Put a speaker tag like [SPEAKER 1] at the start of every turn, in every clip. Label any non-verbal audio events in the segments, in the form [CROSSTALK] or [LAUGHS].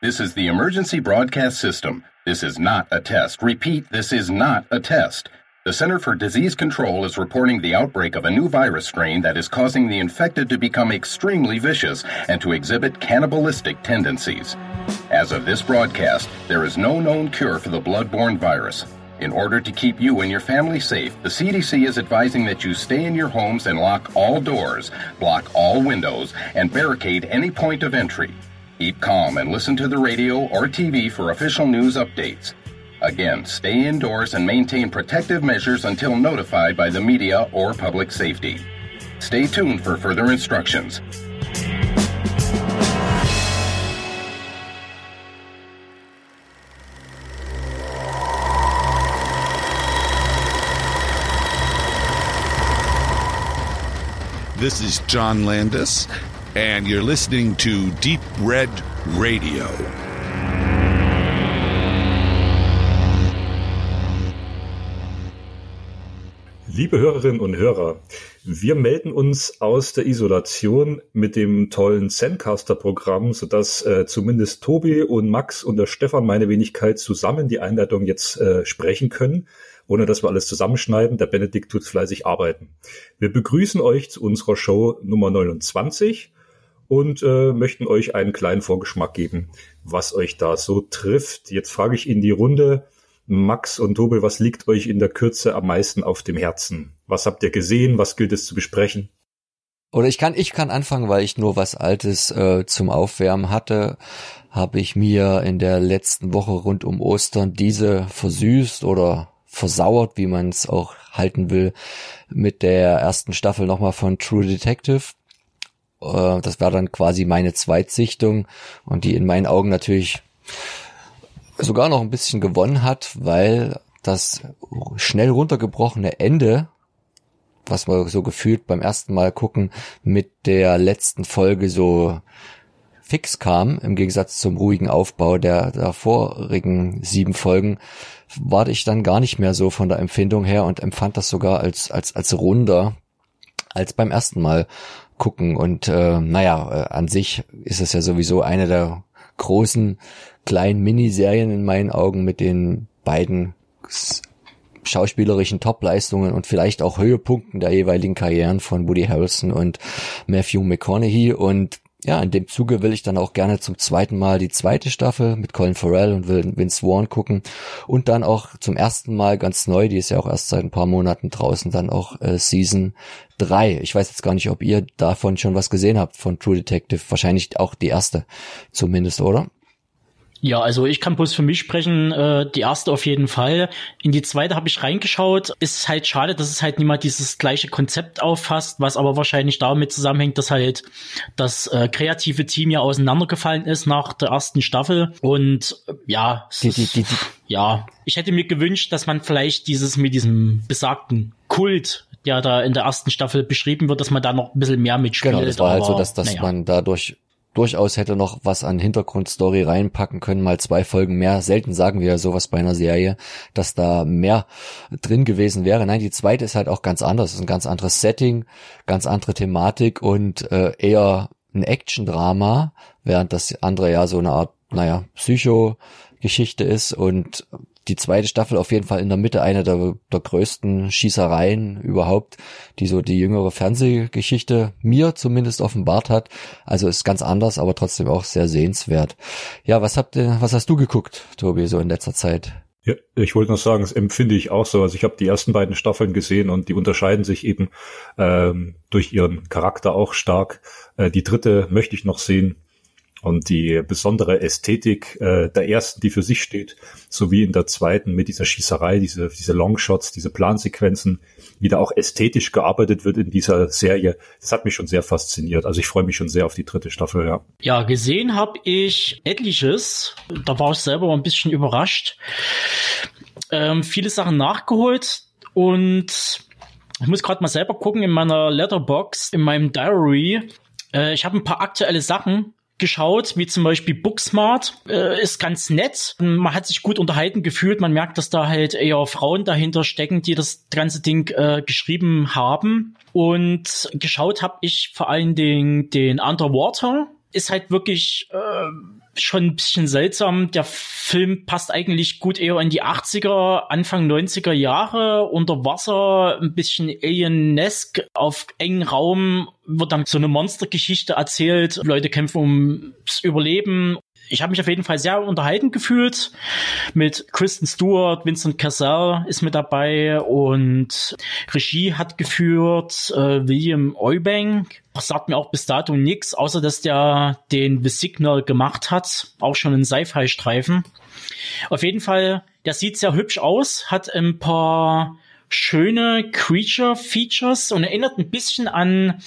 [SPEAKER 1] This is the emergency broadcast system. This is not a test. Repeat, this is not a test. The Center for Disease Control is reporting the outbreak of a new virus strain that is causing the infected to become extremely vicious and to exhibit cannibalistic tendencies. As of this broadcast, there is no known cure for the bloodborne virus. In order to keep you and your family safe, the CDC is advising that you stay in your homes and lock all doors, block all windows, and barricade any point of entry. Keep calm and listen to the radio or TV for official news updates. Again, stay indoors and maintain protective measures until notified by the media or public safety. Stay tuned for further instructions.
[SPEAKER 2] This is John Landis, and you're listening to Deep Red Radio.
[SPEAKER 3] Liebe Hörerinnen und Hörer, wir melden uns aus der Isolation mit dem tollen Zencaster-Programm, sodass äh, zumindest Tobi und Max und der Stefan meine Wenigkeit zusammen die Einleitung jetzt äh, sprechen können, ohne dass wir alles zusammenschneiden. Der Benedikt tut fleißig arbeiten. Wir begrüßen euch zu unserer Show Nummer 29 und äh, möchten euch einen kleinen Vorgeschmack geben, was euch da so trifft. Jetzt frage ich in die Runde, Max und Tobi, was liegt euch in der Kürze am meisten auf dem Herzen? Was habt ihr gesehen? Was gilt es zu besprechen?
[SPEAKER 4] Oder ich kann, ich kann anfangen, weil ich nur was Altes äh, zum Aufwärmen hatte, habe ich mir in der letzten Woche rund um Ostern diese versüßt oder versauert, wie man es auch halten will, mit der ersten Staffel nochmal von True Detective. Äh, das war dann quasi meine Zweitsichtung und die in meinen Augen natürlich sogar noch ein bisschen gewonnen hat, weil das schnell runtergebrochene Ende, was wir so gefühlt beim ersten Mal gucken, mit der letzten Folge so fix kam, im Gegensatz zum ruhigen Aufbau der, der vorigen sieben Folgen, war ich dann gar nicht mehr so von der Empfindung her und empfand das sogar als, als, als runder als beim ersten Mal gucken. Und äh, naja, äh, an sich ist es ja sowieso eine der großen kleinen Miniserien in meinen Augen mit den beiden schauspielerischen Topleistungen und vielleicht auch Höhepunkten der jeweiligen Karrieren von Woody Harrelson und Matthew McConaughey und ja, in dem Zuge will ich dann auch gerne zum zweiten Mal die zweite Staffel mit Colin Farrell und Vince Vaughn gucken und dann auch zum ersten Mal ganz neu, die ist ja auch erst seit ein paar Monaten draußen, dann auch äh, Season 3. Ich weiß jetzt gar nicht, ob ihr davon schon was gesehen habt von True Detective, wahrscheinlich auch die erste zumindest, oder?
[SPEAKER 5] Ja, also ich kann bloß für mich sprechen, äh, die erste auf jeden Fall. In die zweite habe ich reingeschaut. Ist halt schade, dass es halt niemand dieses gleiche Konzept auffasst, was aber wahrscheinlich damit zusammenhängt, dass halt das äh, kreative Team ja auseinandergefallen ist nach der ersten Staffel. Und äh, ja, die, die, die, ja, ich hätte mir gewünscht, dass man vielleicht dieses mit diesem besagten Kult der da in der ersten Staffel beschrieben wird, dass man da noch ein bisschen mehr mitspielt.
[SPEAKER 4] Genau, das war halt so, dass, dass naja. man dadurch durchaus hätte noch was an Hintergrundstory reinpacken können, mal zwei Folgen mehr. Selten sagen wir ja sowas bei einer Serie, dass da mehr drin gewesen wäre. Nein, die zweite ist halt auch ganz anders. Es ist ein ganz anderes Setting, ganz andere Thematik und äh, eher ein Action-Drama, während das andere ja so eine Art, naja, Psycho-Geschichte ist und die zweite Staffel auf jeden Fall in der Mitte eine der, der größten Schießereien überhaupt, die so die jüngere Fernsehgeschichte mir zumindest offenbart hat. Also ist ganz anders, aber trotzdem auch sehr sehenswert. Ja, was habt ihr, was hast du geguckt, Tobi, so in letzter Zeit?
[SPEAKER 3] Ja, ich wollte noch sagen, das empfinde ich auch so. Also ich habe die ersten beiden Staffeln gesehen und die unterscheiden sich eben ähm, durch ihren Charakter auch stark. Äh, die dritte möchte ich noch sehen und die besondere Ästhetik äh, der ersten, die für sich steht, sowie in der zweiten mit dieser Schießerei, diese, diese Longshots, diese Plansequenzen, wie da auch ästhetisch gearbeitet wird in dieser Serie, das hat mich schon sehr fasziniert. Also ich freue mich schon sehr auf die dritte Staffel, ja.
[SPEAKER 5] Ja, gesehen habe ich etliches. Da war ich selber ein bisschen überrascht. Ähm, viele Sachen nachgeholt und ich muss gerade mal selber gucken in meiner Letterbox, in meinem Diary. Äh, ich habe ein paar aktuelle Sachen geschaut, wie zum Beispiel Booksmart, äh, ist ganz nett. Man hat sich gut unterhalten gefühlt. Man merkt, dass da halt eher Frauen dahinter stecken, die das ganze Ding äh, geschrieben haben. Und geschaut habe ich vor allen Dingen den Underwater. Ist halt wirklich äh, schon ein bisschen seltsam. Der Film passt eigentlich gut eher in die 80er, Anfang 90er Jahre. Unter Wasser, ein bisschen alienesque, auf engen Raum wird dann so eine Monstergeschichte erzählt. Leute kämpfen ums Überleben ich habe mich auf jeden Fall sehr unterhalten gefühlt mit Kristen Stewart, Vincent Cassell ist mit dabei und Regie hat geführt äh, William Eubank. Sagt mir auch bis dato nichts, außer dass der den The Signal gemacht hat, auch schon ein Sci-Fi-Streifen. Auf jeden Fall, der sieht sehr hübsch aus, hat ein paar schöne Creature-Features und erinnert ein bisschen an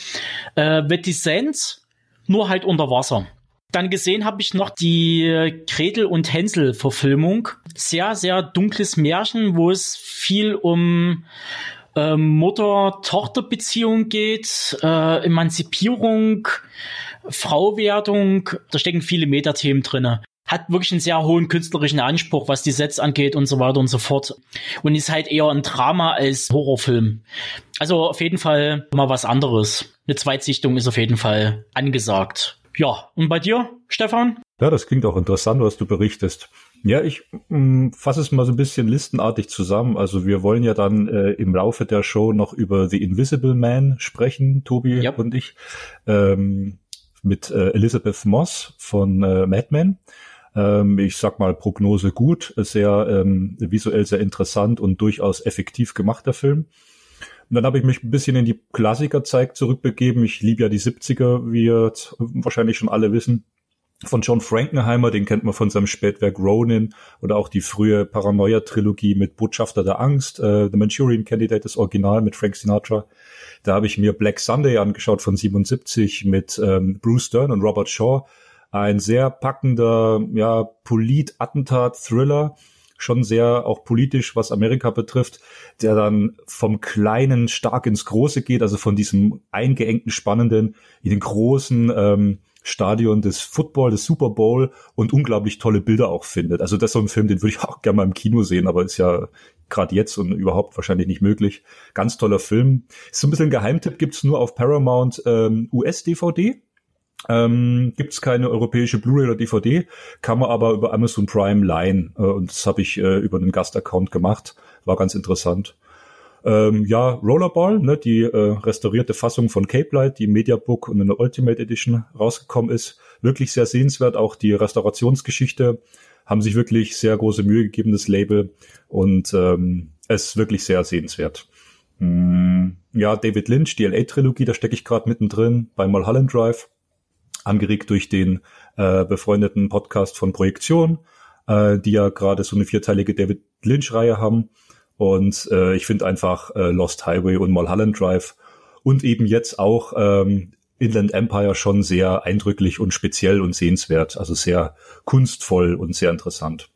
[SPEAKER 5] äh, The Descent, nur halt unter Wasser. Dann gesehen habe ich noch die Gretel und Hänsel Verfilmung. Sehr, sehr dunkles Märchen, wo es viel um äh, Mutter-Tochter-Beziehung geht, äh, Emanzipierung, Frauwerdung. Da stecken viele Metathemen drinne hat wirklich einen sehr hohen künstlerischen Anspruch, was die Sets angeht und so weiter und so fort. Und ist halt eher ein Drama als Horrorfilm. Also auf jeden Fall mal was anderes. Eine Zweitsichtung ist auf jeden Fall angesagt. Ja, und bei dir, Stefan?
[SPEAKER 3] Ja, das klingt auch interessant, was du berichtest. Ja, ich mm, fasse es mal so ein bisschen listenartig zusammen. Also wir wollen ja dann äh, im Laufe der Show noch über The Invisible Man sprechen, Tobi ja. und ich, ähm, mit äh, Elizabeth Moss von äh, Mad Men. Ähm, ich sag mal Prognose gut, sehr ähm, visuell sehr interessant und durchaus effektiv gemachter Film. Und dann habe ich mich ein bisschen in die Klassikerzeit zurückbegeben. Ich liebe ja die 70er, wie ihr wahrscheinlich schon alle wissen. Von John Frankenheimer, den kennt man von seinem Spätwerk Ronin oder auch die frühe Paranoia-Trilogie mit Botschafter der Angst, äh, The Manchurian Candidate, das Original mit Frank Sinatra. Da habe ich mir Black Sunday angeschaut von 77 mit ähm, Bruce Dern und Robert Shaw. Ein sehr packender, ja, Polit-Attentat-Thriller, schon sehr auch politisch, was Amerika betrifft, der dann vom Kleinen stark ins Große geht, also von diesem eingeengten, spannenden in den großen ähm, Stadion des Football, des Super Bowl und unglaublich tolle Bilder auch findet. Also das ist so ein Film, den würde ich auch gerne mal im Kino sehen, aber ist ja gerade jetzt und überhaupt wahrscheinlich nicht möglich. Ganz toller Film. So ein bisschen Geheimtipp gibt's nur auf Paramount ähm, US-DVD. Ähm, Gibt es keine europäische Blu-ray oder DVD, kann man aber über Amazon Prime leihen. Äh, und das habe ich äh, über einen Gastaccount gemacht. War ganz interessant. Ähm, ja, Rollerball, ne, die äh, restaurierte Fassung von Cape Light, die Mediabook und eine Ultimate Edition rausgekommen ist. Wirklich sehr sehenswert. Auch die Restaurationsgeschichte haben sich wirklich sehr große Mühe gegeben, das Label. Und ähm, es ist wirklich sehr sehenswert. Mm, ja, David Lynch, die LA-Trilogie, da stecke ich gerade mittendrin bei Mulholland Drive angeregt durch den äh, befreundeten Podcast von Projektion, äh, die ja gerade so eine vierteilige David Lynch-Reihe haben. Und äh, ich finde einfach äh, Lost Highway und Mulholland Drive und eben jetzt auch ähm, Inland Empire schon sehr eindrücklich und speziell und sehenswert, also sehr kunstvoll und sehr interessant.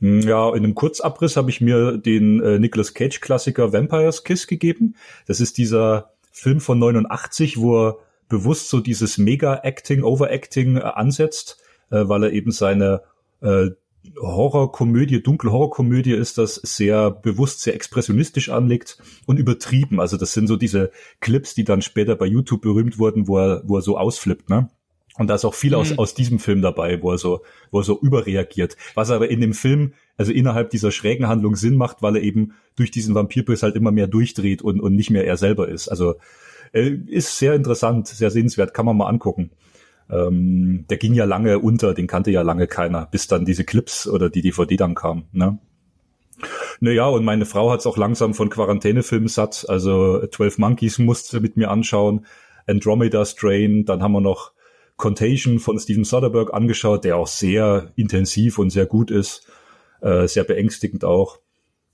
[SPEAKER 3] Hm, ja, in einem Kurzabriss habe ich mir den äh, Nicolas Cage Klassiker Vampire's Kiss gegeben. Das ist dieser Film von 89, wo er bewusst so dieses Mega-Acting, Overacting äh, ansetzt, äh, weil er eben seine äh, Horrorkomödie, dunkle Horrorkomödie ist das sehr bewusst, sehr expressionistisch anlegt und übertrieben. Also das sind so diese Clips, die dann später bei YouTube berühmt wurden, wo er, wo er so ausflippt, ne? Und da ist auch viel mhm. aus, aus diesem Film dabei, wo er so, wo er so überreagiert. Was aber in dem Film, also innerhalb dieser schrägen Handlung Sinn macht, weil er eben durch diesen Vampirbiss halt immer mehr durchdreht und, und nicht mehr er selber ist. Also ist sehr interessant, sehr sehenswert, kann man mal angucken. Ähm, der ging ja lange unter, den kannte ja lange keiner, bis dann diese Clips oder die DVD dann kam. Ne? Naja, und meine Frau hat's auch langsam von Quarantänefilmen satt. Also 12 Monkeys musste mit mir anschauen, Andromeda Strain, dann haben wir noch Contagion von Steven Soderbergh angeschaut, der auch sehr intensiv und sehr gut ist, äh, sehr beängstigend auch.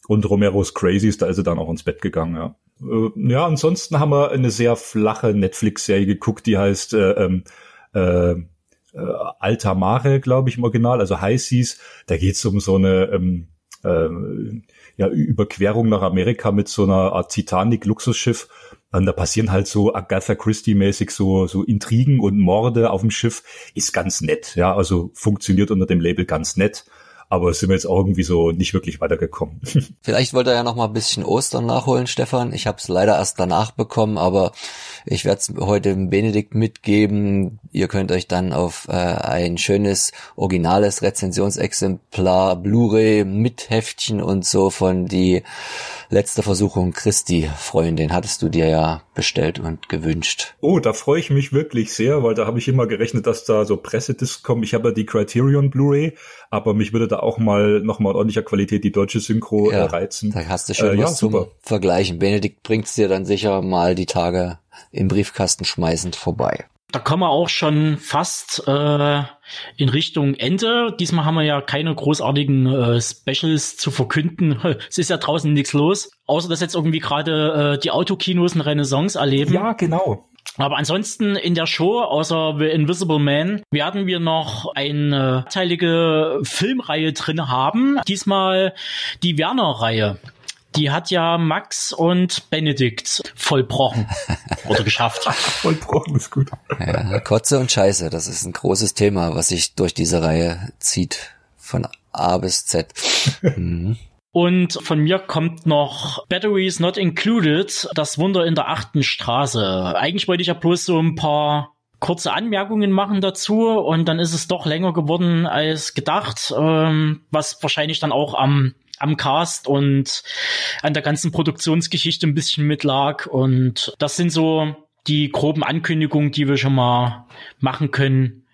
[SPEAKER 3] Und Romero's Crazies, da ist er dann auch ins Bett gegangen, ja. Äh, ja, ansonsten haben wir eine sehr flache Netflix-Serie geguckt, die heißt äh, ähm, äh, äh, Alta Mare, glaube ich, im Original, also High Seas. Da geht's um so eine ähm, äh, ja, Überquerung nach Amerika mit so einer Art Titanic-Luxusschiff. Und da passieren halt so Agatha Christie-mäßig so, so Intrigen und Morde auf dem Schiff. Ist ganz nett, ja, also funktioniert unter dem Label ganz nett. Aber sind wir jetzt auch irgendwie so nicht wirklich weitergekommen. [LAUGHS]
[SPEAKER 4] Vielleicht wollte er ja noch mal ein bisschen Ostern nachholen, Stefan. Ich habe es leider erst danach bekommen, aber ich werde es heute Benedikt mitgeben. Ihr könnt euch dann auf äh, ein schönes, originales Rezensionsexemplar Blu-ray mit Heftchen und so von die letzte Versuchung Christi freuen. Den hattest du dir ja bestellt und gewünscht.
[SPEAKER 3] Oh, da freue ich mich wirklich sehr, weil da habe ich immer gerechnet, dass da so Pressediscs kommen. Ich habe ja die Criterion Blu-ray, aber mich würde da auch mal noch mal ordentlicher Qualität die deutsche Synchro ja, reizen.
[SPEAKER 4] Da hast du schon äh, was ja, zum super. Vergleichen. Benedikt bringt's dir dann sicher mal die Tage im Briefkasten schmeißend vorbei.
[SPEAKER 5] Da kommen wir auch schon fast äh, in Richtung Ende. Diesmal haben wir ja keine großartigen äh, Specials zu verkünden. [LAUGHS] es ist ja draußen nichts los, außer dass jetzt irgendwie gerade äh, die Autokinos eine Renaissance erleben.
[SPEAKER 3] Ja, genau.
[SPEAKER 5] Aber ansonsten in der Show, außer The Invisible Man, werden wir noch eine teilige Filmreihe drin haben. Diesmal die Werner-Reihe. Die hat ja Max und Benedikt vollbrochen [LAUGHS] oder geschafft.
[SPEAKER 3] vollbrochen ist gut.
[SPEAKER 4] Ja, Kotze und Scheiße, das ist ein großes Thema, was sich durch diese Reihe zieht. Von A bis Z. [LAUGHS] Mhm.
[SPEAKER 5] Und von mir kommt noch Batteries Not Included, das Wunder in der achten Straße. Eigentlich wollte ich ja bloß so ein paar kurze Anmerkungen machen dazu und dann ist es doch länger geworden als gedacht, ähm, was wahrscheinlich dann auch am am Cast und an der ganzen Produktionsgeschichte ein bisschen mit lag. Und das sind so die groben Ankündigungen, die wir schon mal machen können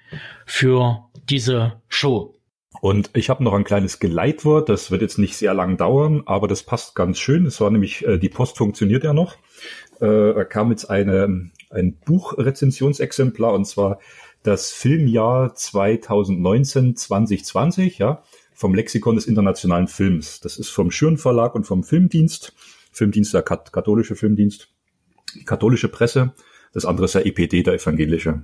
[SPEAKER 5] für diese Show.
[SPEAKER 3] Und ich habe noch ein kleines Geleitwort, das wird jetzt nicht sehr lang dauern, aber das passt ganz schön. Es war nämlich, äh, die Post funktioniert ja noch. Äh, da kam jetzt eine, ein Buchrezensionsexemplar und zwar das Filmjahr 2019-2020, ja vom Lexikon des internationalen Films. Das ist vom Schürn Verlag und vom Filmdienst. Filmdienst der katholische Filmdienst. Die katholische Presse. Das andere ist der EPD, der evangelische.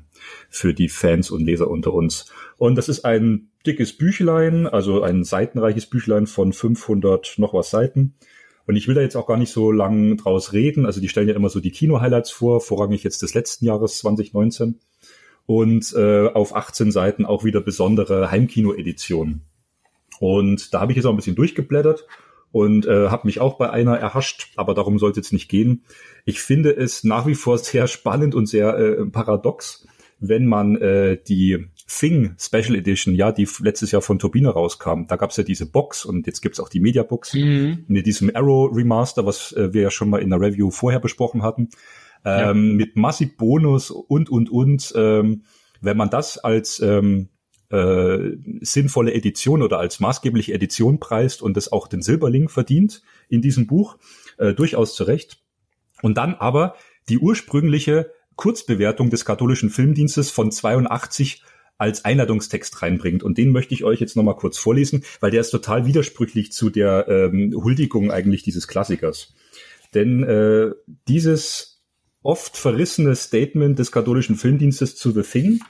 [SPEAKER 3] Für die Fans und Leser unter uns. Und das ist ein dickes Büchlein, also ein seitenreiches Büchlein von 500 noch was Seiten. Und ich will da jetzt auch gar nicht so lang draus reden. Also die stellen ja immer so die Kino-Highlights vor, vorrangig jetzt des letzten Jahres 2019. Und äh, auf 18 Seiten auch wieder besondere Heimkino-Editionen. Und da habe ich jetzt auch ein bisschen durchgeblättert und äh, habe mich auch bei einer erhascht, aber darum sollte es nicht gehen. Ich finde es nach wie vor [LAUGHS] sehr spannend und sehr äh, paradox, wenn man äh, die Thing Special Edition, ja, die letztes Jahr von Turbine rauskam, da gab's ja diese Box und jetzt gibt's auch die Media Box mhm. mit diesem Arrow Remaster, was äh, wir ja schon mal in der Review vorher besprochen hatten, ähm, ja. mit massiv Bonus und und und. Ähm, wenn man das als ähm, äh, sinnvolle Edition oder als maßgebliche Edition preist und es auch den Silberling verdient in diesem Buch, äh, durchaus zu Recht. Und dann aber die ursprüngliche Kurzbewertung des katholischen Filmdienstes von 82 als Einladungstext reinbringt. Und den möchte ich euch jetzt nochmal kurz vorlesen, weil der ist total widersprüchlich zu der ähm, Huldigung eigentlich dieses Klassikers. Denn äh, dieses oft verrissene Statement des katholischen Filmdienstes zu The Thing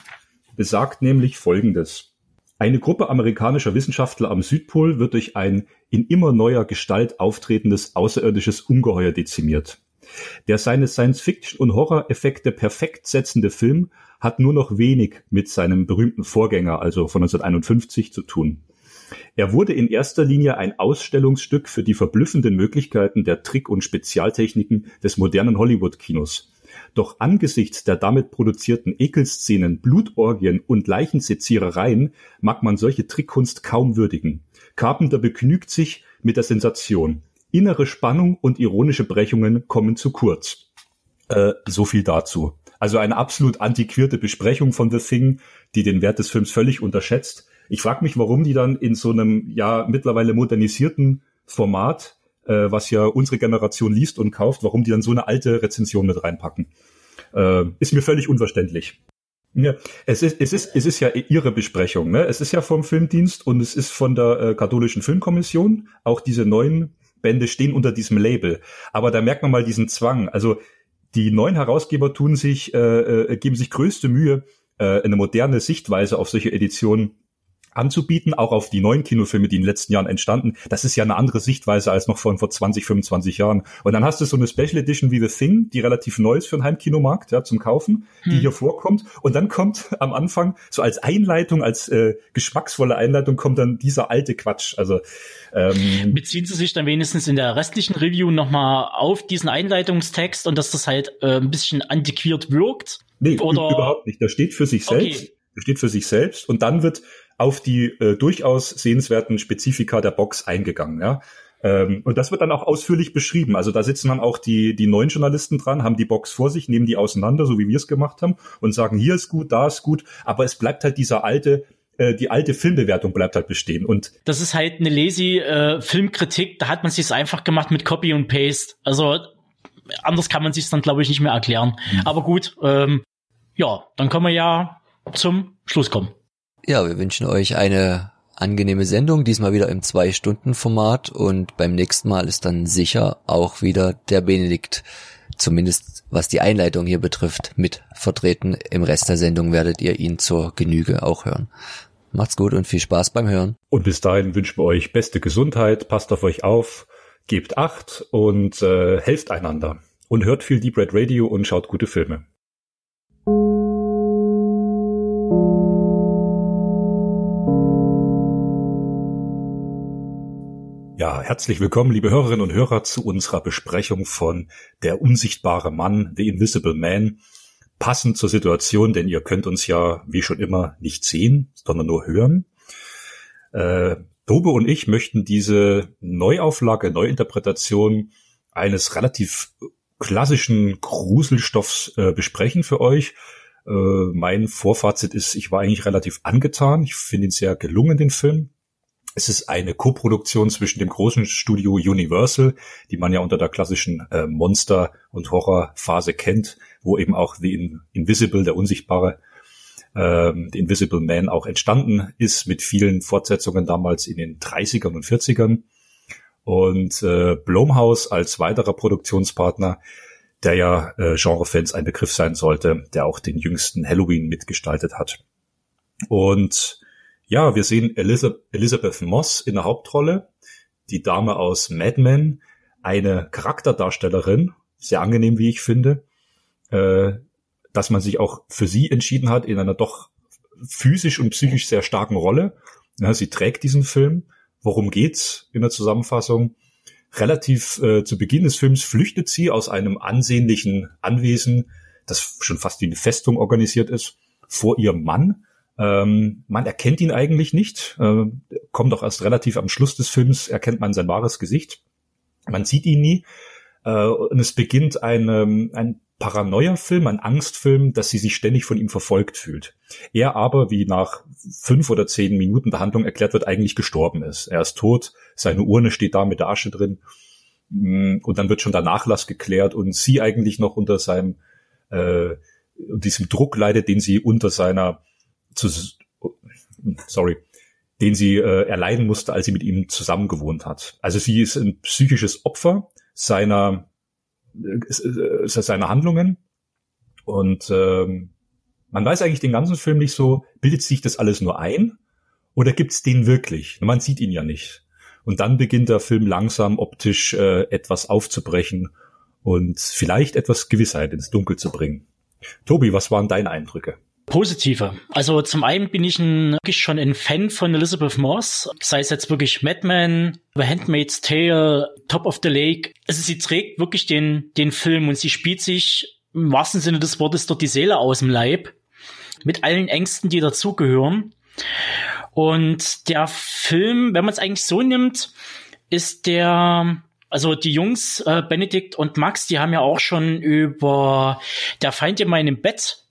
[SPEAKER 3] besagt nämlich Folgendes. Eine Gruppe amerikanischer Wissenschaftler am Südpol wird durch ein in immer neuer Gestalt auftretendes außerirdisches Ungeheuer dezimiert. Der seine Science-Fiction- und Horror-Effekte perfekt setzende Film hat nur noch wenig mit seinem berühmten Vorgänger, also von 1951, zu tun. Er wurde in erster Linie ein Ausstellungsstück für die verblüffenden Möglichkeiten der Trick- und Spezialtechniken des modernen Hollywood-Kinos. Doch angesichts der damit produzierten Ekelszenen, Blutorgien und Leichensezierereien mag man solche Trickkunst kaum würdigen. Carpenter begnügt sich mit der Sensation. Innere Spannung und ironische Brechungen kommen zu kurz. Äh, so viel dazu. Also eine absolut antiquierte Besprechung von The Thing, die den Wert des Films völlig unterschätzt. Ich frage mich, warum die dann in so einem ja mittlerweile modernisierten Format äh, was ja unsere Generation liest und kauft, warum die dann so eine alte Rezension mit reinpacken. Äh, ist mir völlig unverständlich. Ja, es ist, es ist, es ist ja ihre Besprechung, ne? Es ist ja vom Filmdienst und es ist von der äh, katholischen Filmkommission. Auch diese neuen Bände stehen unter diesem Label. Aber da merkt man mal diesen Zwang. Also die neuen Herausgeber tun sich, äh, äh, geben sich größte Mühe, äh, eine moderne Sichtweise auf solche Editionen anzubieten, auch auf die neuen Kinofilme, die in den letzten Jahren entstanden. Das ist ja eine andere Sichtweise als noch von vor 20, 25 Jahren. Und dann hast du so eine Special Edition wie The Thing, die relativ neu ist für den Heimkinomarkt, ja, zum Kaufen, die hm. hier vorkommt. Und dann kommt [LAUGHS] am Anfang so als Einleitung, als äh, geschmacksvolle Einleitung kommt dann dieser alte Quatsch. Also
[SPEAKER 5] ähm, beziehen Sie sich dann wenigstens in der restlichen Review nochmal auf diesen Einleitungstext und dass das halt äh, ein bisschen antiquiert wirkt?
[SPEAKER 3] Nee, Oder? überhaupt nicht. Der steht für sich selbst. Okay. Steht für sich selbst und dann wird auf die äh, durchaus sehenswerten Spezifika der Box eingegangen. Ja? Ähm, und das wird dann auch ausführlich beschrieben. Also da sitzen dann auch die, die neuen Journalisten dran, haben die Box vor sich, nehmen die auseinander, so wie wir es gemacht haben, und sagen, hier ist gut, da ist gut, aber es bleibt halt dieser alte, äh, die alte Filmbewertung bleibt halt bestehen. Und
[SPEAKER 5] das ist halt eine lazy äh, Filmkritik, da hat man sich's einfach gemacht mit Copy und Paste. Also anders kann man sich's dann, glaube ich, nicht mehr erklären. Mhm. Aber gut, ähm, ja, dann können wir ja zum Schluss kommen.
[SPEAKER 4] Ja, wir wünschen euch eine angenehme Sendung, diesmal wieder im Zwei-Stunden-Format und beim nächsten Mal ist dann sicher auch wieder der Benedikt, zumindest was die Einleitung hier betrifft, mit vertreten. Im Rest der Sendung werdet ihr ihn zur Genüge auch hören. Macht's gut und viel Spaß beim Hören.
[SPEAKER 3] Und bis dahin wünschen wir euch beste Gesundheit, passt auf euch auf, gebt Acht und äh, helft einander. Und hört viel Deep Red Radio und schaut gute Filme. Ja, herzlich willkommen, liebe Hörerinnen und Hörer, zu unserer Besprechung von Der unsichtbare Mann, The Invisible Man. Passend zur Situation, denn ihr könnt uns ja, wie schon immer, nicht sehen, sondern nur hören. Äh, Tobe und ich möchten diese Neuauflage, Neuinterpretation eines relativ klassischen Gruselstoffs äh, besprechen für euch. Äh, mein Vorfazit ist, ich war eigentlich relativ angetan. Ich finde ihn sehr gelungen, den Film. Es ist eine Koproduktion zwischen dem großen Studio Universal, die man ja unter der klassischen äh, Monster- und Horrorphase kennt, wo eben auch The In Invisible, der Unsichtbare, ähm, The Invisible Man auch entstanden ist, mit vielen Fortsetzungen damals in den 30ern und 40ern. Und äh, Blumhouse als weiterer Produktionspartner, der ja äh, Genrefans ein Begriff sein sollte, der auch den jüngsten Halloween mitgestaltet hat. Und ja, wir sehen Elizabeth Moss in der Hauptrolle, die Dame aus Mad Men, eine Charakterdarstellerin, sehr angenehm, wie ich finde, äh, dass man sich auch für sie entschieden hat in einer doch physisch und psychisch sehr starken Rolle. Sie trägt diesen Film. Worum geht's in der Zusammenfassung? Relativ äh, zu Beginn des Films flüchtet sie aus einem ansehnlichen Anwesen, das schon fast wie eine Festung organisiert ist, vor ihrem Mann, ähm, man erkennt ihn eigentlich nicht, äh, kommt auch erst relativ am Schluss des Films, erkennt man sein wahres Gesicht. Man sieht ihn nie. Äh, und es beginnt ein, ähm, ein Paranoia-Film, ein Angstfilm, dass sie sich ständig von ihm verfolgt fühlt. Er aber, wie nach fünf oder zehn Minuten der Handlung erklärt wird, eigentlich gestorben ist. Er ist tot, seine Urne steht da mit der Asche drin. Mm, und dann wird schon der Nachlass geklärt und sie eigentlich noch unter seinem, äh, diesem Druck leidet, den sie unter seiner zu, sorry, den sie äh, erleiden musste, als sie mit ihm zusammengewohnt hat. Also sie ist ein psychisches Opfer seiner äh, seiner Handlungen und ähm, man weiß eigentlich den ganzen Film nicht so, bildet sich das alles nur ein oder gibt's den wirklich? Man sieht ihn ja nicht. Und dann beginnt der Film langsam optisch äh, etwas aufzubrechen und vielleicht etwas Gewissheit ins Dunkel zu bringen. Tobi, was waren deine Eindrücke?
[SPEAKER 5] Positive. Also zum einen bin ich ein, wirklich schon ein Fan von Elizabeth Moss, sei es jetzt wirklich Madman, The Handmaid's Tale, Top of the Lake. Also sie trägt wirklich den, den Film und sie spielt sich im wahrsten Sinne des Wortes dort die Seele aus dem Leib. Mit allen Ängsten, die dazugehören. Und der Film, wenn man es eigentlich so nimmt, ist der also die Jungs, äh, Benedikt und Max, die haben ja auch schon über Der Feind in meinem Bett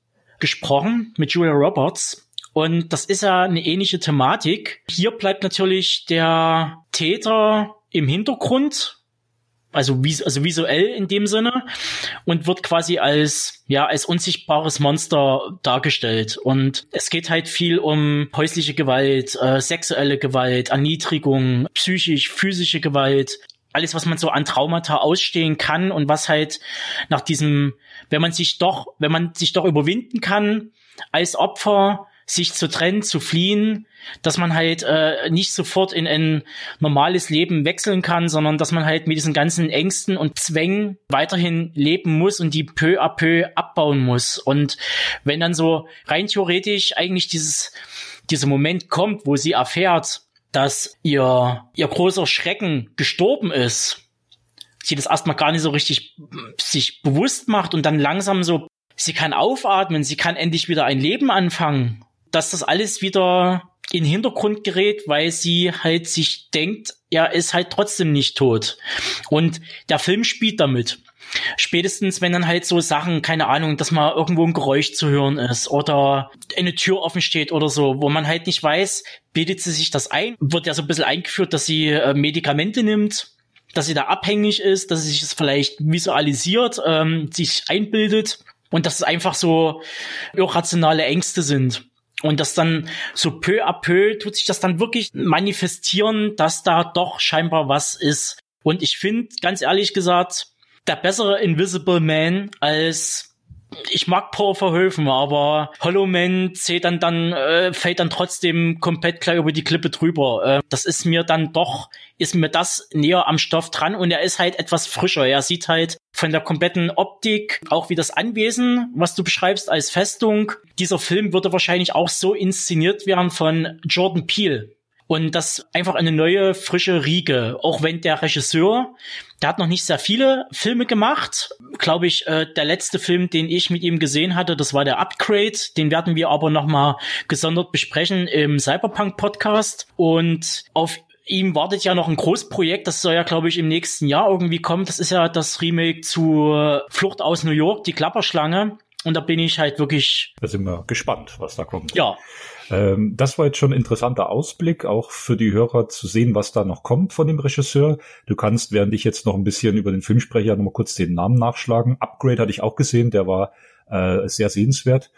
[SPEAKER 5] gesprochen mit Julia Roberts. Und das ist ja eine ähnliche Thematik. Hier bleibt natürlich der Täter im Hintergrund, also, vis also visuell in dem Sinne, und wird quasi als, ja, als unsichtbares Monster dargestellt. Und es geht halt viel um häusliche Gewalt, äh, sexuelle Gewalt, Erniedrigung, psychisch, physische Gewalt, alles, was man so an Traumata ausstehen kann und was halt nach diesem, wenn man sich doch, wenn man sich doch überwinden kann, als Opfer sich zu trennen, zu fliehen, dass man halt äh, nicht sofort in ein normales Leben wechseln kann, sondern dass man halt mit diesen ganzen Ängsten und Zwängen weiterhin leben muss und die peu à peu abbauen muss. Und wenn dann so rein theoretisch eigentlich dieses, dieser Moment kommt, wo sie erfährt, dass ihr, ihr großer Schrecken gestorben ist, sie das erstmal gar nicht so richtig sich bewusst macht und dann langsam so, sie kann aufatmen, sie kann endlich wieder ein Leben anfangen, dass das alles wieder in den Hintergrund gerät, weil sie halt sich denkt, er ist halt trotzdem nicht tot. Und der Film spielt damit. Spätestens, wenn dann halt so Sachen, keine Ahnung, dass mal irgendwo ein Geräusch zu hören ist oder eine Tür offen steht oder so, wo man halt nicht weiß, bildet sie sich das ein, wird ja so ein bisschen eingeführt, dass sie äh, Medikamente nimmt, dass sie da abhängig ist, dass sie sich das vielleicht visualisiert, ähm, sich einbildet und dass es einfach so irrationale Ängste sind. Und das dann so peu à peu tut sich das dann wirklich manifestieren, dass da doch scheinbar was ist. Und ich finde, ganz ehrlich gesagt, der bessere Invisible Man als ich mag Paul Verhoeven, aber Hollow Man zählt dann dann äh, fällt dann trotzdem komplett gleich über die Klippe drüber. Äh, das ist mir dann doch ist mir das näher am Stoff dran und er ist halt etwas frischer. Er sieht halt von der kompletten Optik, auch wie das Anwesen, was du beschreibst als Festung. Dieser Film würde wahrscheinlich auch so inszeniert werden von Jordan Peele. Und das einfach eine neue, frische Riege. Auch wenn der Regisseur, der hat noch nicht sehr viele Filme gemacht. Glaube ich, äh, der letzte Film, den ich mit ihm gesehen hatte, das war der Upgrade. Den werden wir aber nochmal gesondert besprechen im Cyberpunk-Podcast. Und auf ihm wartet ja noch ein Großprojekt, das soll ja, glaube ich, im nächsten Jahr irgendwie kommen. Das ist ja das Remake zu Flucht aus New York, die Klapperschlange. Und da bin ich halt wirklich.
[SPEAKER 3] Da sind wir gespannt, was da kommt.
[SPEAKER 5] Ja.
[SPEAKER 3] Ähm, das war jetzt schon ein interessanter Ausblick, auch für die Hörer zu sehen, was da noch kommt von dem Regisseur. Du kannst, während ich jetzt noch ein bisschen über den Film spreche, nochmal kurz den Namen nachschlagen. Upgrade hatte ich auch gesehen, der war äh, sehr sehenswert.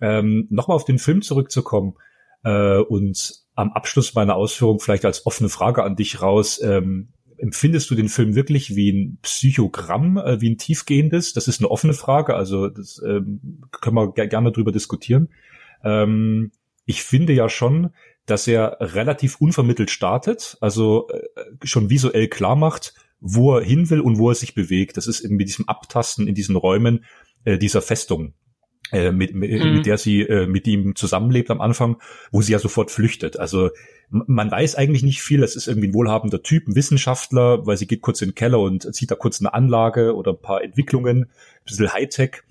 [SPEAKER 3] Ähm, nochmal auf den Film zurückzukommen äh, und am Abschluss meiner Ausführung vielleicht als offene Frage an dich raus. Ähm, empfindest du den Film wirklich wie ein Psychogramm, äh, wie ein tiefgehendes? Das ist eine offene Frage, also das ähm, können wir gerne drüber diskutieren. Ähm, ich finde ja schon, dass er relativ unvermittelt startet, also äh, schon visuell klar macht, wo er hin will und wo er sich bewegt. Das ist eben mit diesem Abtasten in diesen Räumen äh, dieser Festung. Äh, mit, mit, mhm. mit der sie äh, mit ihm zusammenlebt am Anfang, wo sie ja sofort flüchtet. Also man weiß eigentlich nicht viel. Es ist irgendwie ein wohlhabender Typ, ein Wissenschaftler, weil sie geht kurz in den Keller und sieht da kurz eine Anlage oder ein paar Entwicklungen, ein bisschen Hightech.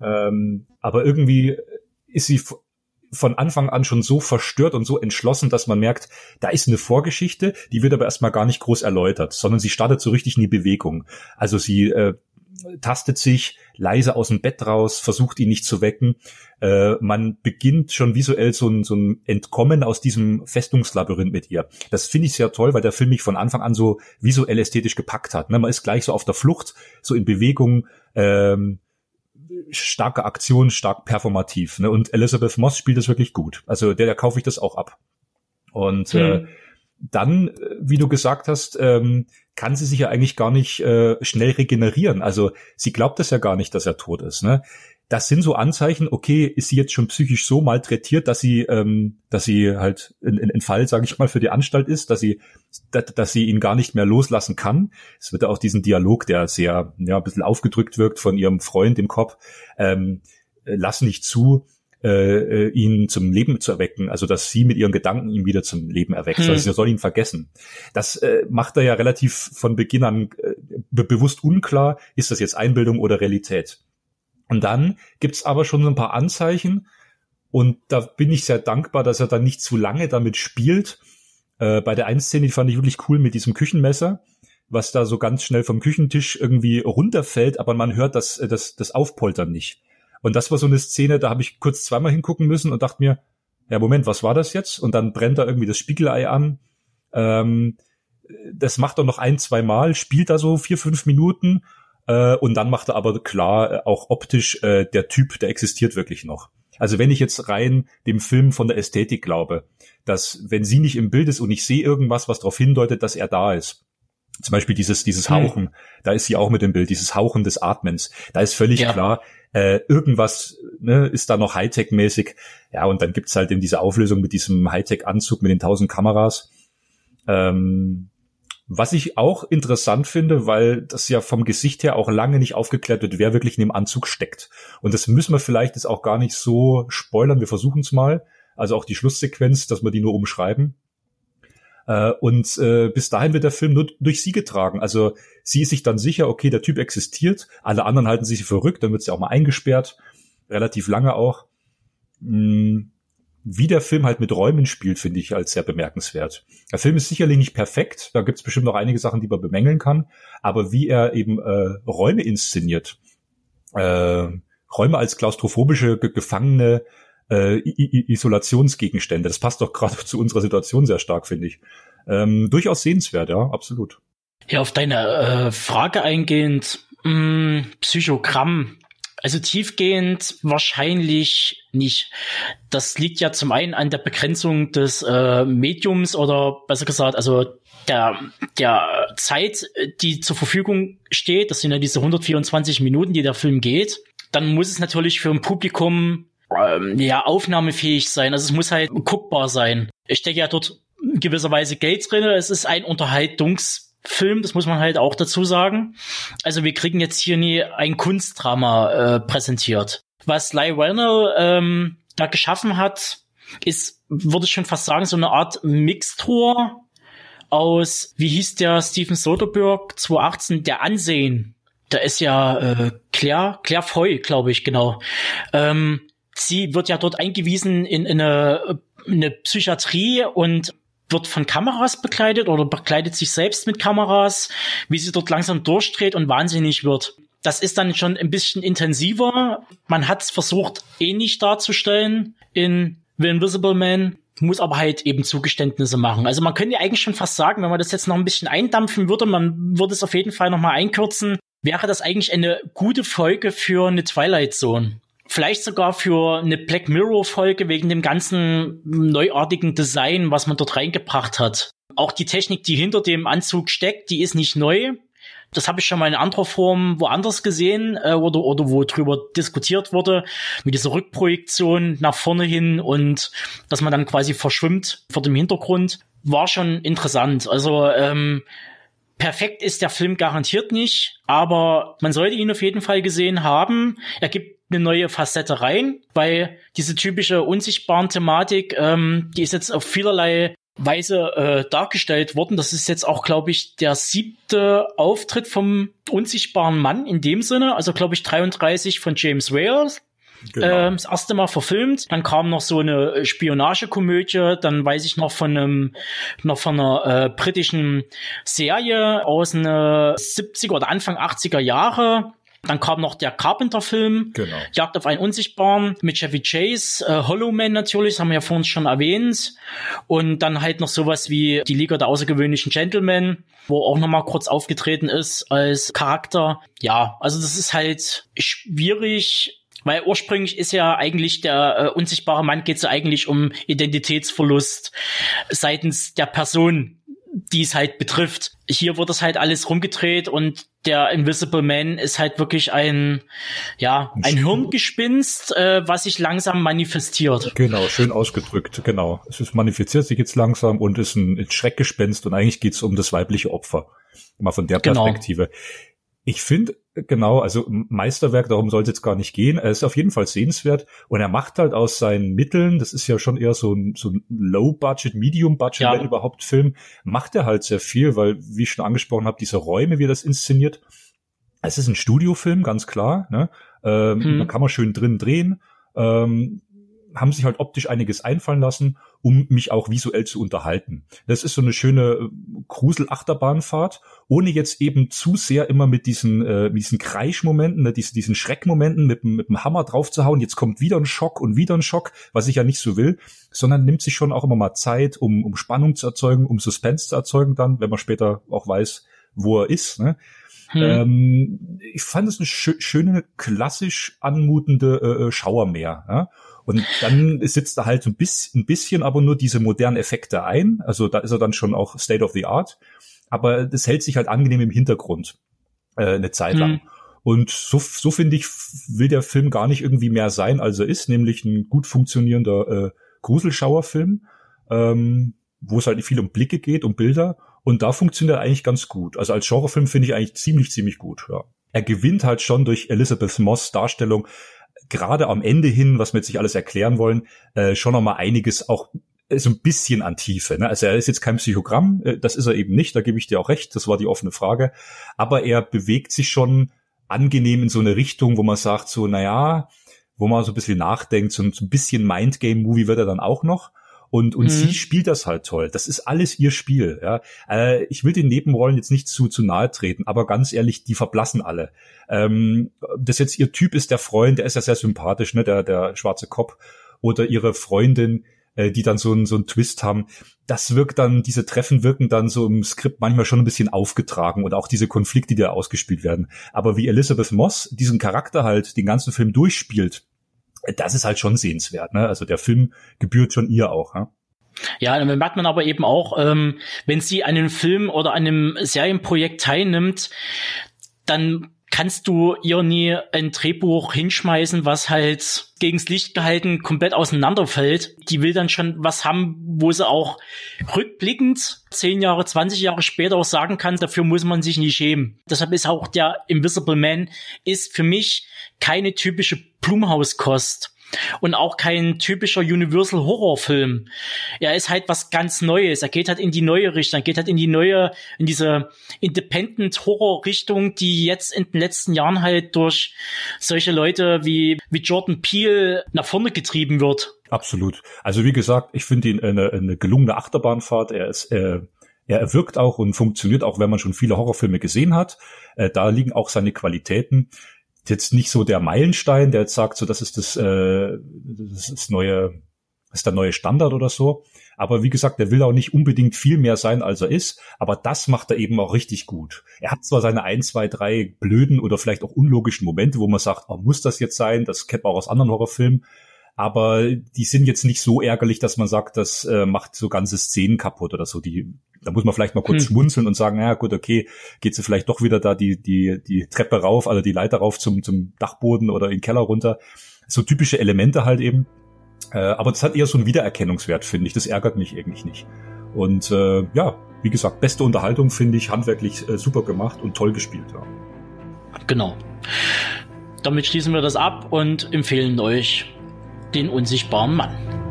[SPEAKER 3] Ähm, aber irgendwie ist sie von Anfang an schon so verstört und so entschlossen, dass man merkt, da ist eine Vorgeschichte, die wird aber erstmal gar nicht groß erläutert, sondern sie startet so richtig in die Bewegung. Also sie äh, tastet sich leise aus dem Bett raus, versucht ihn nicht zu wecken. Äh, man beginnt schon visuell so ein, so ein Entkommen aus diesem Festungslabyrinth mit ihr. Das finde ich sehr toll, weil der Film mich von Anfang an so visuell ästhetisch gepackt hat. Ne? Man ist gleich so auf der Flucht, so in Bewegung. Ähm, starke Aktion, stark performativ. Ne? Und Elizabeth Moss spielt das wirklich gut. Also der, der kaufe ich das auch ab. Und äh, dann, äh, wie du gesagt hast, ähm, kann sie sich ja eigentlich gar nicht äh, schnell regenerieren. Also sie glaubt das ja gar nicht, dass er tot ist. Ne? Das sind so Anzeichen, okay, ist sie jetzt schon psychisch so malträtiert, dass sie, ähm, dass sie halt ein, ein Fall, sage ich mal, für die Anstalt ist, dass sie, dass, dass sie ihn gar nicht mehr loslassen kann. Es wird ja auch diesen Dialog, der sehr, ja, ein bisschen aufgedrückt wirkt von ihrem Freund im Kopf, ähm, lass nicht zu, äh, ihn zum Leben zu erwecken, also dass sie mit ihren Gedanken ihn wieder zum Leben erweckt. Hm. Also sie soll ihn vergessen. Das äh, macht er ja relativ von Beginn an äh, be bewusst unklar, ist das jetzt Einbildung oder Realität. Und dann gibt's aber schon so ein paar Anzeichen und da bin ich sehr dankbar, dass er dann nicht zu lange damit spielt. Äh, bei der einen Szene, fand ich wirklich cool mit diesem Küchenmesser, was da so ganz schnell vom Küchentisch irgendwie runterfällt, aber man hört das, äh, das, das Aufpoltern nicht. Und das war so eine Szene, da habe ich kurz zweimal hingucken müssen und dachte mir, ja, Moment, was war das jetzt? Und dann brennt da irgendwie das Spiegelei an. Ähm, das macht er noch ein, zwei Mal, spielt da so vier, fünf Minuten äh, und dann macht er aber klar, äh, auch optisch, äh, der Typ, der existiert wirklich noch. Also wenn ich jetzt rein dem Film von der Ästhetik glaube, dass wenn sie nicht im Bild ist und ich sehe irgendwas, was darauf hindeutet, dass er da ist, Zum Beispiel dieses, dieses hm. Hauchen, hm. da ist sie auch mit dem Bild, dieses Hauchen des Atmens. Da ist völlig ja. klar, äh, irgendwas ne, ist da noch Hightech-mäßig. Ja, und dann gibt's halt in dieser Auflösung mit diesem Hightech-Anzug mit den tausend Kameras. Ähm, was ich auch interessant finde, weil das ja vom Gesicht her auch lange nicht aufgeklärt wird, wer wirklich in dem Anzug steckt. Und das müssen wir vielleicht jetzt auch gar nicht so spoilern. Wir versuchen es mal. Also auch die Schlusssequenz, dass wir die nur umschreiben. Äh, und äh, bis dahin wird der Film nur durch sie getragen. Also sie ist sich dann sicher, okay, der Typ existiert. Alle anderen halten sich verrückt. Dann wird sie auch mal eingesperrt. Relativ lange auch. Hm wie der Film halt mit Räumen spielt, finde ich als sehr bemerkenswert. Der Film ist sicherlich nicht perfekt, da gibt es bestimmt noch einige Sachen, die man bemängeln kann, aber wie er eben äh, Räume inszeniert, äh, Räume als klaustrophobische ge Gefangene, äh, Isolationsgegenstände, das passt doch gerade [LAUGHS] zu unserer Situation sehr stark, finde ich. Ähm, durchaus sehenswert, ja, absolut.
[SPEAKER 5] Ja, auf deine äh, Frage eingehend, mh, hm, Psychogramm also tiefgehend wahrscheinlich nicht. Das liegt ja zum einen an der Begrenzung des äh, Mediums oder besser gesagt, also der, der Zeit, die zur Verfügung steht. Das sind ja diese 124 Minuten, die der Film geht. Dann muss es natürlich für ein Publikum ähm, ja aufnahmefähig sein. Also es muss halt guckbar sein. Ich stecke ja dort gewisserweise Geld drin. Es ist ein Unterhaltungs Film, das muss man halt auch dazu sagen. Also wir kriegen jetzt hier nie ein Kunstdrama äh, präsentiert. Was Ly Werner ähm, da geschaffen hat, ist, würde ich schon fast sagen, so eine Art Mixtur aus, wie hieß der Steven Soderbergh 2018, der Ansehen. Da ist ja äh, Claire, Claire Foy, glaube ich, genau. Ähm, sie wird ja dort eingewiesen in, in eine, eine Psychiatrie und wird von Kameras begleitet oder begleitet sich selbst mit Kameras, wie sie dort langsam durchdreht und wahnsinnig wird. Das ist dann schon ein bisschen intensiver. Man hat es versucht, ähnlich darzustellen in The Invisible Man, muss aber halt eben Zugeständnisse machen. Also man könnte ja eigentlich schon fast sagen, wenn man das jetzt noch ein bisschen eindampfen würde, man würde es auf jeden Fall noch mal einkürzen, wäre das eigentlich eine gute Folge für eine Twilight Zone vielleicht sogar für eine Black Mirror Folge wegen dem ganzen neuartigen Design, was man dort reingebracht hat. Auch die Technik, die hinter dem Anzug steckt, die ist nicht neu. Das habe ich schon mal in anderer Form woanders gesehen äh, oder, oder wo drüber diskutiert wurde, mit dieser Rückprojektion nach vorne hin und dass man dann quasi verschwimmt vor dem Hintergrund. War schon interessant. Also ähm, perfekt ist der Film garantiert nicht, aber man sollte ihn auf jeden Fall gesehen haben. Er gibt eine neue Facette rein, weil diese typische unsichtbaren Thematik, ähm, die ist jetzt auf vielerlei Weise äh, dargestellt worden. Das ist jetzt auch, glaube ich, der siebte Auftritt vom unsichtbaren Mann in dem Sinne. Also, glaube ich, 33 von James Wales. Genau. Ähm, das erste Mal verfilmt. Dann kam noch so eine Spionagekomödie. Dann weiß ich noch von einem, noch von einer äh, britischen Serie aus den 70er oder Anfang 80er Jahre. Dann kam noch der Carpenter-Film, genau. Jagd auf einen Unsichtbaren mit Chevy Chase, äh, Hollow Man natürlich, das haben wir ja vorhin schon erwähnt. Und dann halt noch sowas wie die Liga der außergewöhnlichen Gentlemen, wo auch nochmal kurz aufgetreten ist als Charakter. Ja, also das ist halt schwierig, weil ursprünglich ist ja eigentlich der äh, unsichtbare Mann geht es ja eigentlich um Identitätsverlust seitens der Person, die es halt betrifft. Hier wird das halt alles rumgedreht und der Invisible Man ist halt wirklich ein, ja, ein Hirngespinst, äh, was sich langsam manifestiert.
[SPEAKER 3] Genau, schön ausgedrückt, genau. Es ist manifestiert sich jetzt langsam und ist ein, Schreckgespenst und eigentlich geht's um das weibliche Opfer. Mal von der genau. Perspektive. Genau. Ich finde, genau, also Meisterwerk, darum soll es jetzt gar nicht gehen. Er ist auf jeden Fall sehenswert und er macht halt aus seinen Mitteln, das ist ja schon eher so ein, so ein Low-Budget, Medium-Budget, ja. wenn überhaupt Film, macht er halt sehr viel, weil, wie ich schon angesprochen habe, diese Räume, wie er das inszeniert, es ist ein Studiofilm, ganz klar. Ne? Ähm, hm. Da kann man schön drin drehen. Ähm, haben sich halt optisch einiges einfallen lassen, um mich auch visuell zu unterhalten. Das ist so eine schöne äh, Grusel-Achterbahnfahrt, ohne jetzt eben zu sehr immer mit diesen, äh, mit diesen Kreischmomenten, ne, diesen, diesen Schreckmomenten mit, mit dem Hammer draufzuhauen. Jetzt kommt wieder ein Schock und wieder ein Schock, was ich ja nicht so will, sondern nimmt sich schon auch immer mal Zeit, um, um Spannung zu erzeugen, um Suspense zu erzeugen dann, wenn man später auch weiß, wo er ist. Ne? Hm. Ähm, ich fand es eine schö schöne, klassisch anmutende äh, äh Schauermeer. Ja? Und dann sitzt da halt ein bisschen, ein bisschen aber nur diese modernen Effekte ein. Also da ist er dann schon auch State of the Art. aber das hält sich halt angenehm im Hintergrund äh, eine Zeit lang. Mhm. Und so, so finde ich, will der Film gar nicht irgendwie mehr sein, als er ist, nämlich ein gut funktionierender äh, Gruselschauerfilm, ähm, wo es halt viel um Blicke geht, um Bilder. Und da funktioniert er eigentlich ganz gut. Also als Genrefilm finde ich eigentlich ziemlich, ziemlich gut. Ja. Er gewinnt halt schon durch Elizabeth Moss Darstellung gerade am Ende hin, was wir jetzt nicht alles erklären wollen, äh, schon noch mal einiges auch äh, so ein bisschen an Tiefe. Ne? Also er ist jetzt kein Psychogramm, äh, das ist er eben nicht, da gebe ich dir auch recht, das war die offene Frage. Aber er bewegt sich schon angenehm in so eine Richtung, wo man sagt, so, naja, wo man so ein bisschen nachdenkt, so ein, so ein bisschen Mindgame-Movie wird er dann auch noch. Und, und mhm. sie spielt das halt toll. Das ist alles ihr Spiel. Ja. Äh, ich will den Nebenrollen jetzt nicht zu, zu nahe treten, aber ganz ehrlich, die verblassen alle. Ähm, das jetzt ihr Typ ist der Freund, der ist ja sehr sympathisch, ne, der, der schwarze Kopf. Oder ihre Freundin, äh, die dann so einen so einen Twist haben. Das wirkt dann, diese Treffen wirken dann so im Skript manchmal schon ein bisschen aufgetragen und auch diese Konflikte, die da ausgespielt werden. Aber wie Elizabeth Moss diesen Charakter halt den ganzen Film durchspielt, das ist halt schon sehenswert. Ne? Also der Film gebührt schon ihr auch. Ja?
[SPEAKER 5] Ja, dann merkt man aber eben auch, ähm, wenn sie an einem Film oder einem Serienprojekt teilnimmt, dann kannst du ihr nie ein Drehbuch hinschmeißen, was halt gegens Licht gehalten komplett auseinanderfällt. Die will dann schon was haben, wo sie auch rückblickend zehn Jahre, 20 Jahre später auch sagen kann, dafür muss man sich nicht schämen. Deshalb ist auch der Invisible Man ist für mich keine typische Blumhauskost und auch kein typischer Universal Horrorfilm. Er ist halt was ganz Neues. Er geht halt in die neue Richtung, er geht halt in die neue, in diese Independent Horror Richtung, die jetzt in den letzten Jahren halt durch solche Leute wie, wie Jordan Peele nach vorne getrieben wird.
[SPEAKER 3] Absolut. Also wie gesagt, ich finde ihn eine, eine gelungene Achterbahnfahrt. Er ist, äh, er wirkt auch und funktioniert auch, wenn man schon viele Horrorfilme gesehen hat. Äh, da liegen auch seine Qualitäten jetzt nicht so der Meilenstein, der jetzt sagt, so das ist das, äh, das ist neue, das ist der neue Standard oder so. Aber wie gesagt, er will auch nicht unbedingt viel mehr sein, als er ist. Aber das macht er eben auch richtig gut. Er hat zwar seine ein, zwei, drei blöden oder vielleicht auch unlogischen Momente, wo man sagt, oh, muss das jetzt sein? Das kennt man auch aus anderen Horrorfilmen aber die sind jetzt nicht so ärgerlich, dass man sagt, das äh, macht so ganze Szenen kaputt oder so. Die, da muss man vielleicht mal kurz hm. schmunzeln und sagen, ja gut, okay, geht sie vielleicht doch wieder da die die die Treppe rauf, also die Leiter rauf zum zum Dachboden oder in den Keller runter. So typische Elemente halt eben. Äh, aber das hat eher so einen Wiedererkennungswert, finde ich. Das ärgert mich eigentlich nicht. Und äh, ja, wie gesagt, beste Unterhaltung finde ich, handwerklich äh, super gemacht und toll gespielt. Ja.
[SPEAKER 5] Genau. Damit schließen wir das ab und empfehlen euch den unsichtbaren Mann.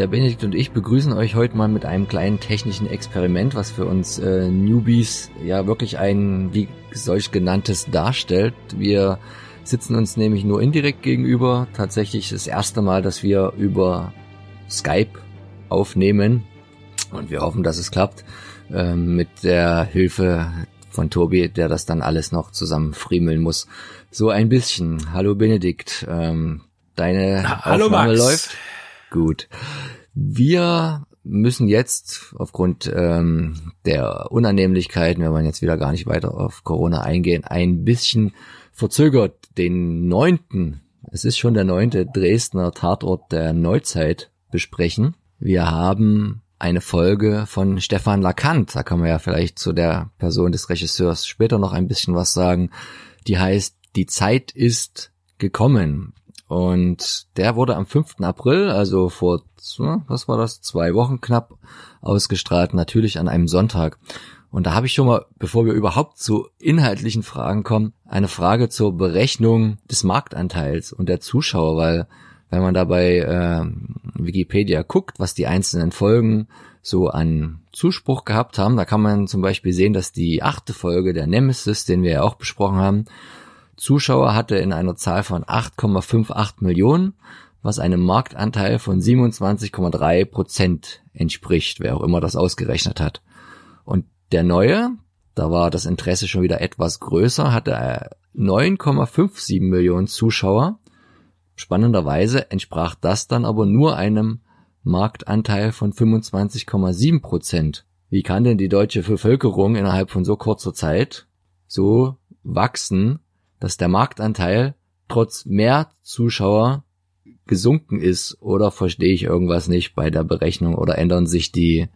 [SPEAKER 4] Der Benedikt und ich begrüßen euch heute mal mit einem kleinen technischen Experiment, was für uns äh, Newbies ja wirklich ein wie solch genanntes darstellt. Wir sitzen uns nämlich nur indirekt gegenüber. Tatsächlich das erste Mal, dass wir über Skype aufnehmen und wir hoffen, dass es klappt äh, mit der Hilfe von Tobi, der das dann alles noch zusammen friemeln muss. So ein bisschen. Hallo Benedikt. Ähm, Deine
[SPEAKER 5] Hallo Aufnahme
[SPEAKER 4] Max. läuft? Gut. Wir müssen jetzt aufgrund ähm, der Unannehmlichkeiten, wenn man jetzt wieder gar nicht weiter auf Corona eingehen, ein bisschen verzögert den neunten, es ist schon der neunte Dresdner Tatort der Neuzeit besprechen. Wir haben eine Folge von Stefan Lacant, da kann man ja vielleicht zu der Person des Regisseurs später noch ein bisschen was sagen, die heißt Die Zeit ist gekommen. Und der wurde am 5. April, also vor, was war das, zwei Wochen knapp, ausgestrahlt, natürlich an einem Sonntag. Und da habe ich schon mal, bevor wir überhaupt zu inhaltlichen Fragen kommen, eine Frage zur Berechnung des Marktanteils und der Zuschauer, weil wenn man da bei äh, Wikipedia guckt, was die einzelnen Folgen so an Zuspruch gehabt haben, da kann man zum Beispiel sehen, dass die achte Folge der Nemesis, den wir ja auch besprochen haben, Zuschauer hatte in einer Zahl von 8,58 Millionen, was einem Marktanteil von 27,3 Prozent entspricht, wer auch immer das ausgerechnet hat. Und der neue, da war das Interesse schon wieder etwas größer, hatte 9,57 Millionen Zuschauer. Spannenderweise entsprach das dann aber nur einem Marktanteil von 25,7 Prozent. Wie kann denn die deutsche Bevölkerung innerhalb von so kurzer Zeit so wachsen, dass der Marktanteil trotz mehr Zuschauer gesunken ist oder verstehe ich irgendwas nicht bei der Berechnung oder ändern sich die,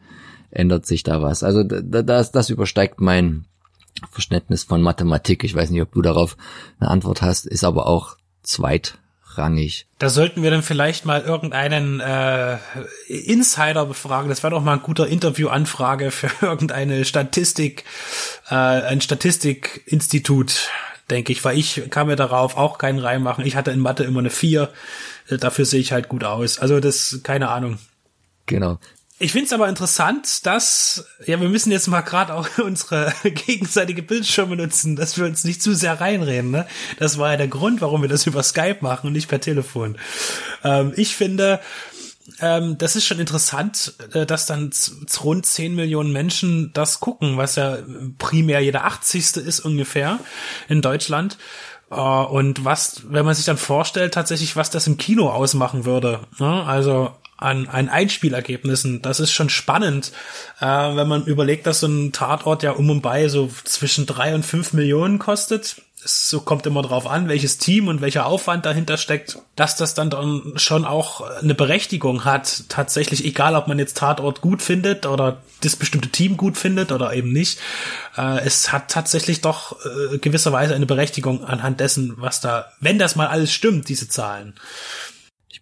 [SPEAKER 4] ändert sich da was? Also das, das übersteigt mein Verständnis von Mathematik. Ich weiß nicht, ob du darauf eine Antwort hast, ist aber auch zweitrangig.
[SPEAKER 6] Da sollten wir dann vielleicht mal irgendeinen äh, Insider befragen. Das wäre doch mal ein guter Interviewanfrage für [LAUGHS] irgendeine Statistik, äh, ein Statistikinstitut denke ich, weil ich kann mir darauf auch keinen reinmachen. Ich hatte in Mathe immer eine 4, äh, dafür sehe ich halt gut aus. Also das, keine Ahnung.
[SPEAKER 4] Genau.
[SPEAKER 6] Ich finde es aber interessant, dass, ja, wir müssen jetzt mal gerade auch [LAUGHS] unsere gegenseitige Bildschirme nutzen, dass wir uns nicht zu sehr reinreden. Ne? Das war ja der Grund, warum wir das [LAUGHS] über Skype machen und nicht per Telefon. Ähm, ich finde, ähm, das ist schon interessant, äh, dass dann rund 10 Millionen Menschen das gucken, was ja primär jeder 80. ist ungefähr in Deutschland. Uh, und was, wenn man sich dann vorstellt, tatsächlich, was das im Kino ausmachen würde, ne? also an, an Einspielergebnissen, das ist schon spannend, äh, wenn man überlegt, dass so ein Tatort ja um und bei so zwischen drei und fünf Millionen kostet es so kommt immer drauf an, welches Team und welcher Aufwand dahinter steckt, dass das dann, dann schon auch eine Berechtigung hat, tatsächlich, egal ob man jetzt Tatort gut findet oder das bestimmte Team gut findet oder eben nicht. Äh, es hat tatsächlich doch äh, gewisserweise eine Berechtigung anhand dessen, was da, wenn das mal alles stimmt, diese Zahlen.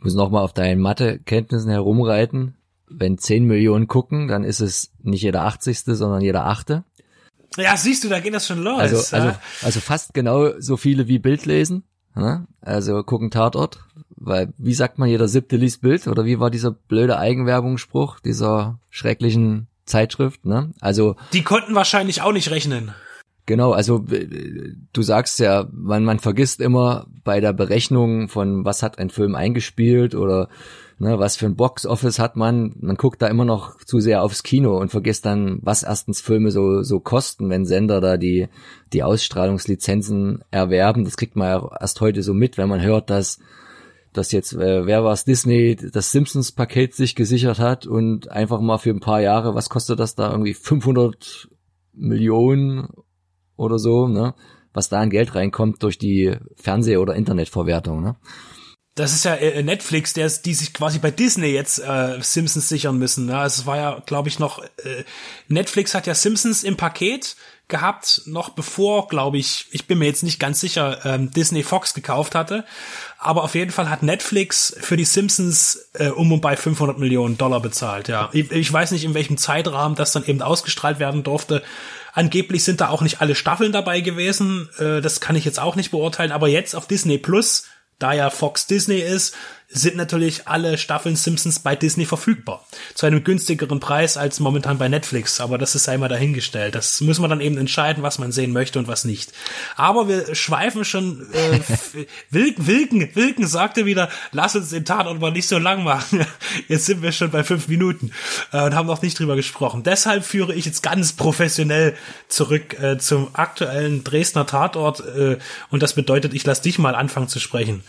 [SPEAKER 4] Ich muss nochmal auf deinen Mathekenntnissen herumreiten. Wenn 10 Millionen gucken, dann ist es nicht jeder 80. sondern jeder Achte.
[SPEAKER 6] Ja, siehst du, da geht das schon los.
[SPEAKER 4] Also, also, also fast genau so viele wie Bild lesen. Ne? Also gucken Tatort, weil wie sagt man, jeder siebte liest Bild oder wie war dieser blöde Eigenwerbungsspruch dieser schrecklichen Zeitschrift? Ne? Also
[SPEAKER 6] die konnten wahrscheinlich auch nicht rechnen.
[SPEAKER 4] Genau, also du sagst ja, man, man vergisst immer bei der Berechnung von was hat ein Film eingespielt oder ne, was für ein Box-Office hat man, man guckt da immer noch zu sehr aufs Kino und vergisst dann, was erstens Filme so, so kosten, wenn Sender da die, die Ausstrahlungslizenzen erwerben. Das kriegt man ja erst heute so mit, wenn man hört, dass dass jetzt, äh, wer war es, Disney das Simpsons-Paket sich gesichert hat und einfach mal für ein paar Jahre, was kostet das da, irgendwie 500 Millionen oder so, ne? Was da an Geld reinkommt durch die Fernseh- oder Internetverwertung, ne?
[SPEAKER 6] das ist ja äh, Netflix, der die sich quasi bei Disney jetzt äh, Simpsons sichern müssen. Ne? Also es war ja, glaube ich, noch äh, Netflix hat ja Simpsons im Paket gehabt, noch bevor, glaube ich, ich bin mir jetzt nicht ganz sicher, ähm, Disney Fox gekauft hatte. Aber auf jeden Fall hat Netflix für die Simpsons äh, um und bei 500 Millionen Dollar bezahlt. Ja, ich, ich weiß nicht, in welchem Zeitrahmen das dann eben ausgestrahlt werden durfte. Angeblich sind da auch nicht alle Staffeln dabei gewesen. Äh, das kann ich jetzt auch nicht beurteilen. Aber jetzt auf Disney Plus da ja Fox Disney ist, sind natürlich alle Staffeln Simpsons bei Disney verfügbar. Zu einem günstigeren Preis als momentan bei Netflix, aber das ist einmal dahingestellt. Das muss man dann eben entscheiden, was man sehen möchte und was nicht. Aber wir schweifen schon, äh, [LAUGHS] Wilken, Wilken, Wilken sagte wieder, lass uns den Tatort mal nicht so lang machen. [LAUGHS] Jetzt sind wir schon bei fünf Minuten äh, und haben noch nicht drüber gesprochen. Deshalb führe ich jetzt ganz professionell zurück äh, zum aktuellen Dresdner Tatort äh, und das bedeutet, ich lasse dich mal anfangen zu sprechen.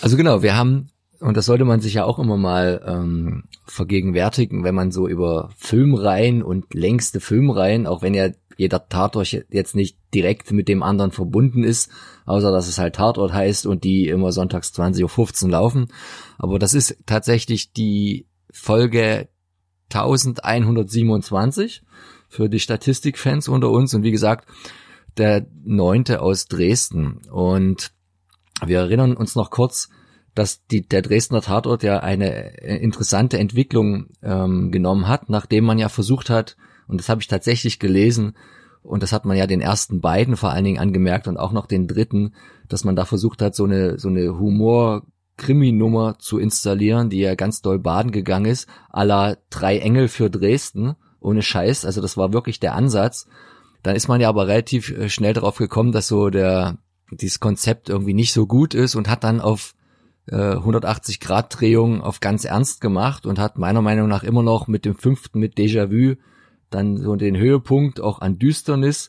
[SPEAKER 4] Also genau, wir haben und das sollte man sich ja auch immer mal ähm, vergegenwärtigen, wenn man so über Filmreihen und längste Filmreihen, auch wenn ja jeder Tatort jetzt nicht direkt mit dem anderen verbunden ist, außer dass es halt Tatort heißt und die immer sonntags 20.15 Uhr laufen. Aber das ist tatsächlich die Folge 1127 für die Statistikfans unter uns und wie gesagt, der neunte aus Dresden. Und wir erinnern uns noch kurz, dass die, der Dresdner Tatort ja eine äh, interessante Entwicklung ähm, genommen hat, nachdem man ja versucht hat, Und das habe ich tatsächlich gelesen. Und das hat man ja den ersten beiden vor allen Dingen angemerkt und auch noch den dritten, dass man da versucht hat, so eine, so eine Humor-Krimi-Nummer zu installieren, die ja ganz doll baden gegangen ist, aller drei Engel für Dresden, ohne Scheiß. Also das war wirklich der Ansatz. Dann ist man ja aber relativ äh, schnell darauf gekommen, dass so der, dieses Konzept irgendwie nicht so gut ist und hat dann auf 180 äh, Grad Drehung auf ganz ernst gemacht und hat meiner Meinung nach immer noch mit dem fünften mit Déjà-vu dann so den Höhepunkt auch an Düsternis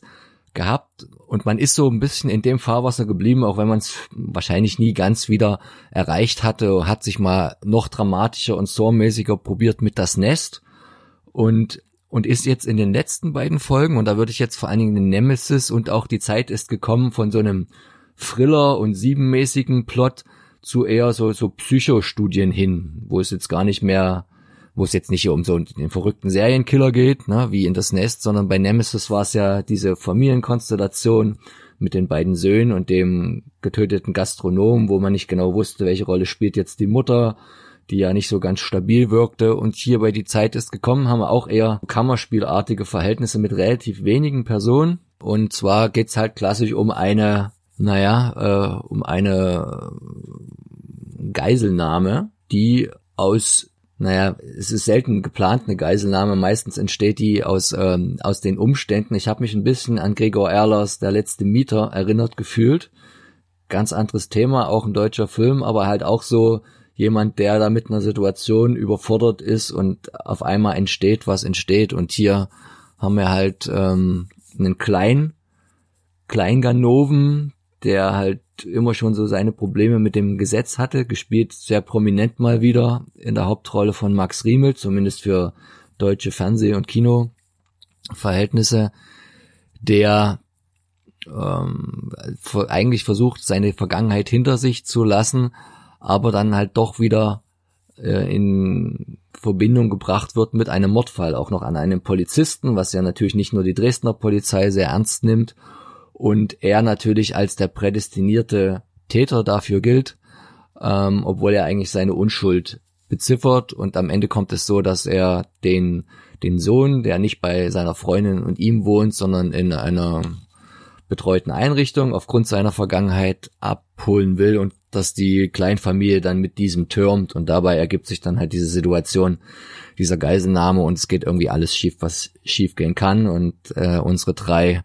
[SPEAKER 4] gehabt. Und man ist so ein bisschen in dem Fahrwasser geblieben, auch wenn man es wahrscheinlich nie ganz wieder erreicht hatte, hat sich mal noch dramatischer und stormmäßiger probiert mit das Nest und und ist jetzt in den letzten beiden Folgen und da würde ich jetzt vor allen Dingen den Nemesis und auch die Zeit ist gekommen von so einem Thriller und siebenmäßigen Plot zu eher so, so Psychostudien hin, wo es jetzt gar nicht mehr, wo es jetzt nicht um so den verrückten Serienkiller geht, ne, wie in das Nest, sondern bei Nemesis war es ja diese Familienkonstellation mit den beiden Söhnen und dem getöteten Gastronom, wo man nicht genau wusste, welche Rolle spielt jetzt die Mutter, die ja nicht so ganz stabil wirkte. Und hier bei die Zeit ist gekommen, haben wir auch eher Kammerspielartige Verhältnisse mit relativ wenigen Personen. Und zwar geht's halt klassisch um eine naja, äh, um eine Geiselnahme, die aus, naja, es ist selten geplant eine Geiselnahme, meistens entsteht die aus, ähm, aus den Umständen. Ich habe mich ein bisschen an Gregor Erlers Der letzte Mieter erinnert gefühlt. Ganz anderes Thema, auch ein deutscher Film, aber halt auch so jemand, der da mit einer Situation überfordert ist und auf einmal entsteht, was entsteht. Und hier haben wir halt ähm, einen kleinen Kleinganoven, der halt immer schon so seine Probleme mit dem Gesetz hatte, gespielt sehr prominent mal wieder in der Hauptrolle von Max Riemel, zumindest für deutsche Fernseh- und Kinoverhältnisse, der ähm, eigentlich versucht, seine Vergangenheit hinter sich zu lassen, aber dann halt doch wieder äh, in Verbindung gebracht wird mit einem Mordfall, auch noch an einem Polizisten, was ja natürlich nicht nur die Dresdner Polizei sehr ernst nimmt und er natürlich als der prädestinierte Täter dafür gilt, ähm, obwohl er eigentlich seine Unschuld beziffert. Und am Ende kommt es so, dass er den den Sohn, der nicht bei seiner Freundin und ihm wohnt, sondern in einer betreuten Einrichtung aufgrund seiner Vergangenheit abholen will und dass die Kleinfamilie dann mit diesem türmt. Und dabei ergibt sich dann halt diese Situation dieser Geiselnahme und es geht irgendwie alles schief, was schief gehen kann. Und äh, unsere drei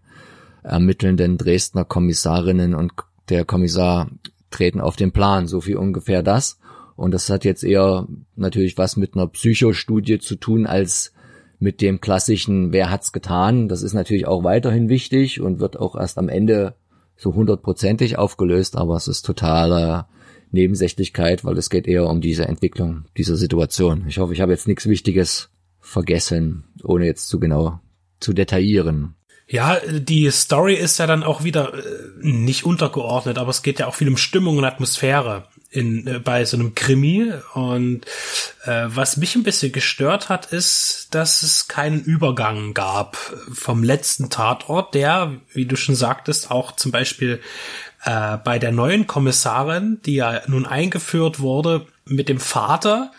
[SPEAKER 4] ermittelnden Dresdner Kommissarinnen und der Kommissar treten auf den Plan, so viel ungefähr das. Und das hat jetzt eher natürlich was mit einer Psychostudie zu tun als mit dem klassischen Wer hat's getan. Das ist natürlich auch weiterhin wichtig und wird auch erst am Ende so hundertprozentig aufgelöst, aber es ist totale Nebensächlichkeit, weil es geht eher um diese Entwicklung dieser Situation. Ich hoffe, ich habe jetzt nichts Wichtiges vergessen, ohne jetzt zu genau zu detaillieren.
[SPEAKER 6] Ja, die Story ist ja dann auch wieder äh, nicht untergeordnet, aber es geht ja auch viel um Stimmung und Atmosphäre in, äh, bei so einem Krimi. Und äh, was mich ein bisschen gestört hat, ist, dass es keinen Übergang gab vom letzten Tatort, der, wie du schon sagtest, auch zum Beispiel äh, bei der neuen Kommissarin, die ja nun eingeführt wurde, mit dem Vater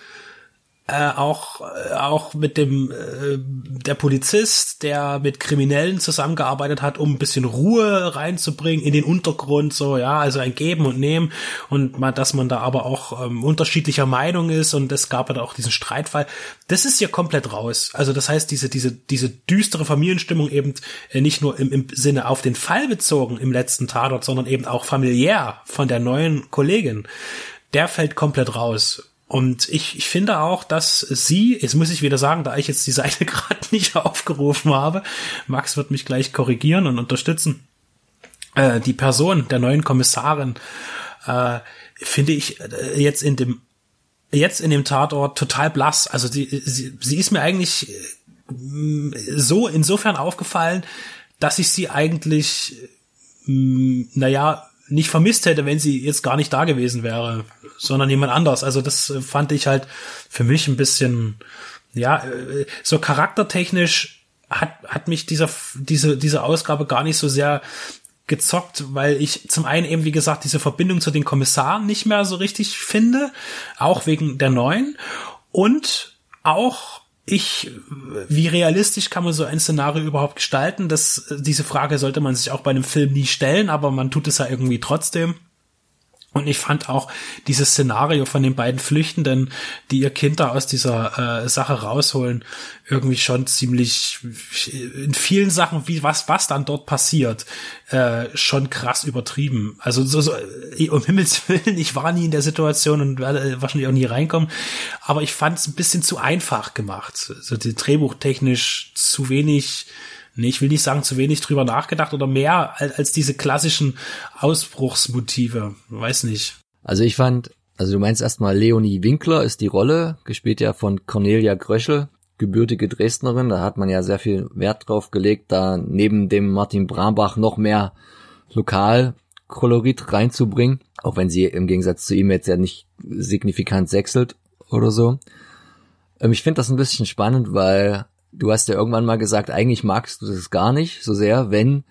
[SPEAKER 6] äh, auch äh, auch mit dem äh, der Polizist, der mit Kriminellen zusammengearbeitet hat, um ein bisschen Ruhe reinzubringen in den Untergrund, so ja, also ein Geben und Nehmen und mal, dass man da aber auch ähm, unterschiedlicher Meinung ist und es gab ja auch diesen Streitfall. Das ist hier komplett raus. Also das heißt, diese diese diese düstere Familienstimmung eben äh, nicht nur im, im Sinne auf den Fall bezogen im letzten Tatort, sondern eben auch familiär von der neuen Kollegin. Der fällt komplett raus. Und ich, ich finde auch, dass sie, jetzt muss ich wieder sagen, da ich jetzt die Seite [LAUGHS] gerade nicht aufgerufen habe, Max wird mich gleich korrigieren und unterstützen, äh, die Person der neuen Kommissarin, äh, finde ich äh, jetzt in dem jetzt in dem Tatort total blass. Also sie, sie, sie ist mir eigentlich äh, so insofern aufgefallen, dass ich sie eigentlich, mh, naja, nicht vermisst hätte, wenn sie jetzt gar nicht da gewesen wäre, sondern jemand anders. Also das fand ich halt für mich ein bisschen, ja, äh, so charaktertechnisch hat, hat mich dieser, diese, diese Ausgabe gar nicht so sehr gezockt, weil ich zum einen eben, wie gesagt, diese Verbindung zu den Kommissaren nicht mehr so richtig finde, auch wegen der neuen und auch ich, wie realistisch kann man so ein Szenario überhaupt gestalten? Das, diese Frage sollte man sich auch bei einem Film nie stellen, aber man tut es ja irgendwie trotzdem. Und ich fand auch dieses Szenario von den beiden Flüchtenden, die ihr Kind da aus dieser äh, Sache rausholen, irgendwie schon ziemlich in vielen Sachen, wie was was dann dort passiert, äh, schon krass übertrieben. Also so, so um Himmels [LAUGHS] willen, ich war nie in der Situation und werde wahrscheinlich auch nie reinkommen, aber ich fand es ein bisschen zu einfach gemacht, so die drehbuchtechnisch zu wenig nee, ich will nicht sagen, zu wenig drüber nachgedacht oder mehr als, als diese klassischen Ausbruchsmotive. Weiß nicht.
[SPEAKER 4] Also ich fand, also du meinst erstmal Leonie Winkler ist die Rolle, gespielt ja von Cornelia Gröschel, gebürtige Dresdnerin. Da hat man ja sehr viel Wert drauf gelegt, da neben dem Martin Brambach noch mehr Lokalkolorit reinzubringen, auch wenn sie im Gegensatz zu ihm jetzt ja nicht signifikant sechselt oder so. Ähm, ich finde das ein bisschen spannend, weil du hast ja irgendwann mal gesagt, eigentlich magst du das gar nicht so sehr, wenn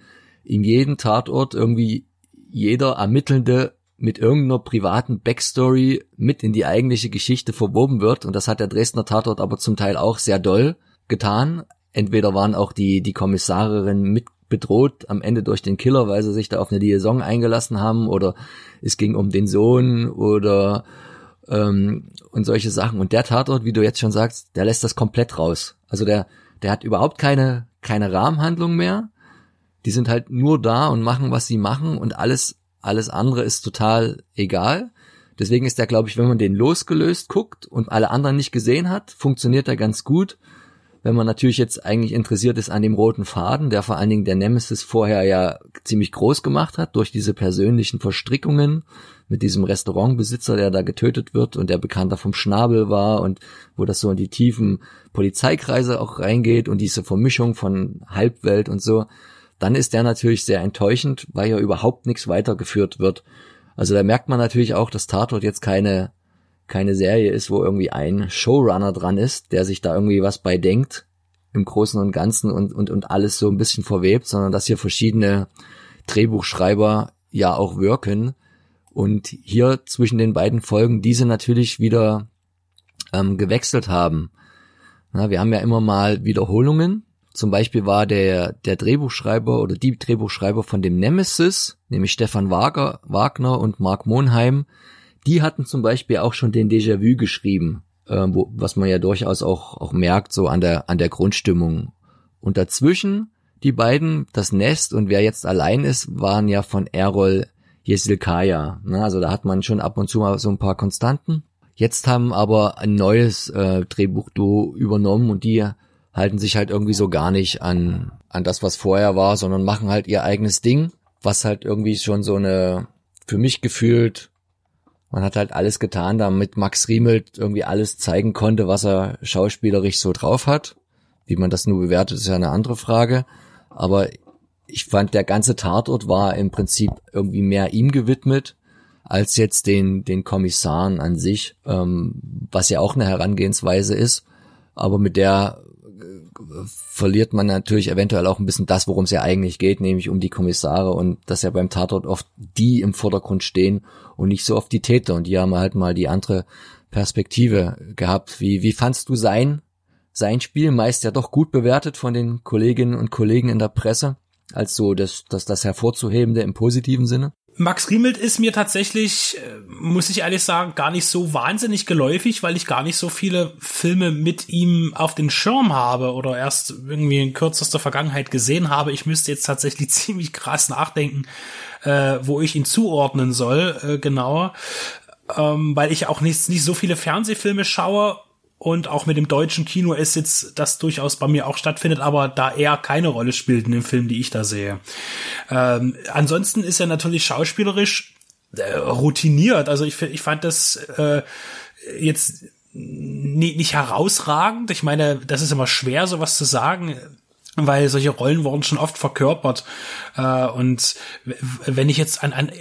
[SPEAKER 4] in jedem Tatort irgendwie jeder Ermittelnde mit irgendeiner privaten Backstory mit in die eigentliche Geschichte verwoben wird. Und das hat der Dresdner Tatort aber zum Teil auch sehr doll getan. Entweder waren auch die, die Kommissarinnen mit bedroht am Ende durch den Killer, weil sie sich da auf eine Liaison eingelassen haben oder es ging um den Sohn oder ähm, und solche Sachen. Und der Tatort, wie du jetzt schon sagst, der lässt das komplett raus. Also der, der hat überhaupt keine, keine Rahmenhandlung mehr. Die sind halt nur da und machen, was sie machen und alles, alles andere ist total egal. Deswegen ist der, glaube ich, wenn man den losgelöst guckt und alle anderen nicht gesehen hat, funktioniert er ganz gut. Wenn man natürlich jetzt eigentlich interessiert ist an dem roten Faden, der vor allen Dingen der Nemesis vorher ja ziemlich groß gemacht hat durch diese persönlichen Verstrickungen mit diesem Restaurantbesitzer, der da getötet wird und der bekannter vom Schnabel war und wo das so in die tiefen Polizeikreise auch reingeht und diese Vermischung von Halbwelt und so, dann ist der natürlich sehr enttäuschend, weil ja überhaupt nichts weitergeführt wird. Also da merkt man natürlich auch, dass Tatort jetzt keine, keine Serie ist, wo irgendwie ein Showrunner dran ist, der sich da irgendwie was bei denkt im Großen und Ganzen und, und, und alles so ein bisschen verwebt, sondern dass hier verschiedene Drehbuchschreiber ja auch wirken und hier zwischen den beiden Folgen diese natürlich wieder ähm, gewechselt haben. Na, wir haben ja immer mal Wiederholungen. Zum Beispiel war der, der Drehbuchschreiber oder die Drehbuchschreiber von dem Nemesis, nämlich Stefan Wager, Wagner und Mark Monheim, die hatten zum Beispiel auch schon den Déjà-vu geschrieben, äh, wo, was man ja durchaus auch, auch merkt, so an der, an der Grundstimmung. Und dazwischen, die beiden, das Nest und wer jetzt allein ist, waren ja von Errol Jesilkaya. Ne? Also da hat man schon ab und zu mal so ein paar Konstanten. Jetzt haben aber ein neues äh, Drehbuchduo übernommen und die halten sich halt irgendwie so gar nicht an, an das, was vorher war, sondern machen halt ihr eigenes Ding, was halt irgendwie schon so eine, für mich gefühlt, man hat halt alles getan, damit Max Riemelt irgendwie alles zeigen konnte, was er schauspielerisch so drauf hat. Wie man das nur bewertet, ist ja eine andere Frage. Aber ich fand, der ganze Tatort war im Prinzip irgendwie mehr ihm gewidmet als jetzt den, den Kommissaren an sich, ähm, was ja auch eine Herangehensweise ist, aber mit der äh, verliert man natürlich eventuell auch ein bisschen das, worum es ja eigentlich geht, nämlich um die Kommissare und dass ja beim Tatort oft die im Vordergrund stehen und nicht so oft die Täter und die haben halt mal die andere Perspektive gehabt. Wie, wie fandst du sein, sein Spiel? Meist ja doch gut bewertet von den Kolleginnen und Kollegen in der Presse als so das, das, das Hervorzuhebende im positiven Sinne?
[SPEAKER 6] Max Riemelt ist mir tatsächlich, äh, muss ich ehrlich sagen, gar nicht so wahnsinnig geläufig, weil ich gar nicht so viele Filme mit ihm auf den Schirm habe oder erst irgendwie in kürzester Vergangenheit gesehen habe. Ich müsste jetzt tatsächlich [LAUGHS] ziemlich krass nachdenken, äh, wo ich ihn zuordnen soll, äh, genauer. Ähm, weil ich auch nicht, nicht so viele Fernsehfilme schaue und auch mit dem deutschen Kino ist jetzt das durchaus bei mir auch stattfindet, aber da er keine Rolle spielt in dem Film, die ich da sehe. Ähm, ansonsten ist er natürlich schauspielerisch äh, routiniert. Also ich, ich fand das äh, jetzt nicht, nicht herausragend. Ich meine, das ist immer schwer, sowas zu sagen weil solche Rollen wurden schon oft verkörpert. Äh, und wenn ich jetzt an, an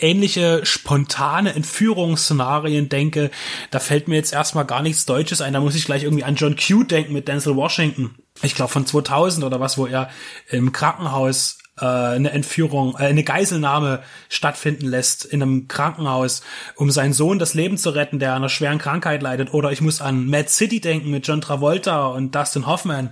[SPEAKER 6] ähnliche spontane Entführungsszenarien denke, da fällt mir jetzt erstmal gar nichts Deutsches ein. Da muss ich gleich irgendwie an John Q denken mit Denzel Washington. Ich glaube von 2000 oder was, wo er im Krankenhaus äh, eine Entführung, äh, eine Geiselnahme stattfinden lässt in einem Krankenhaus, um seinen Sohn das Leben zu retten, der an einer schweren Krankheit leidet. Oder ich muss an Mad City denken mit John Travolta und Dustin Hoffman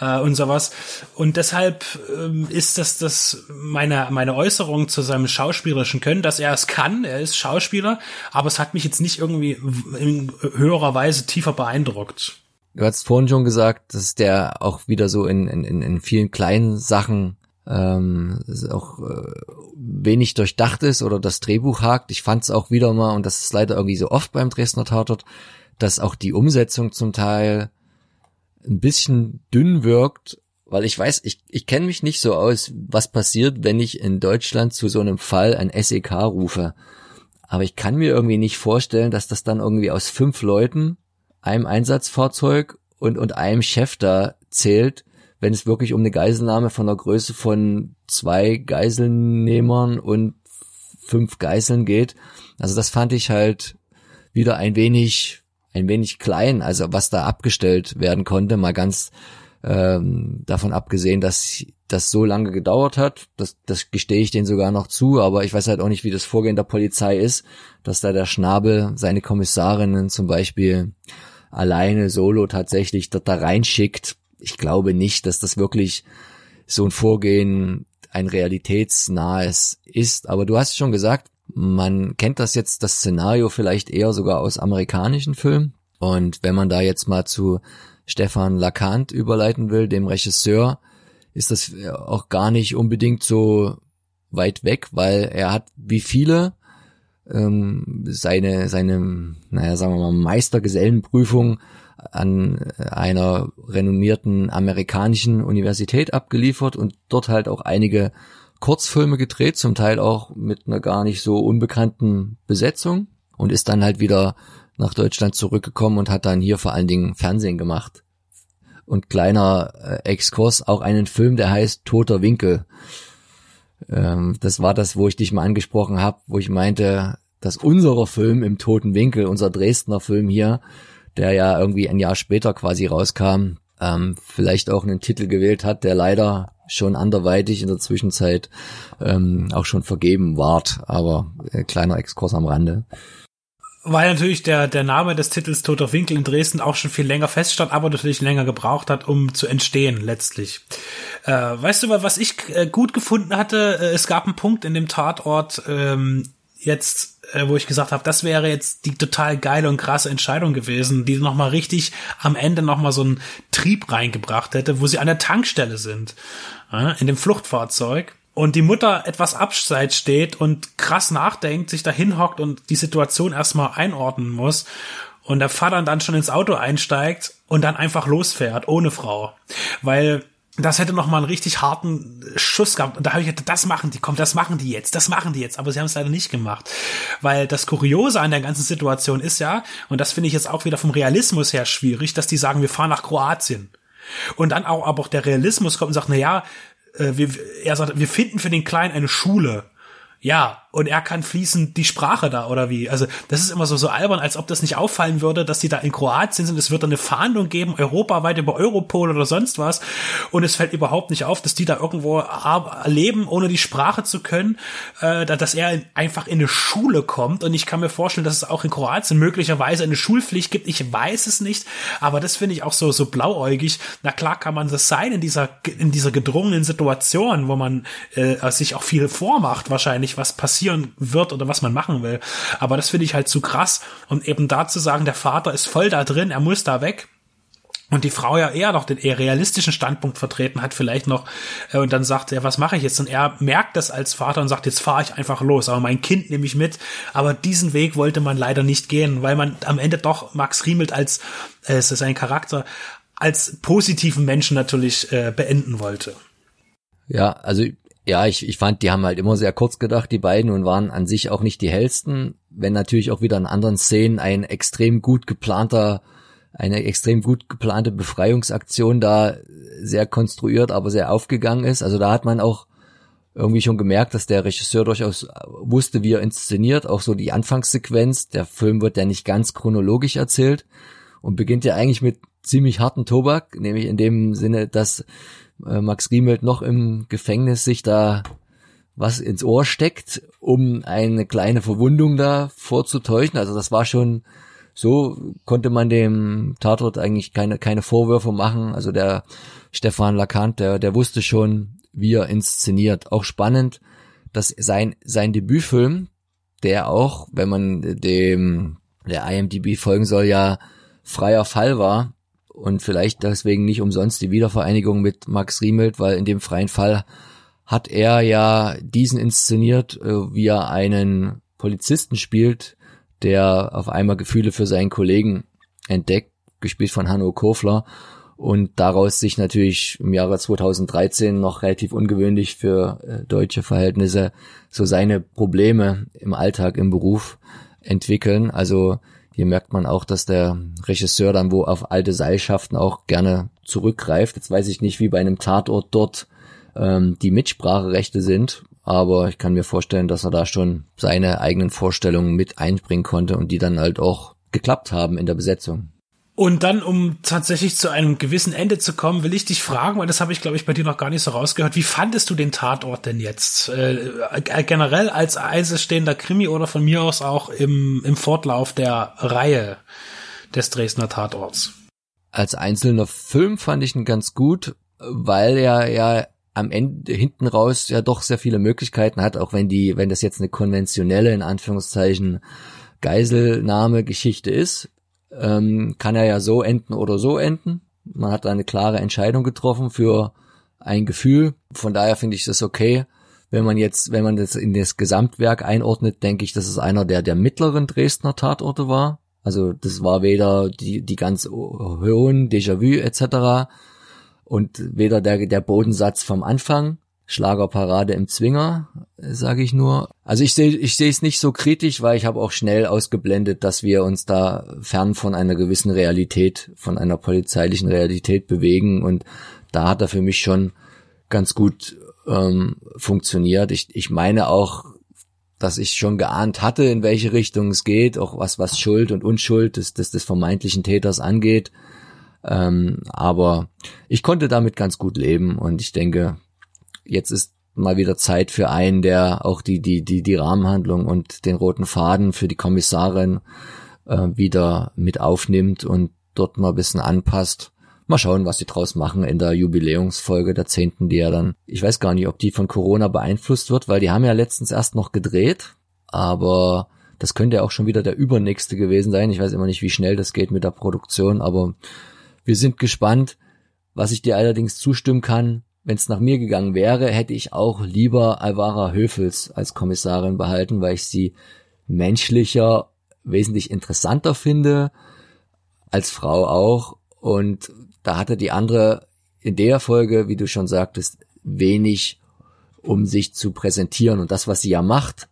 [SPEAKER 6] äh, und sowas. Und deshalb ähm, ist das das meine meine Äußerung zu seinem schauspielerischen Können, dass er es kann. Er ist Schauspieler, aber es hat mich jetzt nicht irgendwie in höherer Weise tiefer beeindruckt.
[SPEAKER 4] Du hast vorhin schon gesagt, dass der auch wieder so in, in, in vielen kleinen Sachen ähm, auch äh, wenig durchdacht ist oder das Drehbuch hakt. Ich fand es auch wieder mal, und das ist leider irgendwie so oft beim Dresdner Tatort, dass auch die Umsetzung zum Teil ein bisschen dünn wirkt, weil ich weiß, ich, ich kenne mich nicht so aus, was passiert, wenn ich in Deutschland zu so einem Fall ein SEK rufe. Aber ich kann mir irgendwie nicht vorstellen, dass das dann irgendwie aus fünf Leuten einem Einsatzfahrzeug und, und einem Chef da zählt, wenn es wirklich um eine Geiselnahme von der Größe von zwei Geiselnehmern und fünf Geiseln geht. Also das fand ich halt wieder ein wenig, ein wenig klein, also was da abgestellt werden konnte, mal ganz ähm, davon abgesehen, dass das so lange gedauert hat. Das, das gestehe ich denen sogar noch zu, aber ich weiß halt auch nicht, wie das Vorgehen der Polizei ist, dass da der Schnabel seine Kommissarinnen zum Beispiel alleine solo tatsächlich dort da reinschickt. Ich glaube nicht, dass das wirklich so ein Vorgehen ein realitätsnahes ist. Aber du hast schon gesagt, man kennt das jetzt, das Szenario vielleicht eher sogar aus amerikanischen Filmen. Und wenn man da jetzt mal zu Stefan Lacant überleiten will, dem Regisseur, ist das auch gar nicht unbedingt so weit weg, weil er hat wie viele ähm, seine, seine, naja, sagen wir mal, Meistergesellenprüfung an einer renommierten amerikanischen Universität abgeliefert und dort halt auch einige Kurzfilme gedreht, zum Teil auch mit einer gar nicht so unbekannten Besetzung und ist dann halt wieder nach Deutschland zurückgekommen und hat dann hier vor allen Dingen Fernsehen gemacht. Und kleiner äh, Exkurs, auch einen Film, der heißt Toter Winkel. Ähm, das war das, wo ich dich mal angesprochen habe, wo ich meinte, dass unserer Film im Toten Winkel, unser Dresdner Film hier, der ja irgendwie ein Jahr später quasi rauskam, ähm, vielleicht auch einen Titel gewählt hat, der leider schon anderweitig in der Zwischenzeit ähm, auch schon vergeben ward. Aber äh, kleiner Exkurs am Rande.
[SPEAKER 6] Weil natürlich der, der Name des Titels Toter Winkel in Dresden auch schon viel länger feststand, aber natürlich länger gebraucht hat, um zu entstehen letztlich. Äh, weißt du, was ich äh, gut gefunden hatte? Äh, es gab einen Punkt in dem Tatort, ähm, jetzt, äh, wo ich gesagt habe, das wäre jetzt die total geile und krasse Entscheidung gewesen, die nochmal richtig am Ende nochmal so einen Trieb reingebracht hätte, wo sie an der Tankstelle sind, äh, in dem Fluchtfahrzeug. Und die Mutter etwas abseits steht und krass nachdenkt, sich da hinhockt und die Situation erstmal einordnen muss. Und der Vater dann schon ins Auto einsteigt und dann einfach losfährt, ohne Frau. Weil das hätte noch mal einen richtig harten Schuss gehabt. Und da habe ich gedacht, das machen die, komm, das machen die jetzt, das machen die jetzt. Aber sie haben es leider nicht gemacht. Weil das Kuriose an der ganzen Situation ist ja, und das finde ich jetzt auch wieder vom Realismus her schwierig, dass die sagen, wir fahren nach Kroatien. Und dann auch, aber auch der Realismus kommt und sagt, na ja, äh, wir, er sagt, wir finden für den Kleinen eine Schule. Ja, und er kann fließend die Sprache da oder wie. Also das ist immer so so albern, als ob das nicht auffallen würde, dass die da in Kroatien sind. Es wird dann eine Fahndung geben, europaweit über Europol oder sonst was. Und es fällt überhaupt nicht auf, dass die da irgendwo leben, ohne die Sprache zu können, äh, dass er einfach in eine Schule kommt. Und ich kann mir vorstellen, dass es auch in Kroatien möglicherweise eine Schulpflicht gibt. Ich weiß es nicht, aber das finde ich auch so so blauäugig. Na klar kann man das sein in dieser in dieser gedrungenen Situation, wo man äh, sich auch viel vormacht, wahrscheinlich was passiert passieren wird oder was man machen will. Aber das finde ich halt zu krass. Und eben da zu sagen, der Vater ist voll da drin, er muss da weg. Und die Frau ja eher noch den eher realistischen Standpunkt vertreten hat, vielleicht noch, äh, und dann sagt er, was mache ich jetzt? Und er merkt das als Vater und sagt, jetzt fahre ich einfach los, aber mein Kind nehme ich mit. Aber diesen Weg wollte man leider nicht gehen, weil man am Ende doch Max Riemelt als, äh, es ist ein Charakter, als positiven Menschen natürlich äh, beenden wollte.
[SPEAKER 4] Ja, also ja, ich, ich fand, die haben halt immer sehr kurz gedacht, die beiden, und waren an sich auch nicht die hellsten, wenn natürlich auch wieder in anderen Szenen ein extrem gut geplanter, eine extrem gut geplante Befreiungsaktion da sehr konstruiert, aber sehr aufgegangen ist. Also da hat man auch irgendwie schon gemerkt, dass der Regisseur durchaus wusste, wie er inszeniert, auch so die Anfangssequenz. Der Film wird ja nicht ganz chronologisch erzählt und beginnt ja eigentlich mit ziemlich harten Tobak, nämlich in dem Sinne, dass äh, Max Riemelt noch im Gefängnis sich da was ins Ohr steckt, um eine kleine Verwundung da vorzutäuschen. Also das war schon so, konnte man dem Tatort eigentlich keine, keine Vorwürfe machen. Also der Stefan Lacant, der, der wusste schon, wie er inszeniert. Auch spannend, dass sein, sein Debütfilm, der auch, wenn man dem der IMDb folgen soll, ja freier Fall war und vielleicht deswegen nicht umsonst die Wiedervereinigung mit Max Riemelt, weil in dem freien Fall hat er ja diesen inszeniert, äh, wie er einen Polizisten spielt, der auf einmal Gefühle für seinen Kollegen entdeckt, gespielt von Hanno Kofler und daraus sich natürlich im Jahre 2013 noch relativ ungewöhnlich für äh, deutsche Verhältnisse so seine Probleme im Alltag, im Beruf entwickeln. Also hier merkt man auch, dass der Regisseur dann wo auf alte Seilschaften auch gerne zurückgreift. Jetzt weiß ich nicht, wie bei einem Tatort dort ähm, die Mitspracherechte sind, aber ich kann mir vorstellen, dass er da schon seine eigenen Vorstellungen mit einbringen konnte und die dann halt auch geklappt haben in der Besetzung.
[SPEAKER 6] Und dann, um tatsächlich zu einem gewissen Ende zu kommen, will ich dich fragen, weil das habe ich, glaube ich, bei dir noch gar nicht so rausgehört. Wie fandest du den Tatort denn jetzt? Äh, generell als einzelstehender Krimi oder von mir aus auch im, im Fortlauf der Reihe des Dresdner Tatorts?
[SPEAKER 4] Als einzelner Film fand ich ihn ganz gut, weil er ja am Ende hinten raus ja doch sehr viele Möglichkeiten hat, auch wenn die, wenn das jetzt eine konventionelle, in Anführungszeichen, Geiselnahme-Geschichte ist ähm, kann er ja so enden oder so enden. Man hat da eine klare Entscheidung getroffen für ein Gefühl. Von daher finde ich das okay. Wenn man jetzt, wenn man das in das Gesamtwerk einordnet, denke ich, dass es einer der, der mittleren Dresdner Tatorte war. Also das war weder die, die ganz hohen Déjà-vu etc. und weder der, der Bodensatz vom Anfang. Schlagerparade im Zwinger, sage ich nur. Also ich sehe ich sehe es nicht so kritisch, weil ich habe auch schnell ausgeblendet, dass wir uns da fern von einer gewissen Realität, von einer polizeilichen Realität bewegen und da hat er für mich schon ganz gut ähm, funktioniert. Ich, ich meine auch, dass ich schon geahnt hatte, in welche Richtung es geht, auch was was Schuld und Unschuld des des, des vermeintlichen Täters angeht. Ähm, aber ich konnte damit ganz gut leben und ich denke, jetzt ist mal wieder Zeit für einen, der auch die, die, die, die Rahmenhandlung und den roten Faden für die Kommissarin äh, wieder mit aufnimmt und dort mal ein bisschen anpasst. Mal schauen, was sie draus machen in der Jubiläumsfolge der zehnten, die ja dann, ich weiß gar nicht, ob die von Corona beeinflusst wird, weil die haben ja letztens erst noch gedreht, aber das könnte ja auch schon wieder der übernächste gewesen sein. Ich weiß immer nicht, wie schnell das geht mit der Produktion, aber wir sind gespannt. Was ich dir allerdings zustimmen kann, wenn es nach mir gegangen wäre, hätte ich auch lieber Alvara Höfels als Kommissarin behalten, weil ich sie menschlicher, wesentlich interessanter finde, als Frau auch. Und da hatte die andere in der Folge, wie du schon sagtest, wenig, um sich zu präsentieren. Und das, was sie ja macht,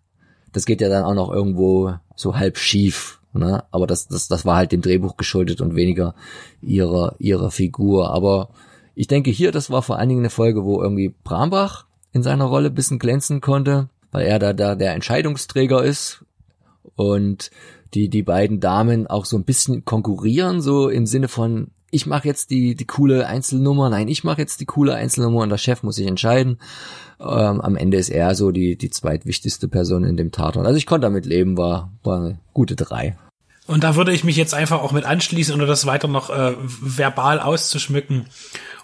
[SPEAKER 4] das geht ja dann auch noch irgendwo so halb schief. Ne? Aber das, das, das war halt dem Drehbuch geschuldet und weniger ihrer, ihrer Figur. Aber ich denke hier, das war vor allen Dingen eine Folge, wo irgendwie Brambach in seiner Rolle bisschen glänzen konnte, weil er da, da der Entscheidungsträger ist und die, die beiden Damen auch so ein bisschen konkurrieren, so im Sinne von, ich mache jetzt die, die coole Einzelnummer, nein, ich mache jetzt die coole Einzelnummer und der Chef muss sich entscheiden. Ähm, am Ende ist er so die, die zweitwichtigste Person in dem Tatort. Also ich konnte damit leben, war, war eine gute drei.
[SPEAKER 6] Und da würde ich mich jetzt einfach auch mit anschließen, ohne das weiter noch äh, verbal auszuschmücken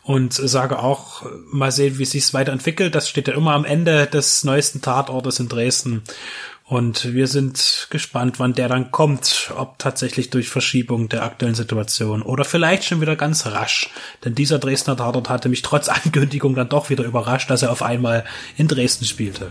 [SPEAKER 6] und sage auch, mal sehen, wie es sich weiterentwickelt. Das steht ja immer am Ende des neuesten Tatortes in Dresden. Und wir sind gespannt, wann der dann kommt, ob tatsächlich durch Verschiebung der aktuellen Situation oder vielleicht schon wieder ganz rasch. Denn dieser Dresdner Tatort hatte mich trotz [LAUGHS] Ankündigung dann doch wieder überrascht, dass er auf einmal in Dresden spielte.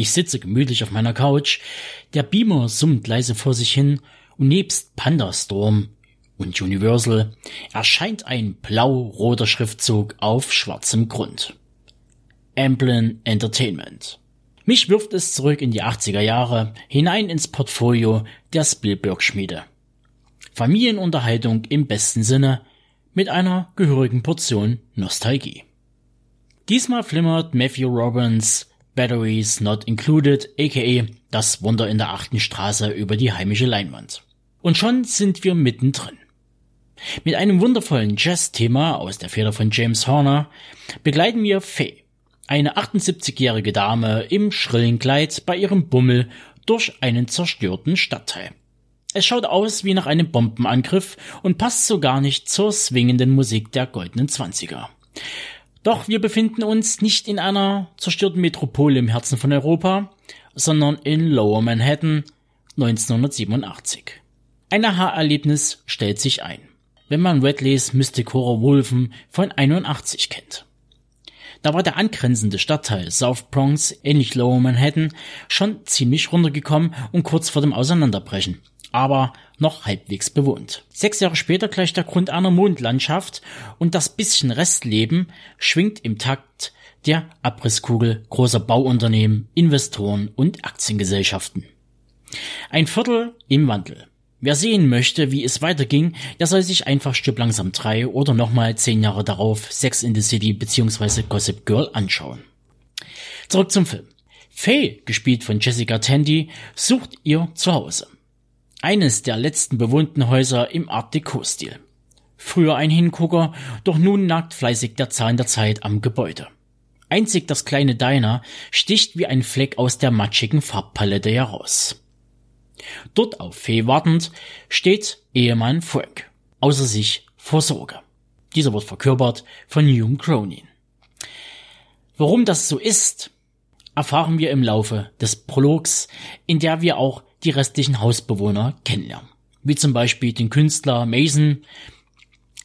[SPEAKER 5] Ich sitze gemütlich auf meiner Couch, der Beamer summt leise vor sich hin und nebst Pandastorm und Universal erscheint ein blau-roter Schriftzug auf schwarzem Grund. Amblin Entertainment. Mich wirft es zurück in die 80er Jahre, hinein ins Portfolio der Spielberg-Schmiede. Familienunterhaltung im besten Sinne, mit einer gehörigen Portion Nostalgie. Diesmal flimmert Matthew Robbins Batteries Not Included, aka Das Wunder in der achten Straße über die heimische Leinwand. Und schon sind wir mittendrin. Mit einem wundervollen Jazz-Thema aus der Feder von James Horner begleiten wir Faye, eine 78-jährige Dame im schrillen Kleid bei ihrem Bummel durch einen zerstörten Stadtteil. Es schaut aus wie nach einem Bombenangriff und passt so gar nicht zur swingenden Musik der goldenen Zwanziger. Doch wir befinden uns nicht in einer zerstörten Metropole im Herzen von Europa, sondern in Lower Manhattan 1987. Ein Aha-Erlebnis stellt sich ein, wenn man Redleys Mystic Horror Wolfen von 81 kennt. Da war der angrenzende Stadtteil South Bronx, ähnlich Lower Manhattan, schon ziemlich runtergekommen und kurz vor dem Auseinanderbrechen aber noch halbwegs bewohnt. Sechs Jahre später gleicht der Grund einer Mondlandschaft und das bisschen Restleben schwingt im Takt der Abrisskugel großer Bauunternehmen, Investoren und Aktiengesellschaften. Ein Viertel im Wandel. Wer sehen möchte, wie es weiterging, der soll sich einfach Stück langsam drei oder nochmal zehn Jahre darauf Sex in the City bzw. Gossip Girl anschauen. Zurück zum Film. Faye, gespielt von Jessica Tandy, sucht ihr Zuhause. Eines der letzten bewohnten Häuser im Art Deco-Stil. Früher ein Hingucker, doch nun nagt fleißig der Zahn der Zeit am Gebäude. Einzig das kleine Diner sticht wie ein Fleck aus der matschigen Farbpalette heraus. Dort auf Fee wartend steht Ehemann Frank, außer sich vor Sorge. Dieser wird verkörpert von Hume Cronin. Warum das so ist, erfahren wir im Laufe des Prologs, in der wir auch die restlichen Hausbewohner kennenlernen. Wie zum Beispiel den Künstler Mason,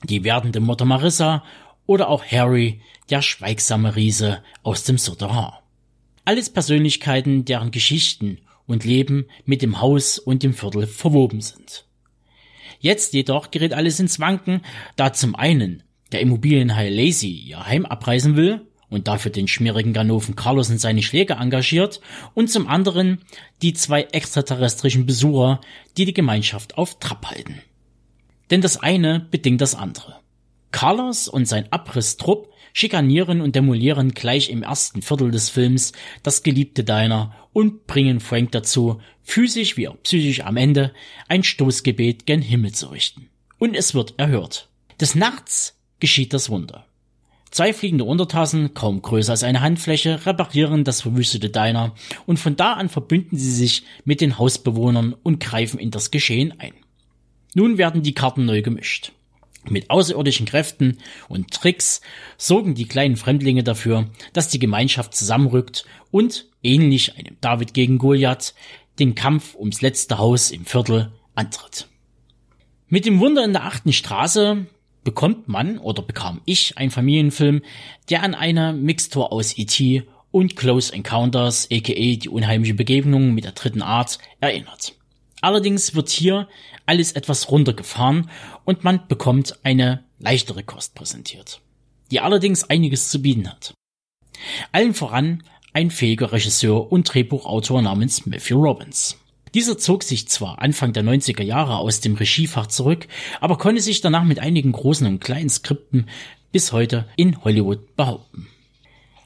[SPEAKER 5] die werdende Mutter Marissa oder auch Harry, der schweigsame Riese aus dem Souterrain. Alles Persönlichkeiten, deren Geschichten und Leben mit dem Haus und dem Viertel verwoben sind. Jetzt jedoch gerät alles ins Wanken, da zum einen der Immobilienhai Lazy ihr Heim abreißen will und dafür den schmierigen Ganoven Carlos und seine Schläger engagiert und zum anderen die zwei extraterrestrischen Besucher, die die Gemeinschaft auf Trab halten. Denn das eine bedingt das andere. Carlos und sein Abrisstrupp schikanieren und demolieren gleich im ersten Viertel des Films das geliebte Diner und bringen Frank dazu, physisch wie auch psychisch am Ende ein Stoßgebet gen Himmel zu richten. Und es wird erhört. Des Nachts geschieht das Wunder. Zwei fliegende Untertassen, kaum größer als eine Handfläche, reparieren das verwüstete Diner und von da an verbünden sie sich mit den Hausbewohnern und greifen in das Geschehen ein. Nun werden die Karten neu gemischt. Mit außerirdischen Kräften und Tricks sorgen die kleinen Fremdlinge dafür, dass die Gemeinschaft zusammenrückt und, ähnlich einem David gegen Goliath, den Kampf ums letzte Haus im Viertel antritt. Mit dem Wunder in der achten Straße bekommt man oder bekam ich einen Familienfilm, der an eine Mixtur aus E.T. und Close Encounters, aka die unheimliche Begegnung mit der dritten Art, erinnert. Allerdings wird hier alles etwas runtergefahren und man bekommt eine leichtere Kost präsentiert, die allerdings einiges zu bieten hat. Allen voran ein fähiger Regisseur und Drehbuchautor namens Matthew Robbins. Dieser zog sich zwar Anfang der 90er Jahre aus dem Regiefach zurück, aber konnte sich danach mit einigen großen und kleinen Skripten bis heute in Hollywood behaupten.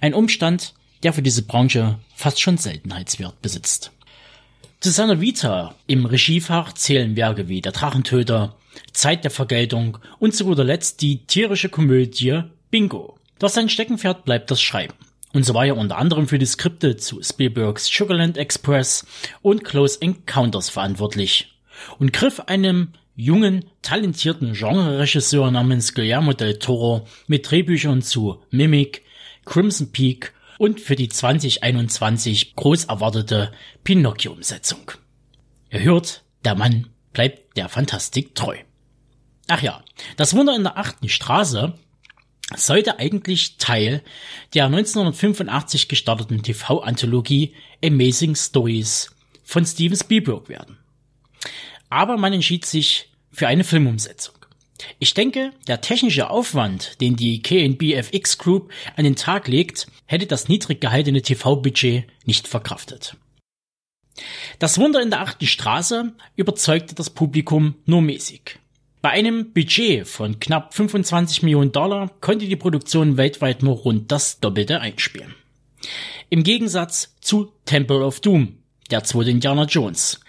[SPEAKER 5] Ein Umstand, der für diese Branche fast schon Seltenheitswert besitzt. Zu seiner Vita im Regiefach zählen Werke wie Der Drachentöter, Zeit der Vergeltung und zu guter Letzt die tierische Komödie Bingo. Doch sein Steckenpferd bleibt das Schreiben. Und so war er unter anderem für die Skripte zu Spielbergs Sugarland Express und Close Encounters verantwortlich und griff einem jungen, talentierten Genre-Regisseur namens Guillermo del Toro mit Drehbüchern zu Mimic, Crimson Peak und für die 2021 groß erwartete Pinocchio-Umsetzung. Ihr hört, der Mann bleibt der Fantastik treu. Ach ja, das Wunder in der achten Straße sollte eigentlich Teil der 1985 gestarteten TV-Anthologie Amazing Stories von Steven Spielberg werden. Aber man entschied sich für eine Filmumsetzung. Ich denke, der technische Aufwand, den die KNBFX Group an den Tag legt, hätte das niedrig gehaltene TV-Budget nicht verkraftet. Das Wunder in der achten Straße überzeugte das Publikum nur mäßig. Bei einem Budget von knapp 25 Millionen Dollar konnte die Produktion weltweit nur rund das Doppelte einspielen. Im Gegensatz zu Temple of Doom, der zweite Indiana Jones.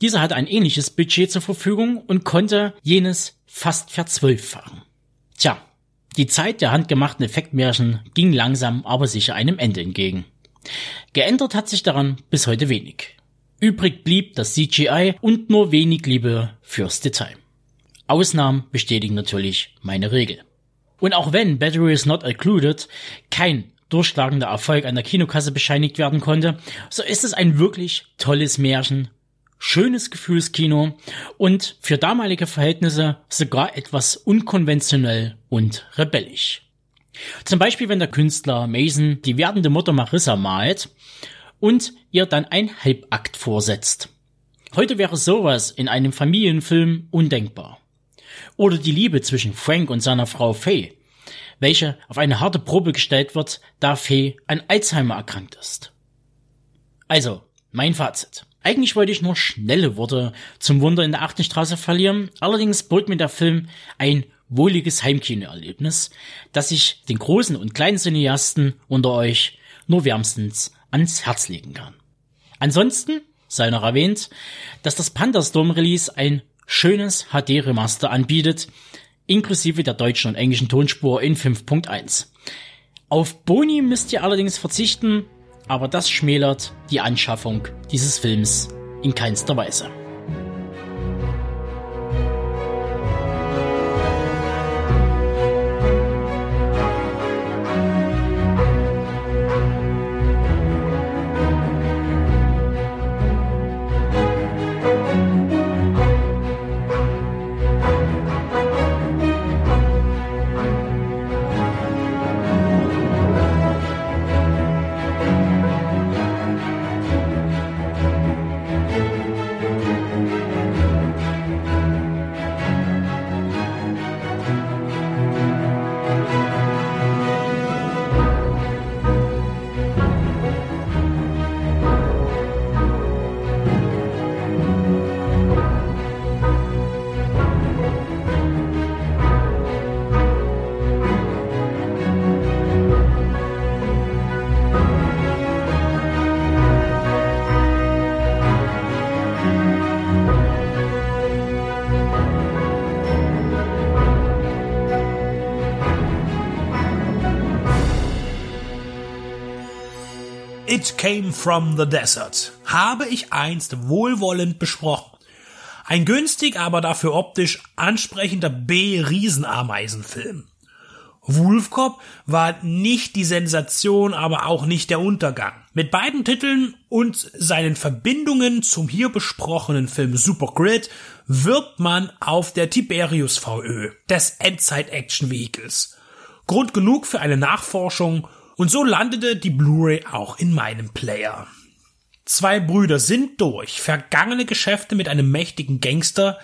[SPEAKER 5] Dieser hatte ein ähnliches Budget zur Verfügung und konnte jenes fast verzwölffachen. Tja, die Zeit der handgemachten Effektmärchen ging langsam aber sicher einem Ende entgegen. Geändert hat sich daran bis heute wenig. Übrig blieb das CGI und nur wenig Liebe fürs Detail. Ausnahmen bestätigen natürlich meine Regel. Und auch wenn Battery is Not Included kein durchschlagender Erfolg an der Kinokasse bescheinigt werden konnte, so ist es ein wirklich tolles Märchen, schönes Gefühlskino und für damalige Verhältnisse sogar etwas unkonventionell und rebellisch. Zum Beispiel, wenn der Künstler Mason die werdende Mutter Marissa malt und ihr dann ein Halbakt vorsetzt. Heute wäre sowas in einem Familienfilm undenkbar. Oder die Liebe zwischen Frank und seiner Frau Faye, welche auf eine harte Probe gestellt wird, da Faye an Alzheimer erkrankt ist. Also, mein Fazit. Eigentlich wollte ich nur schnelle Worte zum Wunder in der achten Straße verlieren, allerdings bot mir der Film ein wohliges Heimkinoerlebnis, das ich den großen und kleinen Cineasten unter euch nur wärmstens ans Herz legen kann. Ansonsten sei noch erwähnt, dass das Pandastorm Release ein schönes HD-Remaster anbietet, inklusive der deutschen und englischen Tonspur in 5.1. Auf Boni müsst ihr allerdings verzichten, aber das schmälert die Anschaffung dieses Films in keinster Weise.
[SPEAKER 6] It Came from the Desert habe ich einst wohlwollend besprochen. Ein günstig, aber dafür optisch ansprechender B-Riesenameisenfilm. Wolfcop war nicht die Sensation, aber auch nicht der Untergang. Mit beiden Titeln und seinen Verbindungen zum hier besprochenen Film Super Grid wirbt man auf der Tiberius VÖ, des Endzeit-Action-Vehicles. Grund genug für eine Nachforschung und so landete die Blu-ray auch in meinem Player. Zwei Brüder sind durch vergangene Geschäfte mit einem mächtigen Gangster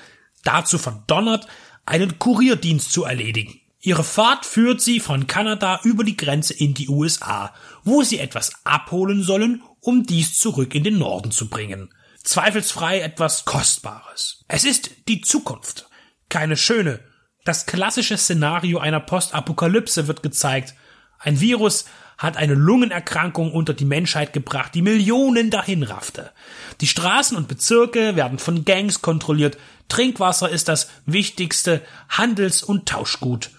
[SPEAKER 6] dazu verdonnert, einen Kurierdienst zu erledigen. Ihre Fahrt führt sie von Kanada über die Grenze in die USA, wo sie etwas abholen sollen, um dies zurück in den Norden zu bringen. Zweifelsfrei etwas Kostbares. Es ist die Zukunft. Keine schöne. Das klassische Szenario einer Postapokalypse wird gezeigt. Ein Virus hat eine Lungenerkrankung unter die Menschheit gebracht, die Millionen dahin raffte. Die Straßen und Bezirke werden von Gangs kontrolliert. Trinkwasser ist das wichtigste Handels- und Tauschgut.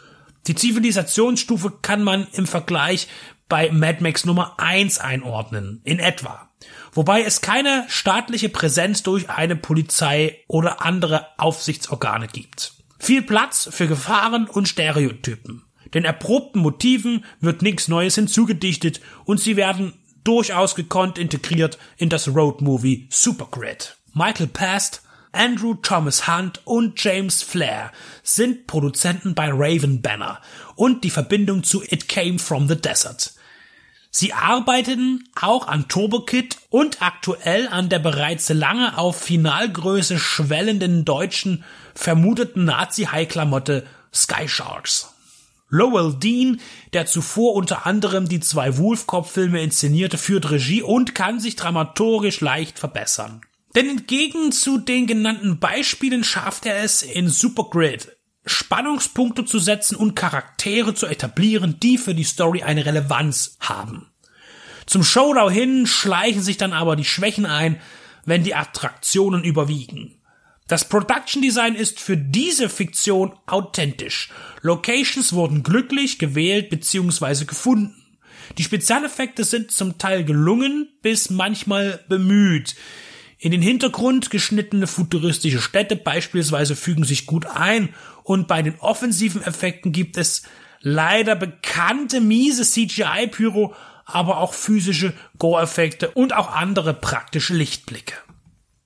[SPEAKER 6] Die Zivilisationsstufe kann man im Vergleich bei Mad Max Nummer 1 einordnen, in etwa. Wobei es keine staatliche Präsenz durch eine Polizei oder andere Aufsichtsorgane gibt. Viel Platz für Gefahren und Stereotypen. Den erprobten Motiven wird nichts Neues hinzugedichtet und sie werden durchaus gekonnt integriert in das Roadmovie Supergrid. Michael Past, Andrew Thomas Hunt und James Flair sind Produzenten bei Raven Banner und die Verbindung zu It Came from the Desert. Sie arbeiteten auch an Turbo Kid und aktuell an der bereits lange auf Finalgröße schwellenden deutschen vermuteten Nazi-High-Klamotte Sky Sharks. Lowell Dean, der zuvor unter anderem die zwei Wolfcop-Filme inszenierte, führt Regie und kann sich dramaturgisch leicht verbessern. Denn entgegen zu den genannten Beispielen schafft er es in Supergrid, Spannungspunkte zu setzen und Charaktere zu etablieren, die für die Story eine Relevanz haben. Zum Showdown hin schleichen sich dann aber die Schwächen ein, wenn die Attraktionen überwiegen. Das Production Design ist für diese Fiktion authentisch. Locations wurden glücklich gewählt bzw. gefunden. Die Spezialeffekte sind zum Teil gelungen bis manchmal bemüht. In den Hintergrund geschnittene futuristische Städte beispielsweise fügen sich gut ein und bei den offensiven Effekten gibt es leider bekannte miese CGI-Pyro, aber auch physische Gore-Effekte und auch andere praktische Lichtblicke.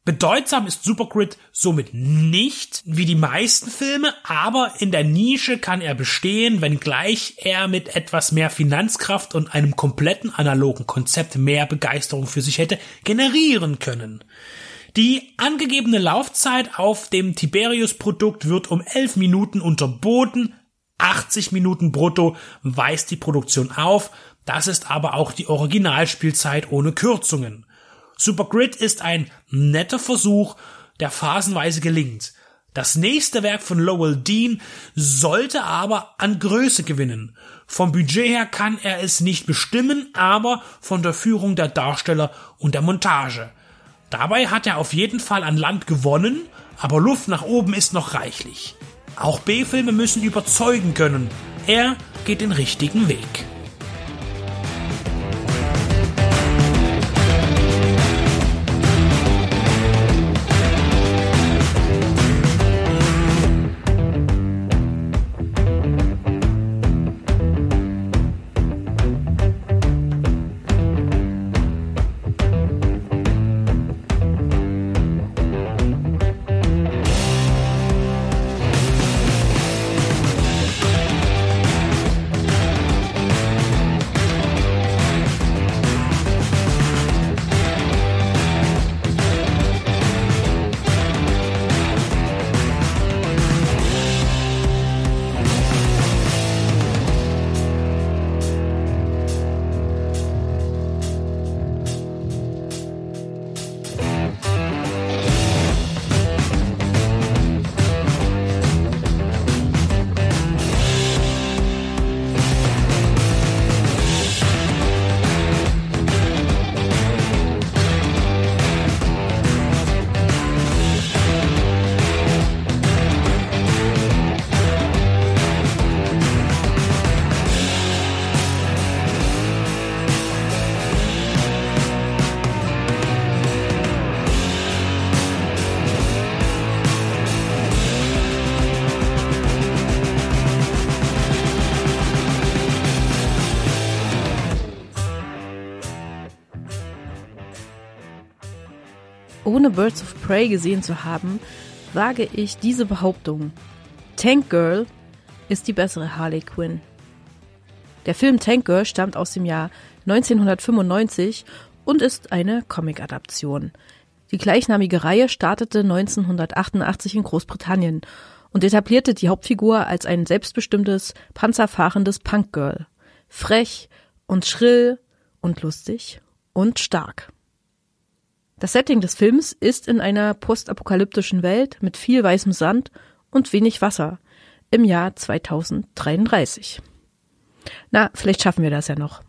[SPEAKER 6] Bedeutsam ist Supergrid somit nicht wie die meisten Filme, aber in der Nische kann er bestehen, wenngleich er mit etwas mehr Finanzkraft und einem kompletten analogen Konzept mehr Begeisterung für sich hätte generieren können. Die angegebene Laufzeit auf dem Tiberius-Produkt wird um 11 Minuten unterboten, 80 Minuten brutto weist die Produktion auf, das ist aber auch die Originalspielzeit ohne Kürzungen. Supergrid ist ein netter Versuch, der phasenweise gelingt. Das nächste Werk von Lowell Dean sollte aber an Größe gewinnen. Vom Budget her kann er es nicht bestimmen, aber von der Führung der Darsteller und der Montage. Dabei hat er auf jeden Fall an Land gewonnen, aber Luft nach oben ist noch reichlich. Auch B-Filme müssen überzeugen können. Er geht den richtigen Weg.
[SPEAKER 7] Ohne Birds of Prey gesehen zu haben, wage ich diese Behauptung. Tank Girl ist die bessere Harley Quinn. Der Film Tank Girl stammt aus dem Jahr 1995 und ist eine Comic-Adaption. Die gleichnamige Reihe startete 1988 in Großbritannien und etablierte die Hauptfigur als ein selbstbestimmtes, panzerfahrendes Punkgirl. Frech und schrill und lustig und stark. Das Setting des Films ist in einer postapokalyptischen Welt mit viel weißem Sand und wenig Wasser im Jahr 2033. Na, vielleicht schaffen wir das ja noch.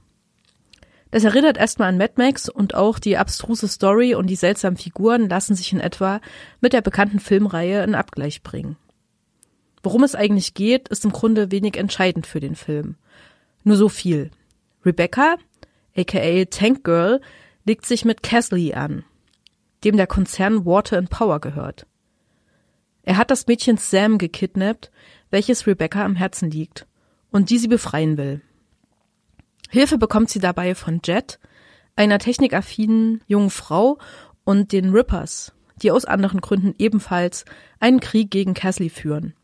[SPEAKER 7] Das erinnert erstmal an Mad Max und auch die abstruse Story und die seltsamen Figuren lassen sich in etwa mit der bekannten Filmreihe in Abgleich bringen. Worum es eigentlich geht, ist im Grunde wenig entscheidend für den Film. Nur so viel. Rebecca, aka Tank Girl, legt sich mit Casley an, dem der Konzern Water and Power gehört. Er hat das Mädchen Sam gekidnappt, welches Rebecca am Herzen liegt und die sie befreien will. Hilfe bekommt sie dabei von Jet, einer technikaffinen jungen Frau und den Rippers, die aus anderen Gründen ebenfalls einen Krieg gegen Casley führen.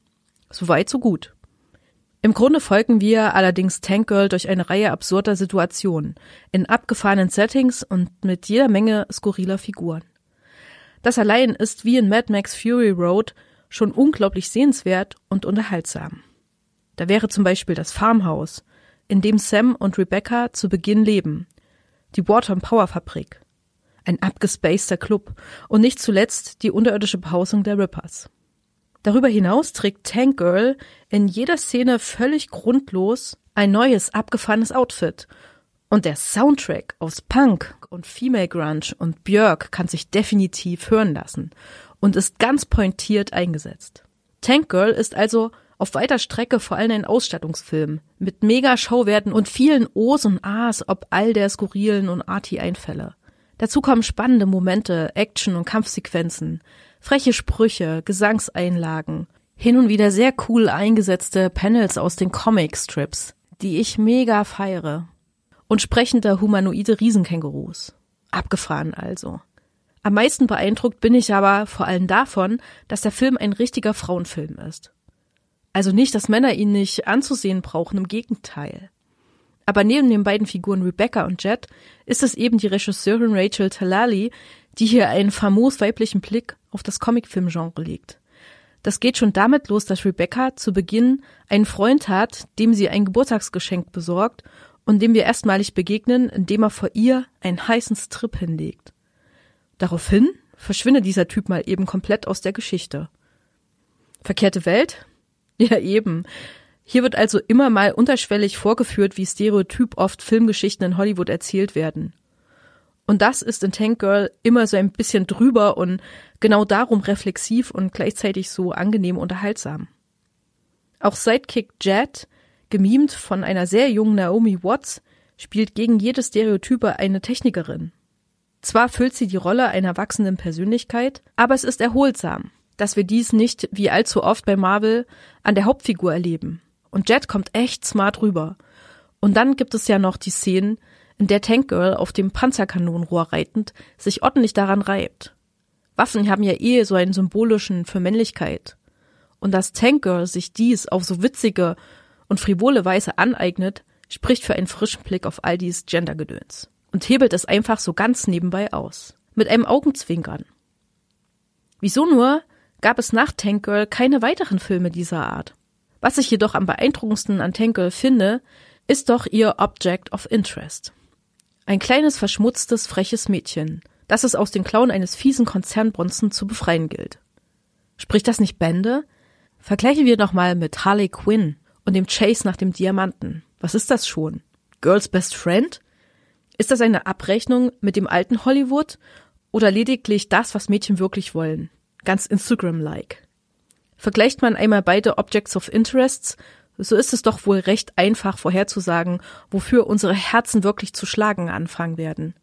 [SPEAKER 7] Soweit so gut. Im Grunde folgen wir allerdings Tank Girl durch eine Reihe absurder Situationen, in abgefahrenen Settings und mit jeder Menge skurriler Figuren. Das allein ist wie in Mad Max Fury Road schon unglaublich sehenswert und unterhaltsam. Da wäre zum Beispiel das Farmhaus, in dem Sam und Rebecca zu Beginn leben, die Water and Power Fabrik, ein abgespaceter Club und nicht zuletzt die unterirdische Behausung der Rippers. Darüber hinaus trägt Tank Girl in jeder Szene völlig grundlos ein neues, abgefahrenes Outfit. Und der Soundtrack aus Punk und Female Grunge und Björk kann sich definitiv hören lassen und ist ganz pointiert eingesetzt. Tank Girl ist also auf weiter Strecke vor allem ein Ausstattungsfilm mit mega Schauwerten und vielen O's und A's ob all der skurrilen und arty Einfälle. Dazu kommen spannende Momente, Action und Kampfsequenzen, freche Sprüche, Gesangseinlagen, hin und wieder sehr cool eingesetzte Panels aus den Comic-Strips, die ich mega feiere. Und sprechende humanoide Riesenkängurus. Abgefahren also. Am meisten beeindruckt bin ich aber vor allem davon, dass der Film ein richtiger Frauenfilm ist. Also nicht, dass Männer ihn nicht anzusehen brauchen, im Gegenteil. Aber neben den beiden Figuren Rebecca und Jet ist es eben die Regisseurin Rachel Talali, die hier einen famos weiblichen Blick auf das Comicfilmgenre legt. Das geht schon damit los, dass Rebecca zu Beginn einen Freund hat, dem sie ein Geburtstagsgeschenk besorgt und dem wir erstmalig begegnen, indem er vor ihr einen heißen Strip hinlegt. Daraufhin verschwindet dieser Typ mal eben komplett aus der Geschichte. Verkehrte Welt? [LAUGHS] Ja, eben. Hier wird also immer mal unterschwellig vorgeführt, wie stereotyp oft Filmgeschichten in Hollywood erzählt werden. Und das ist in Tank Girl immer so ein bisschen drüber und genau darum reflexiv und gleichzeitig so angenehm unterhaltsam. Auch Sidekick Jet, gemimt von einer sehr jungen Naomi Watts, spielt gegen jede Stereotype eine Technikerin. Zwar füllt sie die Rolle einer wachsenden Persönlichkeit, aber es ist erholsam, dass wir dies nicht wie allzu oft bei Marvel an der Hauptfigur erleben. Und Jet kommt echt smart rüber. Und dann gibt es ja noch die Szenen, in der Tank Girl auf dem Panzerkanonenrohr reitend sich ordentlich daran reibt. Waffen haben ja eh so einen symbolischen für Männlichkeit. Und dass Tank Girl sich dies auf so witzige und frivole Weise aneignet, spricht für einen frischen Blick auf all dies Gendergedöns. Und hebelt es einfach so ganz nebenbei aus. Mit einem Augenzwinkern. Wieso nur gab es nach Tank Girl keine weiteren Filme dieser Art? Was ich jedoch am beeindruckendsten an Tank Girl finde, ist doch ihr Object of Interest. Ein kleines, verschmutztes, freches Mädchen, das es aus den Klauen eines fiesen Konzernbronzen zu befreien gilt. Spricht das nicht Bände? Vergleichen wir nochmal mit Harley Quinn und dem Chase nach dem Diamanten. Was ist das schon? Girls Best Friend? Ist das eine Abrechnung mit dem alten Hollywood oder lediglich das, was Mädchen wirklich wollen? Ganz Instagram-like. Vergleicht man einmal beide Objects of Interests, so ist es doch wohl recht einfach vorherzusagen, wofür unsere Herzen wirklich zu schlagen anfangen werden.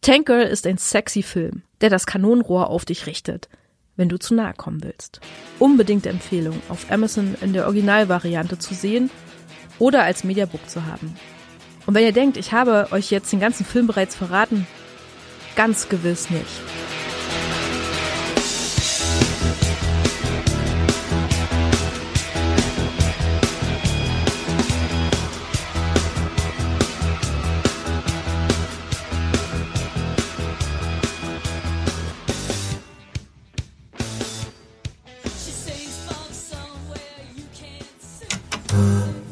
[SPEAKER 7] Tank Girl ist ein sexy Film, der das Kanonenrohr auf dich richtet, wenn du zu nahe kommen willst. Unbedingte Empfehlung, auf Amazon in der Originalvariante zu sehen oder als Mediabook zu haben. Und wenn ihr denkt, ich habe euch jetzt den ganzen Film bereits verraten, ganz gewiss nicht.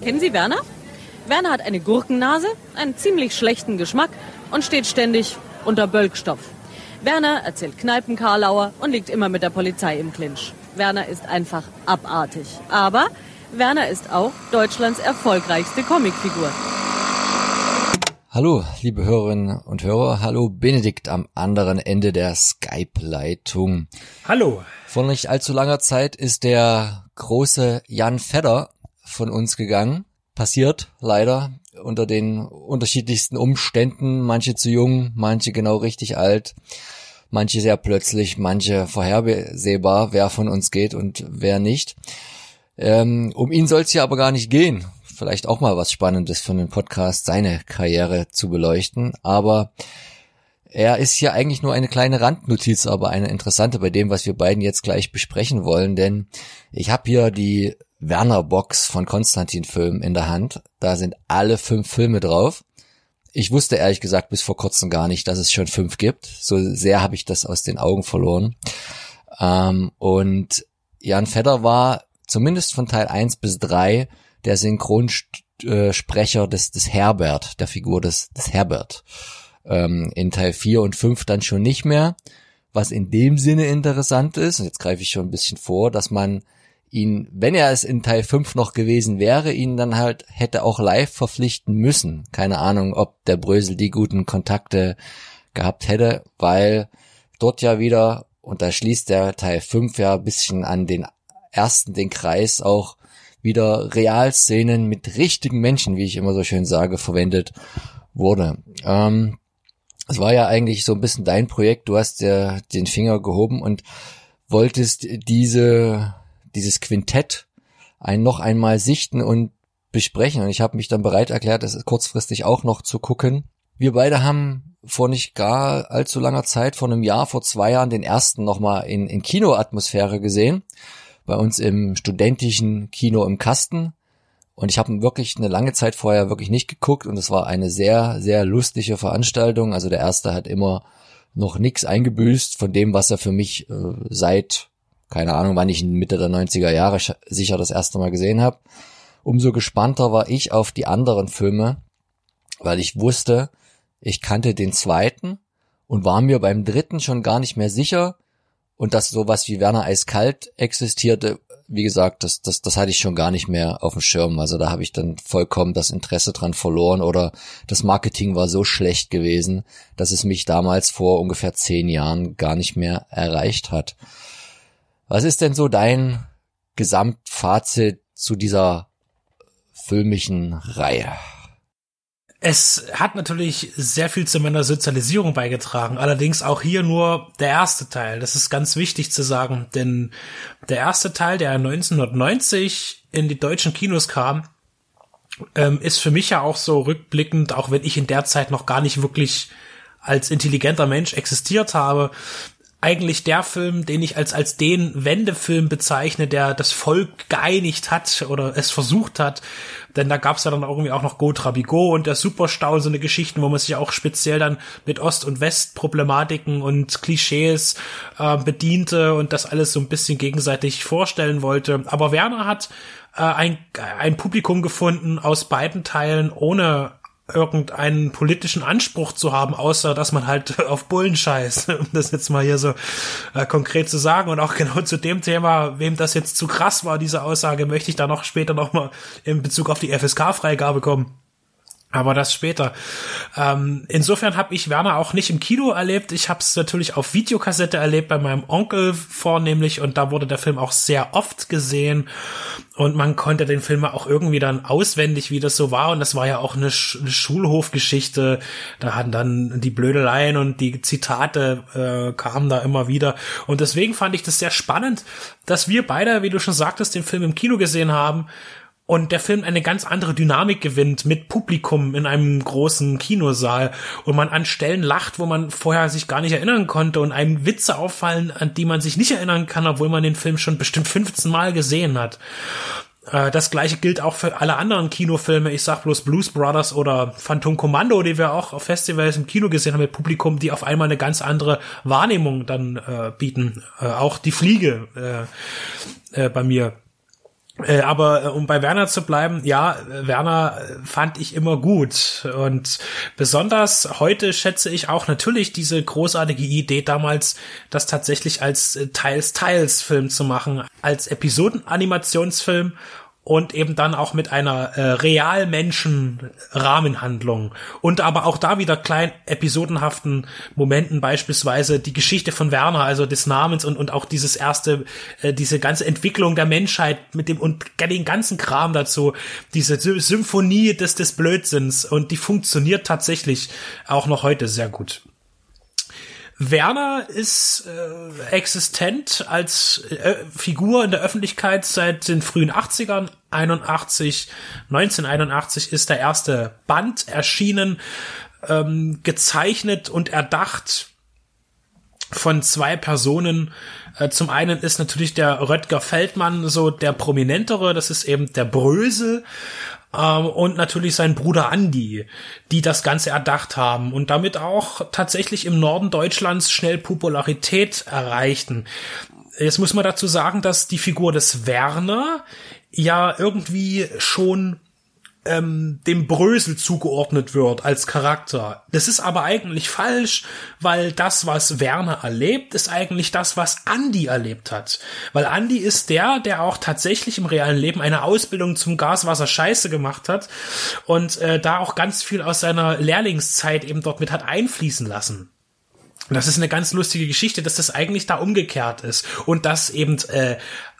[SPEAKER 8] Kennen Sie Werner? Werner hat eine Gurkennase, einen ziemlich schlechten Geschmack und steht ständig unter Bölkstoff. Werner erzählt Kneipenkarlauer und liegt immer mit der Polizei im Clinch. Werner ist einfach abartig. Aber Werner ist auch Deutschlands erfolgreichste Comicfigur.
[SPEAKER 4] Hallo, liebe Hörerinnen und Hörer. Hallo, Benedikt am anderen Ende der Skype-Leitung.
[SPEAKER 6] Hallo.
[SPEAKER 4] Vor nicht allzu langer Zeit ist der große Jan Fedder von uns gegangen. Passiert leider unter den unterschiedlichsten Umständen. Manche zu jung, manche genau richtig alt, manche sehr plötzlich, manche vorhersehbar, wer von uns geht und wer nicht. Ähm, um ihn soll es hier aber gar nicht gehen. Vielleicht auch mal was Spannendes von dem Podcast, seine Karriere zu beleuchten. Aber er ist hier eigentlich nur eine kleine Randnotiz, aber eine interessante bei dem, was wir beiden jetzt gleich besprechen wollen. Denn ich habe hier die Werner Box von Konstantin Film in der Hand. Da sind alle fünf Filme drauf. Ich wusste ehrlich gesagt bis vor kurzem gar nicht, dass es schon fünf gibt. So sehr habe ich das aus den Augen verloren. Ähm, und Jan Fedder war zumindest von Teil 1 bis 3 der Synchronsprecher des, des Herbert, der Figur des, des Herbert. Ähm, in Teil 4 und 5 dann schon nicht mehr. Was in dem Sinne interessant ist, und jetzt greife ich schon ein bisschen vor, dass man ihn, wenn er es in Teil 5 noch gewesen wäre, ihn dann halt hätte auch live verpflichten müssen. Keine Ahnung, ob der Brösel die guten Kontakte gehabt hätte, weil dort ja wieder, und da schließt der Teil 5 ja ein bisschen an den ersten den Kreis auch wieder Realszenen mit richtigen Menschen, wie ich immer so schön sage, verwendet wurde. Ähm, es war ja eigentlich so ein bisschen dein Projekt. Du hast ja den Finger gehoben und wolltest diese, dieses Quintett ein noch einmal sichten und besprechen. Und ich habe mich dann bereit erklärt, es kurzfristig auch noch zu gucken. Wir beide haben vor nicht gar allzu langer Zeit, vor einem Jahr, vor zwei Jahren, den ersten nochmal in, in Kinoatmosphäre gesehen bei uns im studentischen Kino im Kasten. Und ich habe wirklich eine lange Zeit vorher wirklich nicht geguckt und es war eine sehr, sehr lustige Veranstaltung. Also der erste hat immer noch nichts eingebüßt von dem, was er für mich äh, seit, keine Ahnung, wann ich in Mitte der 90er Jahre sicher das erste Mal gesehen habe. Umso gespannter war ich auf die anderen Filme, weil ich wusste, ich kannte den zweiten und war mir beim dritten schon gar nicht mehr sicher, und dass sowas wie Werner Eiskalt existierte, wie gesagt, das, das, das hatte ich schon gar nicht mehr auf dem Schirm. Also da habe ich dann vollkommen das Interesse dran verloren oder das Marketing war so schlecht gewesen, dass es mich damals vor ungefähr zehn Jahren gar nicht mehr erreicht hat. Was ist denn so dein Gesamtfazit zu dieser filmischen Reihe?
[SPEAKER 6] Es hat natürlich sehr viel zu meiner Sozialisierung beigetragen, allerdings auch hier nur der erste Teil. Das ist ganz wichtig zu sagen, denn der erste Teil, der 1990 in die deutschen Kinos kam, ähm, ist für mich ja auch so rückblickend, auch wenn ich in der Zeit noch gar nicht wirklich als intelligenter Mensch existiert habe, eigentlich der Film, den ich als, als den Wendefilm bezeichne, der das Volk geeinigt hat oder es versucht hat. Denn da gab's ja dann irgendwie auch noch Go Trabigo und der Superstau, so eine Geschichten, wo man sich auch speziell dann mit Ost- und West-Problematiken und Klischees äh, bediente und das alles so ein bisschen gegenseitig vorstellen wollte. Aber Werner hat äh, ein, ein Publikum gefunden aus beiden Teilen, ohne irgendeinen politischen Anspruch zu haben, außer dass man halt [LAUGHS] auf Bullen scheißt, um das jetzt mal hier so äh, konkret zu sagen. Und auch genau zu dem Thema, wem das jetzt zu krass war, diese Aussage, möchte ich da noch später nochmal in Bezug auf die FSK-Freigabe kommen. Aber das später. Ähm, insofern habe ich Werner auch nicht im Kino erlebt. Ich habe es natürlich auf Videokassette erlebt bei meinem Onkel vornehmlich und da wurde der Film auch sehr oft gesehen und man konnte den Film auch irgendwie dann auswendig, wie das so war und das war ja auch eine, Sch eine Schulhofgeschichte. Da hatten dann die Blödeleien und die Zitate äh, kamen da immer wieder und deswegen fand ich das sehr spannend, dass wir beide, wie du schon sagtest, den Film im Kino gesehen haben und der Film eine ganz andere Dynamik gewinnt mit Publikum in einem großen Kinosaal und man an Stellen lacht, wo man vorher sich gar nicht erinnern konnte und einem Witze auffallen, an die man sich nicht erinnern kann, obwohl man den Film schon bestimmt 15 Mal gesehen hat. Äh, das gleiche gilt auch für alle anderen Kinofilme. Ich sag bloß Blues Brothers oder Phantom Commando, die wir auch auf Festivals im Kino gesehen haben mit Publikum, die auf einmal eine ganz andere Wahrnehmung dann äh, bieten. Äh, auch die Fliege äh, äh, bei mir Äh, aber äh, um bei Werner zu bleiben, ja, Werner äh, fand ich immer gut. Und besonders heute schätze ich auch natürlich diese großartige Idee damals, das tatsächlich als Teils-Teils-Film zu machen, als Episodenanimationsfilm und eben dann auch mit einer äh, realmenschen Rahmenhandlung und aber auch da wieder klein episodenhaften Momenten beispielsweise die Geschichte von Werner also des Namens und und auch dieses erste äh, diese ganze Entwicklung der Menschheit mit dem und den ganzen Kram dazu diese Symphonie des des Blödsinns und die funktioniert tatsächlich auch noch heute sehr gut. Werner ist äh, existent als äh, Figur in der Öffentlichkeit seit den frühen 80ern. 81, 1981 ist der erste Band erschienen, ähm, gezeichnet und erdacht von zwei Personen. Äh, zum einen ist natürlich der Röttger Feldmann so der prominentere, das ist eben der Brösel ähm, und natürlich sein Bruder Andy, die das Ganze erdacht haben und damit auch tatsächlich im Norden Deutschlands schnell Popularität erreichten. Jetzt muss man dazu sagen, dass die Figur des Werner ja irgendwie schon ähm, dem Brösel zugeordnet wird als Charakter. Das ist aber eigentlich falsch, weil das, was Werner erlebt, ist eigentlich das, was Andy erlebt hat. Weil Andy ist der, der auch tatsächlich im realen Leben eine Ausbildung zum Gaswasser Scheiße gemacht hat und äh, da auch ganz viel aus seiner Lehrlingszeit eben dort mit hat einfließen lassen. Das ist eine ganz lustige Geschichte, dass das eigentlich da umgekehrt ist und dass eben äh,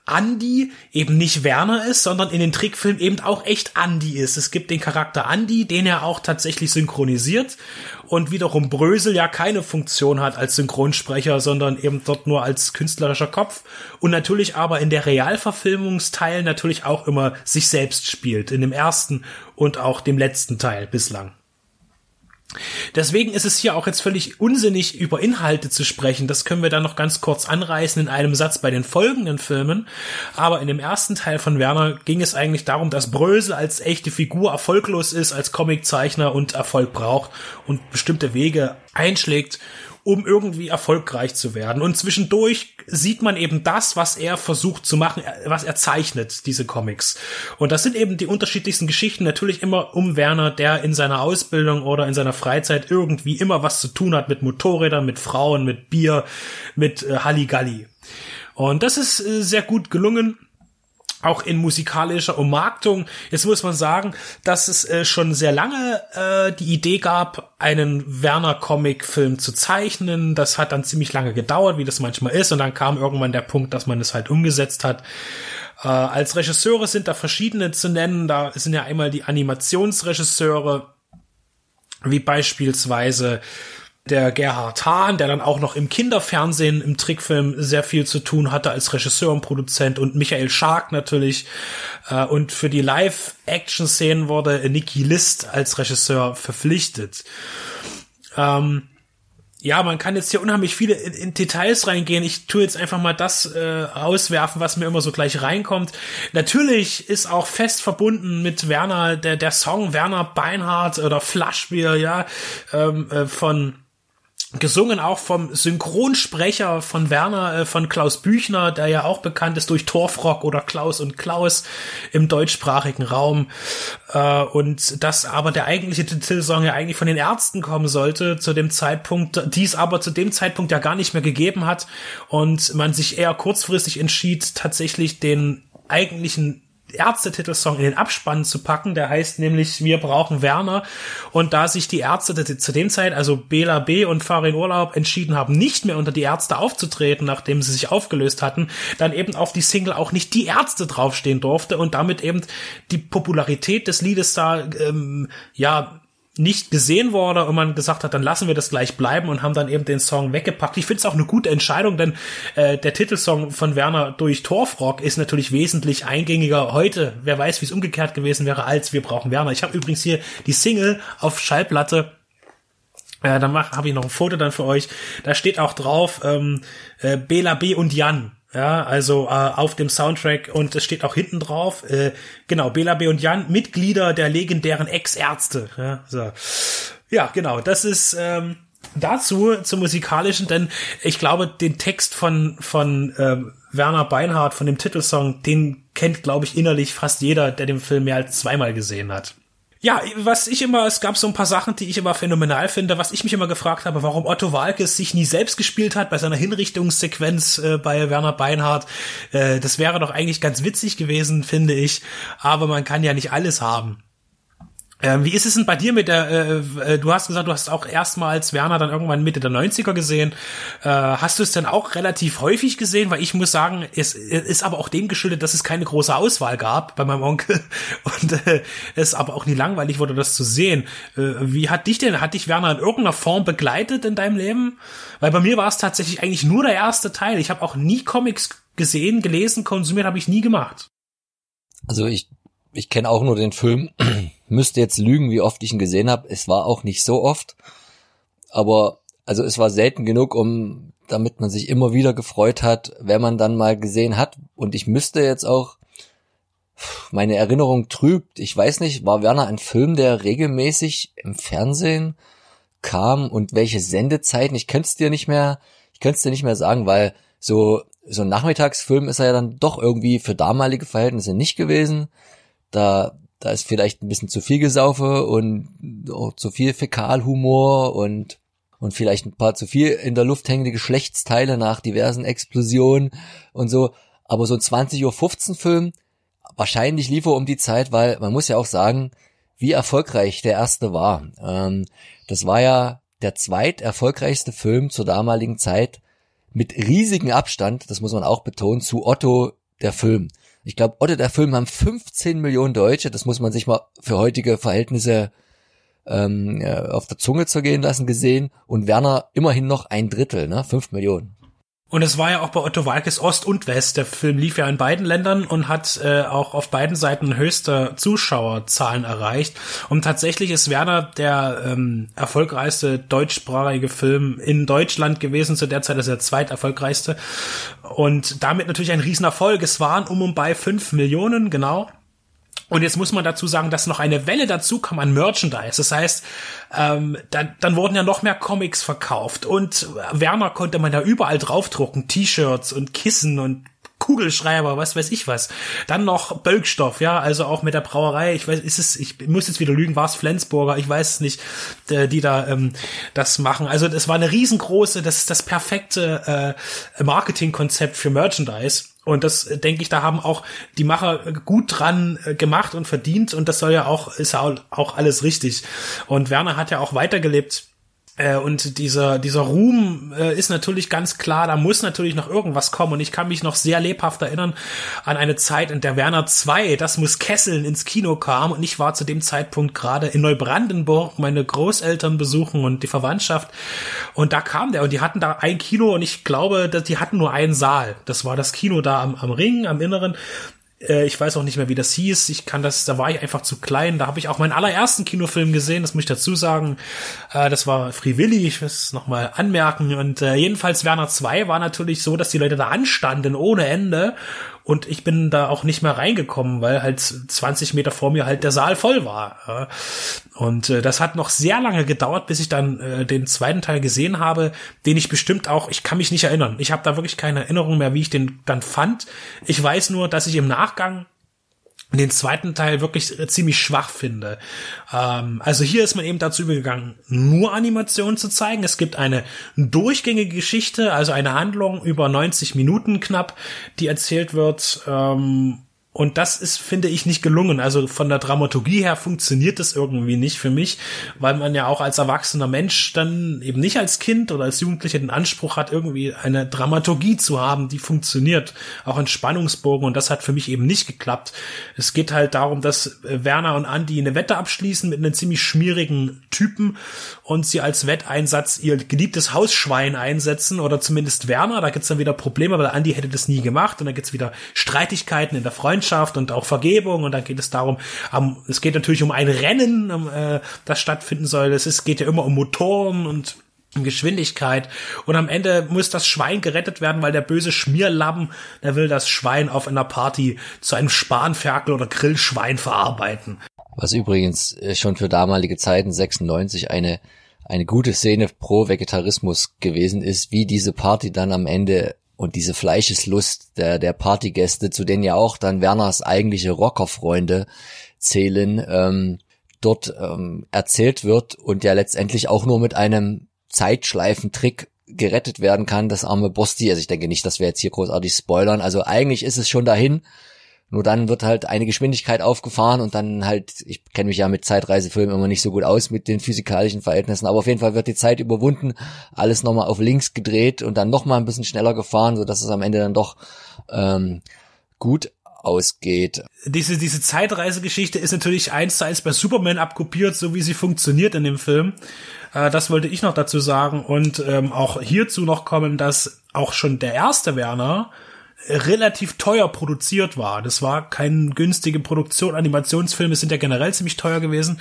[SPEAKER 6] Andy eben nicht Werner ist, sondern in den Trickfilmen eben auch echt Andy ist. Es gibt den Charakter Andy, den er auch tatsächlich synchronisiert und wiederum Brösel ja keine Funktion hat als Synchronsprecher, sondern eben dort nur als künstlerischer Kopf und natürlich aber in der Realverfilmungsteil natürlich auch immer sich selbst spielt, in dem ersten und auch dem letzten Teil bislang. Deswegen ist es hier auch jetzt völlig unsinnig, über Inhalte zu sprechen. Das können wir dann noch ganz kurz anreißen in einem Satz bei den folgenden Filmen. Aber in dem ersten Teil von Werner ging es eigentlich darum, dass Brösel als echte Figur erfolglos ist, als Comiczeichner und Erfolg braucht und bestimmte Wege einschlägt um irgendwie erfolgreich zu werden. Und zwischendurch sieht man eben das, was er versucht zu machen, was er zeichnet, diese Comics. Und das sind eben die unterschiedlichsten Geschichten, natürlich immer um Werner, der in seiner Ausbildung oder in seiner Freizeit irgendwie immer was zu tun hat mit Motorrädern, mit Frauen, mit Bier, mit äh, Halligalli. Und das ist äh, sehr gut gelungen auch in musikalischer Ummarktung. Jetzt muss man sagen, dass es äh, schon sehr lange äh, die Idee gab, einen Werner-Comic-Film zu zeichnen. Das hat dann ziemlich lange gedauert, wie das manchmal ist. Und dann kam irgendwann der Punkt, dass man es halt umgesetzt hat. Äh, als Regisseure sind da verschiedene zu nennen. Da sind ja einmal die Animationsregisseure, wie beispielsweise der Gerhard Hahn, der dann auch noch im Kinderfernsehen im Trickfilm sehr viel zu tun hatte als Regisseur und Produzent und Michael Schark natürlich. Äh, und für die Live-Action-Szenen wurde Nicky List als Regisseur verpflichtet. Ähm, ja, man kann jetzt hier unheimlich viele in, in, Details reingehen. Ich tue jetzt einfach mal das äh, auswerfen, was mir immer so gleich reinkommt. Natürlich ist auch fest verbunden mit Werner der der Song Werner Beinhardt oder Flaschbier, ja, ähm, äh, von gesungen auch vom Synchronsprecher von Werner, äh, von Klaus Büchner, der ja auch bekannt ist durch Torfrock oder Klaus und Klaus im deutschsprachigen Raum. Äh, und dass aber der eigentliche Titelsong ja eigentlich von den Ärzten kommen sollte zu dem Zeitpunkt, dies aber zu dem Zeitpunkt ja gar nicht mehr gegeben hat und man sich eher kurzfristig entschied, tatsächlich den eigentlichen Ärzte-Titelsong in den Abspann zu packen. Der heißt nämlich Wir brauchen Werner. Und da sich die Ärzte zu dem Zeit, also Bela B. und Farin Urlaub, entschieden haben, nicht mehr unter die Ärzte aufzutreten, nachdem sie sich aufgelöst hatten, dann eben auf die Single auch nicht die Ärzte draufstehen durfte und damit eben die Popularität des Liedes da ähm, ja nicht gesehen wurde und man gesagt hat, dann lassen wir das gleich bleiben und haben dann eben den Song weggepackt. Ich finde es auch eine gute Entscheidung, denn äh, der Titelsong von Werner durch Torfrock ist natürlich wesentlich eingängiger heute. Wer weiß, wie es umgekehrt gewesen wäre, als wir brauchen Werner. Ich habe übrigens hier die Single auf Schallplatte. Äh, dann habe ich noch ein Foto dann für euch. Da steht auch drauf ähm, äh, Bela B und Jan. Ja, also äh, auf dem Soundtrack und es steht auch hinten drauf, äh, genau, Bela B. und Jan, Mitglieder der legendären Ex-Ärzte. Ja, so. ja, genau, das ist ähm, dazu zum musikalischen, denn ich glaube, den Text von von ähm, Werner Beinhardt von dem Titelsong, den kennt, glaube ich, innerlich fast jeder, der den Film mehr als zweimal gesehen hat. Ja, was ich immer, es gab so ein paar Sachen, die ich immer phänomenal finde, was ich mich immer gefragt habe, warum Otto Walkes sich nie selbst gespielt hat bei seiner Hinrichtungssequenz äh, bei Werner Beinhardt. Äh, das wäre doch eigentlich ganz witzig gewesen, finde ich. Aber man kann ja nicht alles haben. Ähm, wie ist es denn bei dir mit der, äh, äh, du hast gesagt, du hast auch erstmals Werner dann irgendwann Mitte der 90er gesehen. Äh, hast du es denn auch relativ häufig gesehen? Weil ich muss sagen, es, es ist aber auch dem geschuldet, dass es keine große Auswahl gab bei meinem Onkel [LAUGHS] und äh, es aber auch nie langweilig wurde, das zu sehen. Äh, wie hat dich denn, hat dich Werner in irgendeiner Form begleitet in deinem Leben? Weil bei mir war es tatsächlich eigentlich nur der erste Teil. Ich habe auch nie Comics gesehen, gelesen, konsumiert habe ich nie gemacht.
[SPEAKER 4] Also ich ich kenne auch nur den Film, [CLEARS THROAT] müsste jetzt lügen, wie oft ich ihn gesehen habe. Es war auch nicht so oft, aber also es war selten genug, um damit man sich immer wieder gefreut hat, wenn man dann mal gesehen hat. Und ich müsste jetzt auch, meine Erinnerung trübt. Ich weiß nicht, war Werner ein Film, der regelmäßig im Fernsehen kam und welche Sendezeiten? Ich könnte es dir nicht mehr, ich könnte es dir nicht mehr sagen, weil so so ein Nachmittagsfilm ist er ja dann doch irgendwie für damalige Verhältnisse nicht gewesen. Da, da ist vielleicht ein bisschen zu viel Gesaufe und auch zu viel Fäkalhumor und, und vielleicht ein paar zu viel in der Luft hängende Geschlechtsteile nach diversen Explosionen und so. Aber so ein 20.15 Uhr Film, wahrscheinlich lief er um die Zeit, weil man muss ja auch sagen, wie erfolgreich der erste war. Ähm, das war ja der zweit erfolgreichste Film zur damaligen Zeit mit riesigem Abstand, das muss man auch betonen, zu Otto der Film. Ich glaube, Otto der Film haben 15 Millionen Deutsche, das muss man sich mal für heutige Verhältnisse ähm, auf der Zunge zergehen lassen gesehen und Werner immerhin noch ein Drittel, ne? Fünf Millionen.
[SPEAKER 6] Und es war ja auch bei Otto Walkes Ost und West. Der Film lief ja in beiden Ländern und hat äh, auch auf beiden Seiten höchste Zuschauerzahlen erreicht. Und tatsächlich ist Werner der ähm, erfolgreichste deutschsprachige Film in Deutschland gewesen. Zu der Zeit ist er zweiterfolgreichste. Und damit natürlich ein Riesenerfolg. Es waren um und bei fünf Millionen, genau. Und jetzt muss man dazu sagen, dass noch eine Welle dazu kam an Merchandise. Das heißt, ähm, dann, dann wurden ja noch mehr Comics verkauft und Werner konnte man ja überall draufdrucken, T-Shirts und Kissen und Kugelschreiber, was weiß ich was. Dann noch Bölkstoff, ja, also auch mit der Brauerei. Ich weiß, ist es, ich muss jetzt wieder lügen, war es Flensburger, ich weiß es nicht, äh, die da ähm, das machen. Also das war eine riesengroße, das ist das perfekte äh, Marketingkonzept für Merchandise. Und das äh, denke ich, da haben auch die Macher gut dran äh, gemacht und verdient und das soll ja auch, ist ja auch alles richtig. Und Werner hat ja auch weitergelebt äh, und dieser, dieser Ruhm äh, ist natürlich ganz klar, da muss natürlich noch irgendwas kommen. Und ich kann mich noch sehr lebhaft erinnern an eine Zeit, in der Werner 2, das muss Kesseln, ins Kino kam. Und ich war zu dem Zeitpunkt gerade in Neubrandenburg meine Großeltern besuchen und die Verwandtschaft. Und da kam der und die hatten da ein Kino und ich glaube, dass die hatten nur einen Saal. Das war das Kino da am, am Ring, am Inneren. Äh, ich weiß auch nicht mehr, wie das hieß. Ich kann das, da war ich einfach zu klein. Da habe ich auch meinen allerersten Kinofilm gesehen, das muss ich dazu sagen. Äh, das war Free Willy, ich will es nochmal anmerken. Und äh, jedenfalls Werner 2 war natürlich so, dass die Leute da anstanden ohne Ende und ich bin da auch nicht mehr reingekommen, weil halt 20 Meter vor mir halt der Saal voll war. Und äh, das hat noch sehr lange gedauert, bis ich dann äh, den zweiten Teil gesehen habe, den ich bestimmt auch, ich kann mich nicht erinnern. Ich habe da wirklich keine Erinnerung mehr, wie ich den dann fand. Ich weiß nur, dass ich im Nachgang den zweiten Teil wirklich äh, ziemlich schwach finde. Ähm, also hier ist man eben dazu übergegangen, nur Animationen zu zeigen. Es gibt eine durchgängige Geschichte, also eine Handlung über 90 Minuten knapp, die erzählt wird. Ähm, und das ist, finde ich, nicht gelungen. Also von der Dramaturgie her funktioniert das irgendwie nicht für mich, weil man ja auch als erwachsener Mensch dann eben nicht als Kind oder als Jugendlicher den Anspruch hat, irgendwie eine Dramaturgie zu haben, die funktioniert. Auch ein Spannungsbogen. Und das hat für mich eben nicht geklappt. Es geht halt darum, dass Werner und Andy eine Wette abschließen mit einem ziemlich schmierigen Typen und sie als Wetteinsatz ihr geliebtes Hausschwein einsetzen oder zumindest Werner. Da gibt's dann wieder Probleme, weil Andy hätte das nie gemacht und dann gibt's wieder Streitigkeiten in der Freundschaft Freundschaft und auch Vergebung und dann geht es darum, um, es geht natürlich um ein Rennen, um, äh, das stattfinden soll. Es ist, geht ja immer um Motoren und Geschwindigkeit und am Ende muss das Schwein gerettet werden, weil der böse Schmierlappen, der will das Schwein auf einer Party zu einem Spanferkel oder Grillschwein verarbeiten.
[SPEAKER 4] Was übrigens äh, schon für damalige Zeiten 96 eine eine gute Szene pro Vegetarismus gewesen ist, wie diese Party dann am Ende und diese Fleischeslust der, der Partygäste, zu denen ja auch dann Werners eigentliche Rockerfreunde zählen, ähm, dort ähm, erzählt wird und ja letztendlich auch nur mit einem Zeitschleifentrick gerettet werden kann, das arme Bosti. Also ich denke nicht, dass wir jetzt hier großartig spoilern. Also eigentlich ist es schon dahin. Nur dann wird halt eine Geschwindigkeit aufgefahren und dann halt, ich kenne mich ja mit Zeitreisefilmen immer nicht so gut aus mit den physikalischen Verhältnissen, aber auf jeden Fall wird die Zeit überwunden, alles nochmal auf links gedreht und dann nochmal ein bisschen schneller gefahren, so dass es am Ende dann doch ähm, gut ausgeht.
[SPEAKER 6] Diese, diese Zeitreisegeschichte ist natürlich eins zu eins bei Superman abkopiert, so wie sie funktioniert in dem Film. Äh, das wollte ich noch dazu sagen und ähm, auch hierzu noch kommen, dass auch schon der erste Werner relativ teuer produziert war. Das war keine günstige Produktion. Animationsfilme sind ja generell ziemlich teuer gewesen.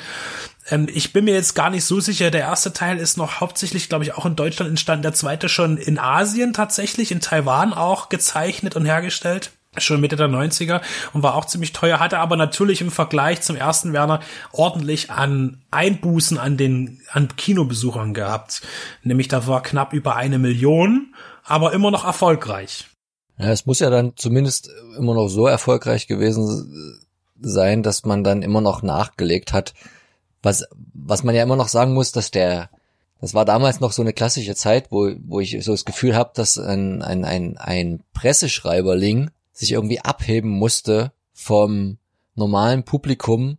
[SPEAKER 6] Ähm, ich bin mir jetzt gar nicht so sicher. Der erste Teil ist noch hauptsächlich, glaube ich, auch in Deutschland entstanden. Der zweite schon in Asien tatsächlich, in Taiwan auch gezeichnet und hergestellt schon Mitte der 90er und war auch ziemlich teuer, hatte aber natürlich im Vergleich zum ersten Werner ordentlich an Einbußen an den an Kinobesuchern gehabt. Nämlich da war knapp über eine Million, aber immer noch erfolgreich.
[SPEAKER 4] Ja, es muss ja dann zumindest immer noch so erfolgreich gewesen sein, dass man dann immer noch nachgelegt hat. Was, was man ja immer noch sagen muss, dass der, das war damals noch so eine klassische Zeit, wo, wo ich so das Gefühl habe, dass ein, ein, ein, ein Presseschreiberling sich irgendwie abheben musste vom normalen Publikum.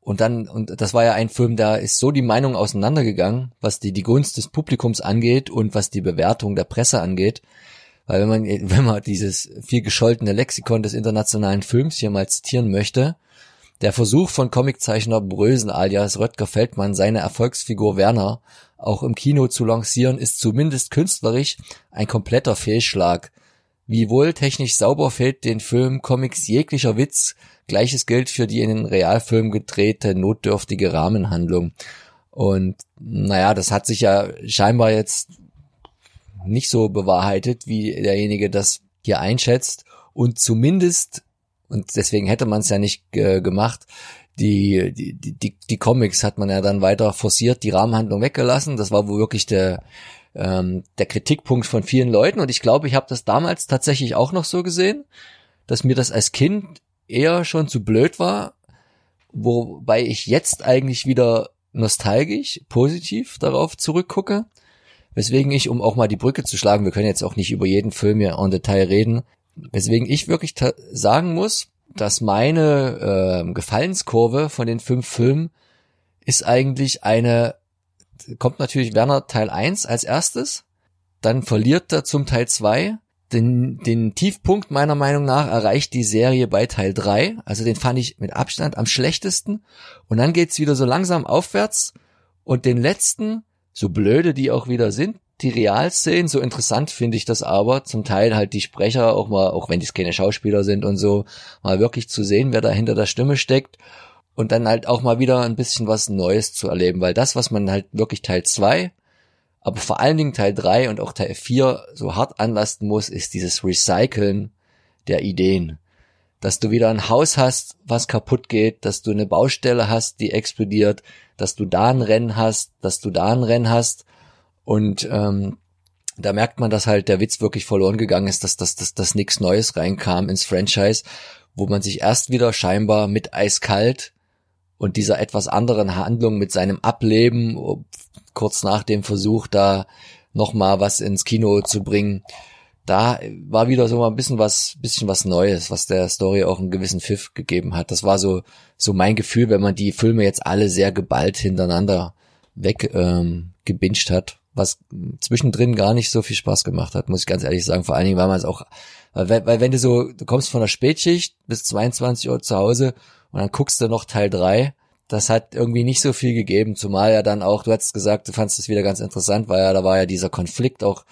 [SPEAKER 4] Und dann, und das war ja ein Film, da ist so die Meinung auseinandergegangen, was die, die Gunst des Publikums angeht und was die Bewertung der Presse angeht. Weil wenn man, [LAUGHS] wenn man dieses viel gescholtene Lexikon des internationalen Films hier mal zitieren möchte, der Versuch von Comiczeichner Brösen alias Röttger Feldmann, seine Erfolgsfigur Werner auch im Kino zu lancieren, ist zumindest künstlerisch ein kompletter Fehlschlag. Wie wohl technisch sauber fällt den Film Comics jeglicher Witz. Gleiches gilt für die in den Realfilm gedrehte notdürftige Rahmenhandlung. Und naja, das hat sich ja scheinbar jetzt nicht so bewahrheitet, wie derjenige das hier einschätzt. Und zumindest, und deswegen hätte man es ja nicht äh, gemacht, die, die, die, die Comics hat man ja dann weiter forciert, die Rahmenhandlung weggelassen. Das war wohl wirklich der, ähm, der Kritikpunkt von vielen Leuten. Und ich glaube, ich habe das damals tatsächlich auch noch so gesehen, dass mir das als Kind eher schon zu blöd war, wobei ich jetzt eigentlich wieder nostalgisch, positiv darauf zurückgucke. Weswegen ich, um auch mal die Brücke zu schlagen, wir können jetzt auch nicht über jeden Film hier en Detail reden, weswegen ich wirklich sagen muss, dass meine äh, Gefallenskurve von den fünf Filmen ist eigentlich eine kommt natürlich Werner Teil 1 als erstes, dann verliert er zum Teil 2. Den, den Tiefpunkt meiner Meinung nach erreicht die Serie bei Teil 3. Also den fand ich mit Abstand am schlechtesten. Und dann geht's wieder so langsam aufwärts. Und den letzten, so blöde die auch wieder sind, die Realszenen, so interessant finde ich das aber, zum Teil halt die Sprecher auch mal, auch wenn die keine Schauspieler sind und so, mal wirklich zu sehen, wer da hinter der Stimme steckt und dann halt auch mal wieder ein bisschen was Neues zu erleben, weil das, was man halt wirklich Teil zwei, aber vor allen Dingen Teil drei und auch Teil vier so hart anlasten muss, ist dieses Recyceln der Ideen. Dass du wieder ein Haus hast, was kaputt geht, dass du eine Baustelle hast, die explodiert, dass du da ein Rennen hast, dass du da ein Rennen hast. Und ähm, da merkt man, dass halt der Witz wirklich verloren gegangen ist, dass, dass, dass, dass nichts Neues reinkam ins Franchise, wo man sich erst wieder scheinbar mit eiskalt und dieser etwas anderen Handlung mit seinem Ableben kurz nach dem Versuch da nochmal was ins Kino zu bringen, da war wieder so mal ein bisschen was, bisschen was Neues, was der Story auch einen gewissen Pfiff gegeben hat. Das war so, so mein Gefühl, wenn man die Filme jetzt alle sehr geballt hintereinander weg ähm, gebinged hat, was zwischendrin gar nicht so viel Spaß gemacht hat, muss ich ganz ehrlich sagen. Vor allen Dingen, weil man es auch, weil, weil wenn du so, du kommst von der Spätschicht bis 22 Uhr zu Hause und dann guckst du noch Teil drei. Das hat irgendwie nicht so viel gegeben, zumal ja dann auch, du hast gesagt, du fandest es wieder ganz interessant, weil ja, da war ja dieser Konflikt auch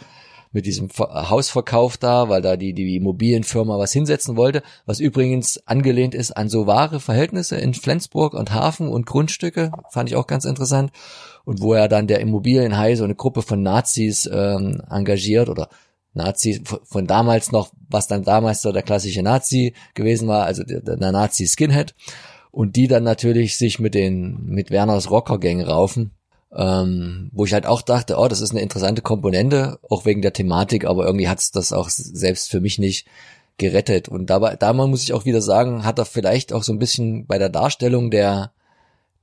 [SPEAKER 4] mit diesem Hausverkauf da, weil da die, die Immobilienfirma was hinsetzen wollte, was übrigens angelehnt ist an so wahre Verhältnisse in Flensburg und Hafen und Grundstücke, fand ich auch ganz interessant. Und wo er dann der Immobilienhai so eine Gruppe von Nazis ähm, engagiert oder Nazi von damals noch, was dann damals so der klassische Nazi gewesen war, also der, der Nazi Skinhead und die dann natürlich sich mit den mit Werners Rockergang raufen ähm, wo ich halt auch dachte, oh, das ist eine interessante Komponente, auch wegen der Thematik, aber irgendwie hat's das auch selbst für mich nicht gerettet. Und dabei, da muss ich auch wieder sagen, hat er vielleicht auch so ein bisschen bei der Darstellung der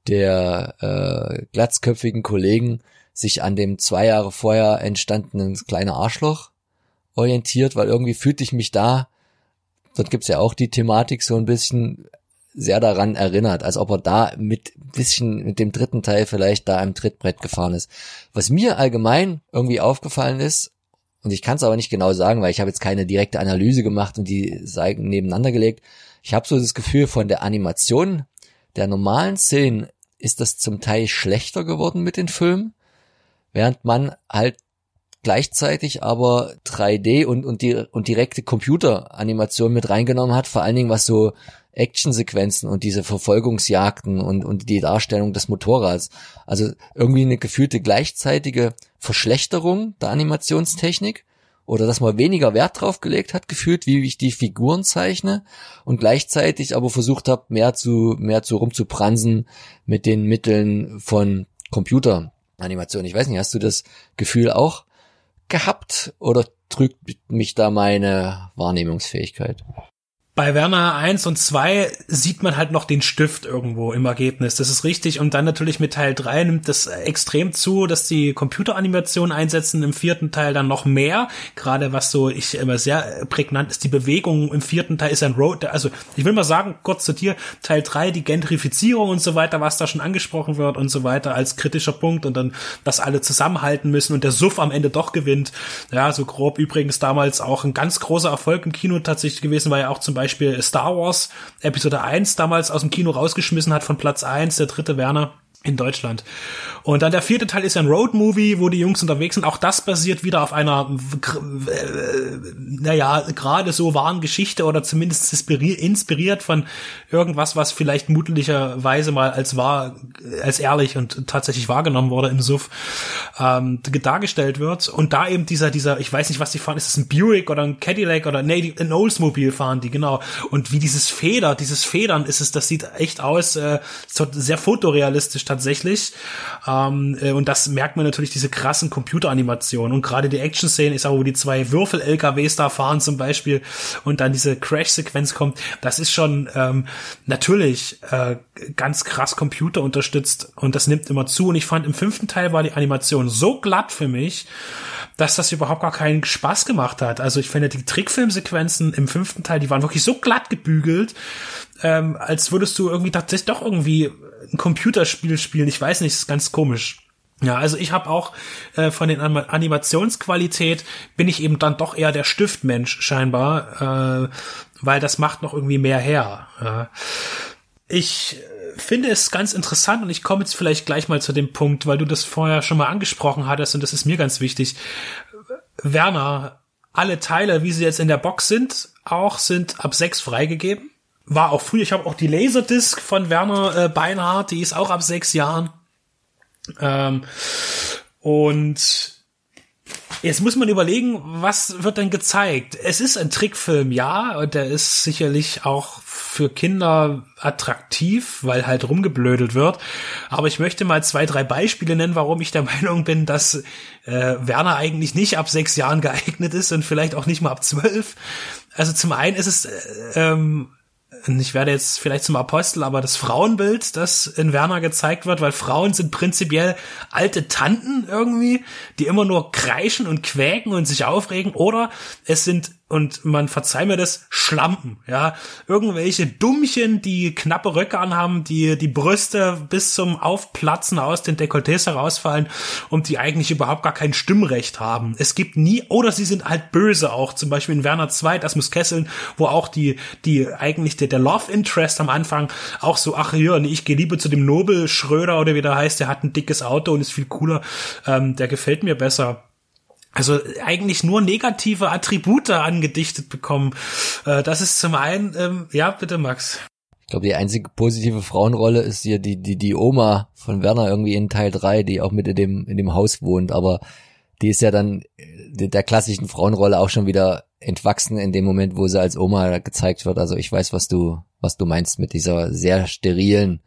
[SPEAKER 4] der äh, glatzköpfigen Kollegen sich an dem zwei Jahre vorher entstandenen kleine Arschloch orientiert, weil irgendwie fühlte ich mich da, dort gibt's ja auch die Thematik so ein bisschen sehr daran erinnert, als ob er da mit bisschen mit dem dritten Teil vielleicht da im Trittbrett gefahren ist. Was mir allgemein irgendwie aufgefallen ist, und ich kann es aber nicht genau sagen, weil ich habe jetzt keine direkte Analyse gemacht und die Seiten nebeneinander gelegt. Ich habe so das Gefühl, von der Animation der normalen Szenen ist das zum Teil schlechter geworden mit den Filmen, während man halt gleichzeitig aber 3D und, und, die, und direkte Computeranimation mit reingenommen hat, vor allen Dingen was so Actionsequenzen und diese Verfolgungsjagden und, und die Darstellung des Motorrads. Also irgendwie eine gefühlte gleichzeitige Verschlechterung der Animationstechnik oder dass man weniger Wert drauf gelegt hat, gefühlt, wie ich die Figuren zeichne und gleichzeitig aber versucht habe, mehr zu, mehr zu rumzupransen mit den Mitteln von Computeranimation. Ich weiß nicht, hast du das Gefühl auch oder trügt mich da meine Wahrnehmungsfähigkeit?
[SPEAKER 6] Bei Werner 1 und 2 sieht man halt noch den Stift irgendwo im Ergebnis. Das ist richtig. Und dann natürlich mit Teil 3 nimmt das extrem zu, dass die Computeranimation einsetzen. Im vierten Teil dann noch mehr. Gerade was so ich immer sehr prägnant ist, die Bewegung im vierten Teil ist ein Road. Also ich will mal sagen, kurz zu dir, Teil 3, die Gentrifizierung und so weiter, was da schon angesprochen wird und so weiter als kritischer Punkt und dann, dass alle zusammenhalten müssen und der Suff am Ende doch gewinnt. Ja, so grob übrigens damals auch ein ganz großer Erfolg im Kino tatsächlich gewesen, war ja auch zum Beispiel Beispiel Star Wars Episode 1 damals aus dem Kino rausgeschmissen hat von Platz 1, der dritte Werner in Deutschland. Und dann der vierte Teil ist ein Road-Movie, wo die Jungs unterwegs sind. Auch das basiert wieder auf einer, äh, naja, gerade so wahren Geschichte oder zumindest inspiriert von irgendwas, was vielleicht mutlicherweise mal als wahr, als ehrlich und tatsächlich wahrgenommen wurde im Suff, ähm, dargestellt wird. Und da eben dieser, dieser, ich weiß nicht, was die fahren, ist es ein Buick oder ein Cadillac oder, nee, ein Oldsmobile fahren die, genau. Und wie dieses Feder, dieses Federn ist es, das sieht echt aus, äh, sehr fotorealistisch tatsächlich. Ähm, äh, und das merkt man natürlich, diese krassen Computeranimationen. Und gerade die Action-Szene ist auch, wo die zwei Würfel-LKWs da fahren zum Beispiel und dann diese Crash-Sequenz kommt. Das ist schon ähm, natürlich äh, ganz krass Computer unterstützt und das nimmt immer zu. Und ich fand, im fünften Teil war die Animation so glatt für mich, dass das überhaupt gar keinen Spaß gemacht hat. Also ich finde die Trickfilmsequenzen im fünften Teil, die waren wirklich so glatt gebügelt, ähm, als würdest du irgendwie tatsächlich doch irgendwie ein Computerspiel spielen. Ich weiß nicht, ist ganz komisch. Ja, also ich habe auch äh, von den Animationsqualität bin ich eben dann doch eher der Stiftmensch scheinbar, äh, weil das macht noch irgendwie mehr her. Ja. Ich finde es ganz interessant und ich komme jetzt vielleicht gleich mal zu dem Punkt, weil du das vorher schon mal angesprochen hattest und das ist mir ganz wichtig. Werner, alle Teile, wie sie jetzt in der Box sind, auch sind ab sechs freigegeben war auch früher, ich habe auch die Laserdisc von Werner äh, Beinhardt, die ist auch ab sechs Jahren. Ähm, und jetzt muss man überlegen, was wird denn gezeigt? Es ist ein Trickfilm, ja, und der ist sicherlich auch für Kinder attraktiv, weil halt rumgeblödelt wird. Aber ich möchte mal zwei, drei Beispiele nennen, warum ich der [LAUGHS] Meinung bin, dass äh, Werner eigentlich nicht ab sechs Jahren geeignet ist und vielleicht auch nicht mal ab zwölf. Also zum einen ist es äh, ähm, ich werde jetzt vielleicht zum Apostel, aber das Frauenbild, das in Werner gezeigt wird, weil Frauen sind prinzipiell alte Tanten irgendwie, die immer nur kreischen und quäken und sich aufregen, oder es sind und man verzeih mir das, Schlampen, ja. Irgendwelche Dummchen, die knappe Röcke anhaben, die die Brüste bis zum Aufplatzen aus den Dekolletés herausfallen und die eigentlich überhaupt gar kein Stimmrecht haben. Es gibt nie, oder sie sind halt böse auch, zum Beispiel in Werner 2, das muss Kesseln, wo auch die, die eigentlich der, der Love Interest am Anfang auch so, ach hier, ich gehe lieber zu dem Nobel Schröder oder wie der heißt, der hat ein dickes Auto und ist viel cooler, ähm, der gefällt mir besser also eigentlich nur negative Attribute angedichtet bekommen. Äh, das ist zum einen, ähm, ja, bitte Max.
[SPEAKER 4] Ich glaube, die einzige positive Frauenrolle ist hier die, die, die Oma von Werner irgendwie in Teil 3, die auch mit in dem, in dem Haus wohnt, aber die ist ja dann äh, der klassischen Frauenrolle auch schon wieder entwachsen in dem Moment, wo sie als Oma gezeigt wird. Also ich weiß, was du, was du meinst mit dieser sehr sterilen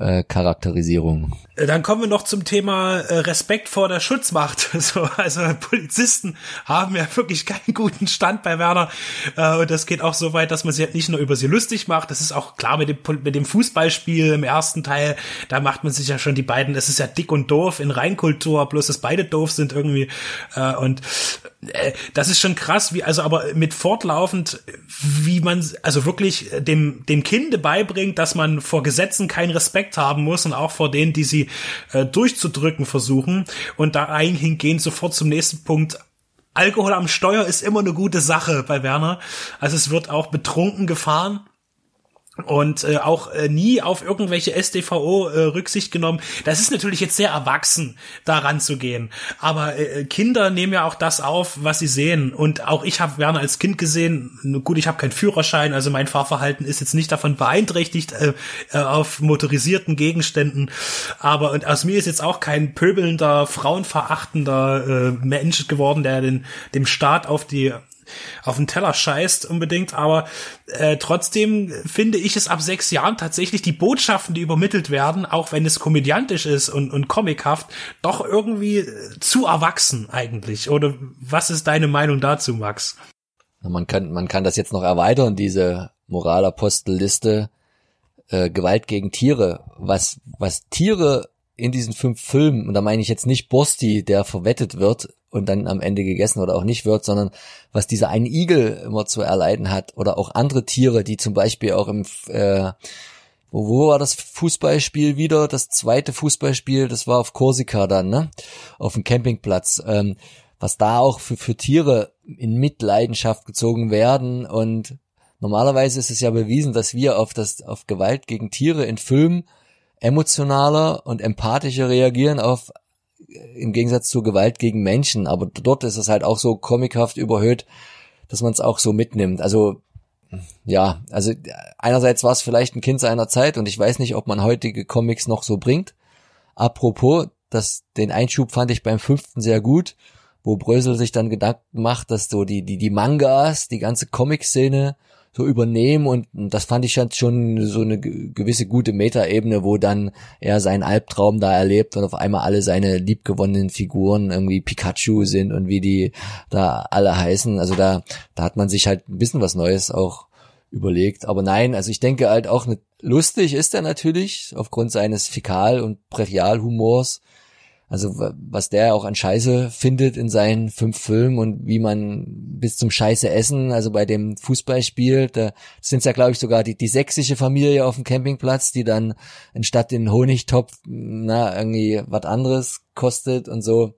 [SPEAKER 4] äh, Charakterisierung.
[SPEAKER 6] Äh, dann kommen wir noch zum Thema äh, Respekt vor der Schutzmacht. [LAUGHS] So, also Polizisten haben ja wirklich keinen guten Stand bei Werner. Äh, und das geht auch so weit, dass man sich halt nicht nur über sie lustig macht. Das ist auch klar mit dem, mit dem Fußballspiel im ersten Teil. Da macht man sich ja schon die beiden, es ist ja dick und doof in Reinkultur, bloß dass beide doof sind irgendwie. Äh, und das ist schon krass, wie, also aber mit fortlaufend, wie man, also wirklich dem, dem Kinde beibringt, dass man vor Gesetzen keinen Respekt haben muss und auch vor denen, die sie äh, durchzudrücken versuchen. Und da hingehend sofort zum nächsten Punkt. Alkohol am Steuer ist immer eine gute Sache bei Werner. Also es wird auch betrunken gefahren und äh, auch äh, nie auf irgendwelche SDVO äh, Rücksicht genommen. Das ist natürlich jetzt sehr erwachsen, daran zu gehen. Aber äh, Kinder nehmen ja auch das auf, was sie sehen. Und auch ich habe Werner als Kind gesehen. Gut, ich habe keinen Führerschein, also mein Fahrverhalten ist jetzt nicht davon beeinträchtigt äh, äh, auf motorisierten Gegenständen. Aber und aus mir ist jetzt auch kein pöbelnder, frauenverachtender äh, Mensch geworden, der den dem Staat auf die auf den Teller scheißt unbedingt, aber äh, trotzdem finde ich es ab sechs Jahren tatsächlich die Botschaften, die übermittelt werden, auch wenn es komödiantisch ist und, und comichaft, doch irgendwie äh, zu erwachsen eigentlich. Oder was ist deine Meinung dazu, Max?
[SPEAKER 4] Man kann, man kann das jetzt noch erweitern, diese Moralapostelliste äh, Gewalt gegen Tiere. Was, was Tiere in diesen fünf Filmen, und da meine ich jetzt nicht Borsti, der verwettet wird, und dann am Ende gegessen oder auch nicht wird, sondern was dieser ein Igel immer zu erleiden hat oder auch andere Tiere, die zum Beispiel auch im äh, wo, wo war das Fußballspiel wieder? Das zweite Fußballspiel, das war auf Korsika dann, ne? Auf dem Campingplatz. Ähm, was da auch für, für Tiere in Mitleidenschaft gezogen werden und normalerweise ist es ja bewiesen, dass wir auf das, auf Gewalt gegen Tiere in Filmen emotionaler und empathischer reagieren auf im Gegensatz zur Gewalt gegen Menschen. Aber dort ist es halt auch so comichaft überhöht, dass man es auch so mitnimmt. Also ja, also einerseits war es vielleicht ein Kind seiner Zeit und ich weiß nicht, ob man heutige Comics noch so bringt. Apropos, das, den Einschub fand ich beim fünften sehr gut, wo Brösel sich dann Gedanken macht, dass so die, die, die Mangas, die ganze Comic-Szene so übernehmen und das fand ich halt schon so eine gewisse gute Metaebene, wo dann er seinen Albtraum da erlebt und auf einmal alle seine liebgewonnenen Figuren irgendwie Pikachu sind und wie die da alle heißen. Also da, da hat man sich halt ein bisschen was Neues auch überlegt. Aber nein, also ich denke halt auch nicht lustig ist er natürlich aufgrund seines Fäkal- und Brachialhumors. Also was der auch an Scheiße findet in seinen fünf Filmen und wie man bis zum Scheiße essen, also bei dem Fußballspiel, da sind ja glaube ich sogar die, die sächsische Familie auf dem Campingplatz, die dann anstatt den Honigtopf, na, irgendwie was anderes kostet und so.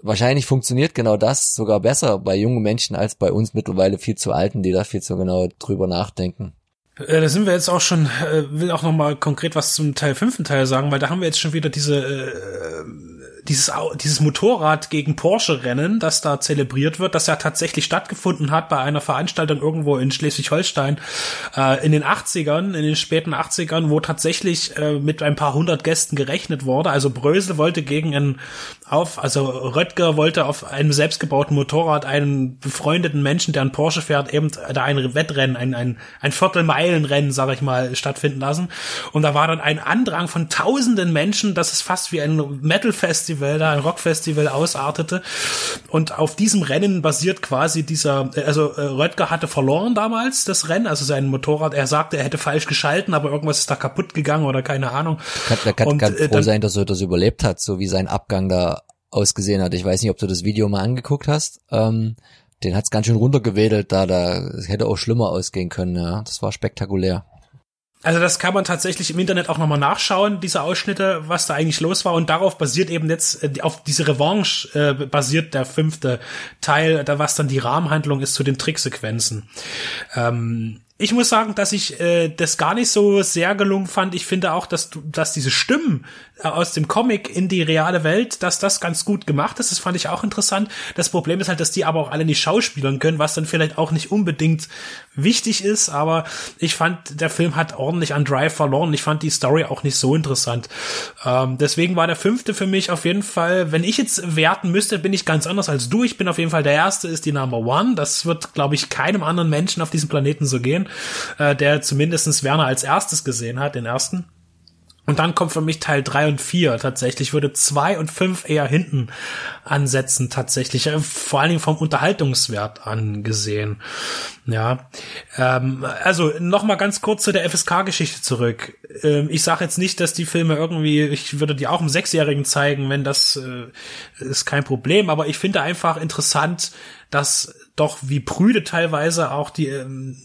[SPEAKER 4] Wahrscheinlich funktioniert genau das sogar besser bei jungen Menschen als bei uns mittlerweile viel zu alten, die da viel zu genau drüber nachdenken.
[SPEAKER 6] Äh, da sind wir jetzt auch schon, äh, will auch noch mal konkret was zum Teil fünften Teil sagen, weil da haben wir jetzt schon wieder diese äh, dieses, dieses Motorrad gegen Porsche-Rennen, das da zelebriert wird, das ja tatsächlich stattgefunden hat bei einer Veranstaltung irgendwo in Schleswig-Holstein äh, in den 80ern, in den späten 80ern, wo tatsächlich äh, mit ein paar hundert Gästen gerechnet wurde. Also Brösel wollte gegen einen auf, also Röttger wollte auf einem selbstgebauten Motorrad einen befreundeten Menschen, der einen Porsche fährt, eben da ein Wettrennen, ein, ein, ein Viertelmeilenrennen, sag ich mal, stattfinden lassen. Und da war dann ein Andrang von tausenden Menschen, das ist fast wie ein Metal-Festival, da ein Rock-Festival ausartete. Und auf diesem Rennen basiert quasi dieser, also äh, Röttger hatte verloren damals das Rennen, also sein Motorrad, er sagte, er hätte falsch geschalten, aber irgendwas ist da kaputt gegangen oder keine Ahnung.
[SPEAKER 4] Kann, da kann, und, kann äh, froh dann, sein, dass er das überlebt hat, so wie sein Abgang da ausgesehen hat. Ich weiß nicht, ob du das Video mal angeguckt hast. Ähm, den hat's ganz schön runtergewedelt da, da hätte auch schlimmer ausgehen können, ja. Das war spektakulär.
[SPEAKER 6] Also das kann man tatsächlich im Internet auch nochmal nachschauen, diese Ausschnitte, was da eigentlich los war. Und darauf basiert eben jetzt, äh, auf diese Revanche äh, basiert der fünfte Teil, da was dann die Rahmenhandlung ist zu den Tricksequenzen. Ähm, ich muss sagen, dass ich äh, das gar nicht so sehr gelungen fand. Ich finde auch, dass dass diese Stimmen äh, aus dem Comic in die reale Welt, dass das ganz gut gemacht ist. Das fand ich auch interessant. Das Problem ist halt, dass die aber auch alle nicht schauspielern können, was dann vielleicht auch nicht unbedingt wichtig ist. Aber ich fand, der Film hat ordentlich an Drive verloren. Ich fand die Story auch nicht so interessant. Ähm, deswegen war der fünfte für mich auf jeden Fall, wenn ich jetzt werten müsste, bin ich ganz anders als du. Ich bin auf jeden Fall der erste, ist die Number One. Das wird, glaube ich, keinem anderen Menschen auf diesem Planeten so gehen äh, der zumindestens Werner als erstes gesehen hat, den ersten. Und dann kommt für mich Teil drei und vier tatsächlich. Ich würde zwei und fünf eher hinten ansetzen tatsächlich. Äh, vor allen Dingen vom Unterhaltungswert angesehen. Ja. Ähm, also noch mal ganz kurz zu der FSK-Geschichte zurück. Ähm, ich sage jetzt nicht, dass die Filme irgendwie, ich würde die auch einem Sechsjährigen zeigen, wenn das äh, ist kein Problem. Aber ich finde einfach interessant, dass doch wie prüde teilweise auch die ähm,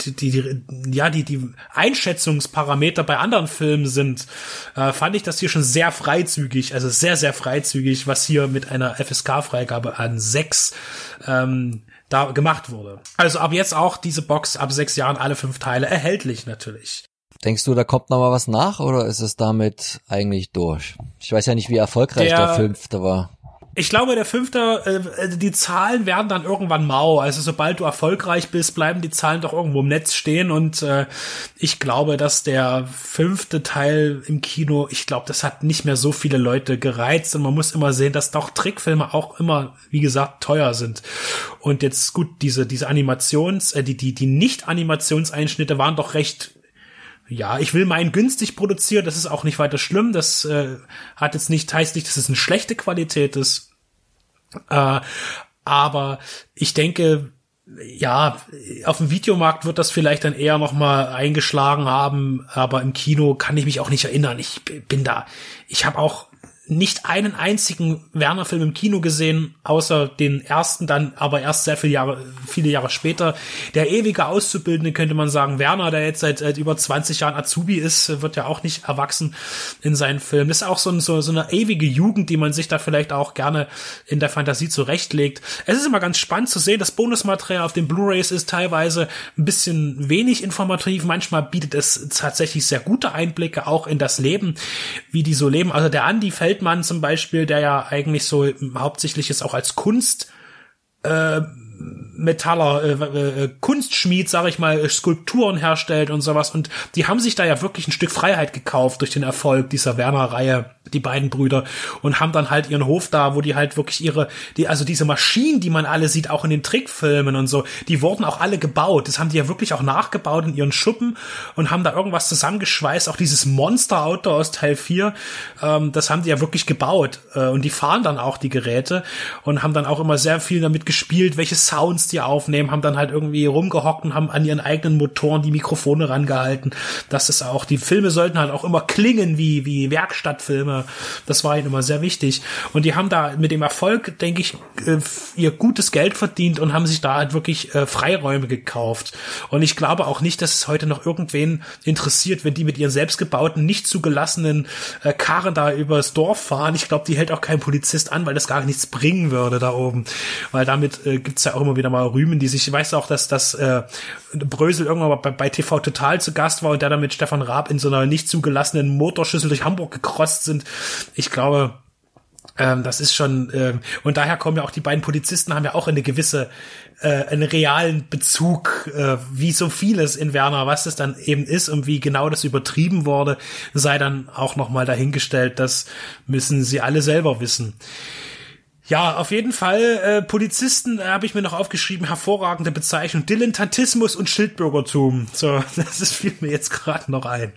[SPEAKER 6] die, die, ja, die, die Einschätzungsparameter bei anderen Filmen sind, äh, fand ich das hier schon sehr freizügig, also sehr, sehr freizügig, was hier mit einer FSK-Freigabe an sechs ähm, da gemacht wurde. Also ab jetzt auch diese Box ab sechs Jahren alle fünf Teile erhältlich natürlich.
[SPEAKER 4] Denkst du, da kommt noch mal was nach oder ist es damit eigentlich durch? Ich weiß ja nicht, wie erfolgreich der, der fünfte war.
[SPEAKER 6] Ich glaube, der fünfte, äh, die Zahlen werden dann irgendwann mau. Also sobald du erfolgreich bist, bleiben die Zahlen doch irgendwo im Netz stehen. Und äh, ich glaube, dass der fünfte Teil im Kino, ich glaube, das hat nicht mehr so viele Leute gereizt. Und man muss immer sehen, dass doch Trickfilme auch immer, wie gesagt, teuer sind. Und jetzt gut, diese diese Animations, äh, die die die Nicht-Animationseinschnitte waren doch recht ja, ich will meinen günstig produzieren, das ist auch nicht weiter schlimm. Das äh, hat jetzt nicht, heißt nicht, dass es eine schlechte Qualität ist. Äh, aber ich denke, ja, auf dem Videomarkt wird das vielleicht dann eher noch mal eingeschlagen haben, aber im Kino kann ich mich auch nicht erinnern. Ich bin da. Ich habe auch nicht einen einzigen Werner-Film im Kino gesehen, außer den ersten, dann aber erst sehr viele Jahre, viele Jahre später. Der ewige Auszubildende könnte man sagen, Werner, der jetzt seit, seit über 20 Jahren Azubi ist, wird ja auch nicht erwachsen in seinen Filmen. Das ist auch so, ein, so, so eine ewige Jugend, die man sich da vielleicht auch gerne in der Fantasie zurechtlegt. Es ist immer ganz spannend zu sehen, das Bonusmaterial auf den Blu-rays ist teilweise ein bisschen wenig informativ. Manchmal bietet es tatsächlich sehr gute Einblicke auch in das Leben, wie die so leben. Also der Andi fällt Feldmann zum Beispiel, der ja eigentlich so hauptsächlich ist auch als Kunst äh, Metaller, äh, äh, Kunstschmied, sag ich mal, Skulpturen herstellt und sowas. Und die haben sich da ja wirklich ein Stück Freiheit gekauft durch den Erfolg dieser Werner-Reihe die beiden Brüder und haben dann halt ihren Hof da, wo die halt wirklich ihre, die, also diese Maschinen, die man alle sieht, auch in den Trickfilmen und so, die wurden auch alle gebaut. Das haben die ja wirklich auch nachgebaut in ihren Schuppen und haben da irgendwas zusammengeschweißt. Auch dieses Monster-Auto aus Teil 4, ähm, das haben die ja wirklich gebaut. Äh, und die fahren dann auch die Geräte und haben dann auch immer sehr viel damit gespielt, welche Sounds die aufnehmen, haben dann halt irgendwie rumgehockt und haben an ihren eigenen Motoren die Mikrofone rangehalten. Das ist auch, die Filme sollten halt auch immer klingen wie, wie Werkstattfilme das war ihnen immer sehr wichtig. Und die haben da mit dem Erfolg, denke ich, äh, ihr gutes Geld verdient und haben sich da halt wirklich äh, Freiräume gekauft. Und ich glaube auch nicht, dass es heute noch irgendwen interessiert, wenn die mit ihren selbstgebauten, nicht zugelassenen äh, Karren da übers Dorf fahren. Ich glaube, die hält auch kein Polizist an, weil das gar nichts bringen würde da oben. Weil damit äh, gibt's ja auch immer wieder mal Rühmen, die sich, ich weiß auch, dass das äh, Brösel irgendwann bei, bei TV Total zu Gast war und der dann mit Stefan Raab in so einer nicht zugelassenen Motorschüssel durch Hamburg gekrost sind. Ich glaube, ähm, das ist schon, ähm, und daher kommen ja auch die beiden Polizisten, haben ja auch eine gewisse, äh, einen realen Bezug, äh, wie so vieles in Werner, was das dann eben ist und wie genau das übertrieben wurde, sei dann auch nochmal dahingestellt, das müssen sie alle selber wissen. Ja, auf jeden Fall. Äh, Polizisten äh, habe ich mir noch aufgeschrieben. Hervorragende Bezeichnung. Dilettantismus und Schildbürgertum. So, [LAUGHS] das ist, fiel mir jetzt gerade noch ein.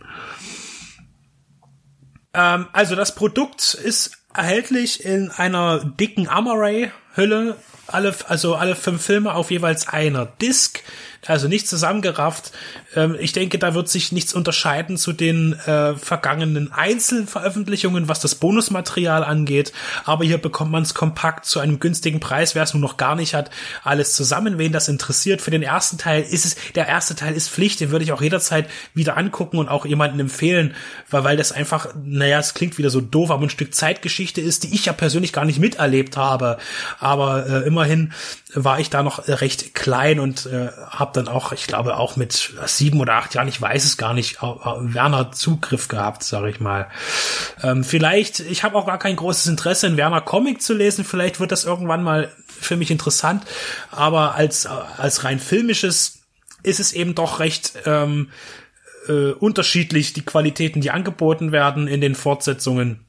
[SPEAKER 6] Ähm, also das Produkt ist erhältlich in einer dicken Amaray-Hülle. Alle, also alle fünf Filme auf jeweils einer Disc also nicht zusammengerafft. Ähm, ich denke, da wird sich nichts unterscheiden zu den äh, vergangenen Einzelveröffentlichungen, was das Bonusmaterial angeht. Aber hier bekommt man es kompakt zu einem günstigen Preis, wer es nun noch gar nicht hat, alles zusammen. Wen das interessiert, für den ersten Teil ist es, der erste Teil ist Pflicht, den würde ich auch jederzeit wieder angucken und auch jemanden empfehlen, weil, weil das einfach, naja, es klingt wieder so doof, aber ein Stück Zeitgeschichte ist, die ich ja persönlich gar nicht miterlebt habe. Aber äh, immerhin war ich da noch recht klein und äh, habe dann auch, ich glaube auch mit sieben oder acht Jahren, ich weiß es gar nicht, Werner Zugriff gehabt, sage ich mal. Ähm, vielleicht, ich habe auch gar kein großes Interesse in Werner Comic zu lesen, vielleicht wird das irgendwann mal für mich interessant, aber als als rein filmisches ist es eben doch recht ähm, äh, unterschiedlich die Qualitäten, die angeboten werden in den Fortsetzungen.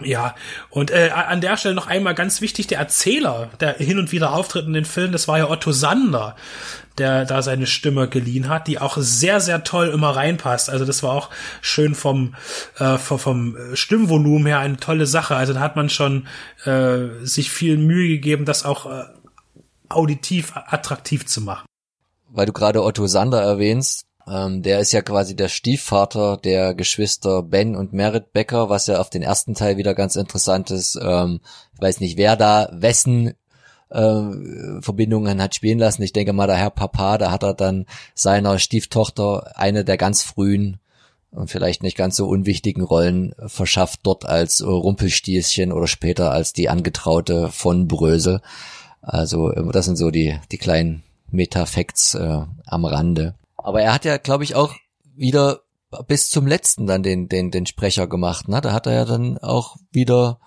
[SPEAKER 6] Ja, und äh, an der Stelle noch einmal ganz wichtig, der Erzähler, der hin und wieder auftritt in den Filmen, das war ja Otto Sander, der da seine Stimme geliehen hat, die auch sehr, sehr toll immer reinpasst. Also das war auch schön vom, äh, vom, vom Stimmvolumen her eine tolle Sache. Also da hat man schon äh, sich viel Mühe gegeben, das auch äh, auditiv attraktiv zu machen.
[SPEAKER 4] Weil du gerade Otto Sander erwähnst, ähm, der ist ja quasi der Stiefvater der Geschwister Ben und Merit Becker, was ja auf den ersten Teil wieder ganz interessant ist. Ähm, ich weiß nicht, wer da wessen äh, Verbindungen hat spielen lassen. Ich denke mal, der Herr Papa, da hat er dann seiner Stieftochter eine der ganz frühen und vielleicht nicht ganz so unwichtigen Rollen verschafft dort als Rumpelstieschen oder später als die Angetraute von Brösel. Also das sind so die, die kleinen Metafacts äh, am Rande. Aber er hat ja, glaube ich, auch wieder bis zum letzten dann den, den, den Sprecher gemacht. Ne? Da hat er ja dann auch wieder,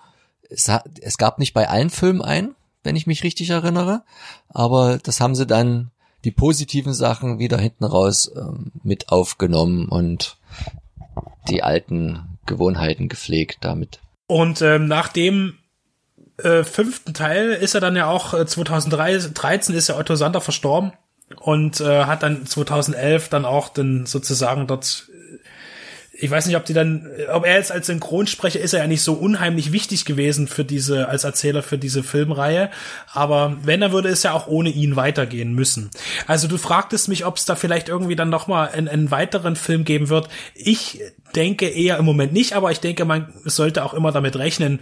[SPEAKER 4] es, hat, es gab nicht bei allen Filmen einen, wenn ich mich richtig erinnere, aber das haben sie dann die positiven Sachen wieder hinten raus ähm, mit aufgenommen und die alten Gewohnheiten gepflegt damit.
[SPEAKER 6] Und ähm, nach dem äh, fünften Teil ist er dann ja auch äh, 2013 ist ja Otto Sander verstorben und äh, hat dann 2011 dann auch dann sozusagen dort ich weiß nicht, ob die dann, ob er jetzt als Synchronsprecher ist er ja nicht so unheimlich wichtig gewesen für diese, als Erzähler für diese Filmreihe. Aber wenn, er würde es ja auch ohne ihn weitergehen müssen. Also du fragtest mich, ob es da vielleicht irgendwie dann nochmal einen, einen weiteren Film geben wird. Ich denke eher im Moment nicht, aber ich denke, man sollte auch immer damit rechnen,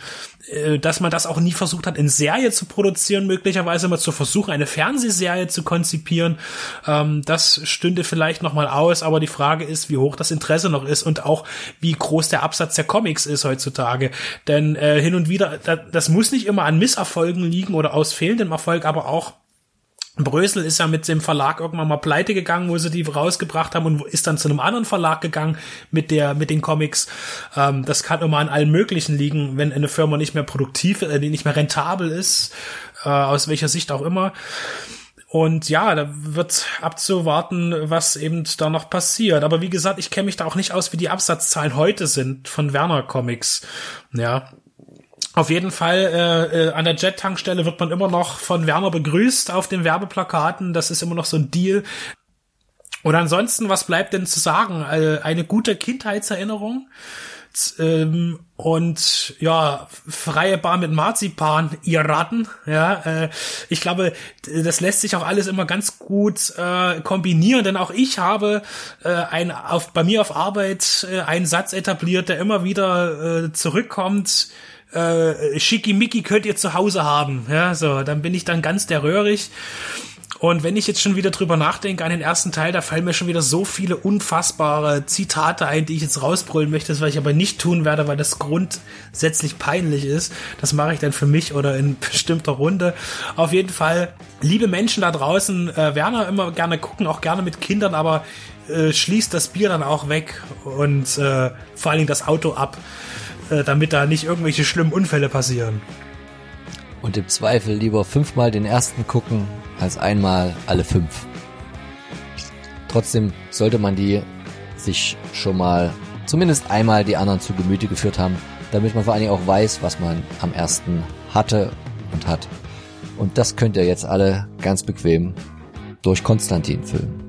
[SPEAKER 6] äh, dass man das auch nie versucht hat, in Serie zu produzieren, möglicherweise mal zu versuchen, eine Fernsehserie zu konzipieren. Ähm, das stünde vielleicht noch mal aus, aber die Frage ist, wie hoch das Interesse noch ist und auch wie groß der Absatz der Comics ist heutzutage. Denn äh, hin und wieder, das muss nicht immer an Misserfolgen liegen oder aus fehlendem Erfolg, aber auch Brösel ist ja mit dem Verlag irgendwann mal pleite gegangen, wo sie die rausgebracht haben und ist dann zu einem anderen Verlag gegangen mit der mit den Comics. Ähm, das kann immer an allen möglichen liegen, wenn eine Firma nicht mehr produktiv, äh, nicht mehr rentabel ist, äh, aus welcher Sicht auch immer. Und ja, da wird abzuwarten, was eben da noch passiert. Aber wie gesagt, ich kenne mich da auch nicht aus, wie die Absatzzahlen heute sind von Werner Comics. Ja, auf jeden Fall äh, äh, an der Jet-Tankstelle wird man immer noch von Werner begrüßt auf den Werbeplakaten. Das ist immer noch so ein Deal. Und ansonsten, was bleibt denn zu sagen? Äh, eine gute Kindheitserinnerung. Ähm, und ja, freie Bar mit Marzipan, ihr Ratten. Ja, äh, ich glaube, das lässt sich auch alles immer ganz gut äh, kombinieren, denn auch ich habe äh, ein auf bei mir auf Arbeit äh, einen Satz etabliert, der immer wieder äh, zurückkommt äh, Schickimicki könnt ihr zu Hause haben. Ja, so, dann bin ich dann ganz der Röhrig. Und wenn ich jetzt schon wieder drüber nachdenke an den ersten Teil, da fallen mir schon wieder so viele unfassbare Zitate ein, die ich jetzt rausbrüllen möchte, das was ich aber nicht tun werde, weil das grundsätzlich peinlich ist. Das mache ich dann für mich oder in [LAUGHS] bestimmter Runde. Auf jeden Fall, liebe Menschen da draußen, äh, Werner immer gerne gucken, auch gerne mit Kindern, aber äh, schließt das Bier dann auch weg und äh, vor allen Dingen das Auto ab. Äh, damit da nicht irgendwelche schlimmen Unfälle passieren.
[SPEAKER 4] Und im Zweifel lieber fünfmal den ersten gucken, als einmal alle fünf. Trotzdem sollte man die sich schon mal zumindest einmal die anderen zu Gemüte geführt haben, damit man vor allen Dingen auch weiß, was man am ersten hatte und hat. Und das könnt ihr jetzt alle ganz bequem durch Konstantin filmen.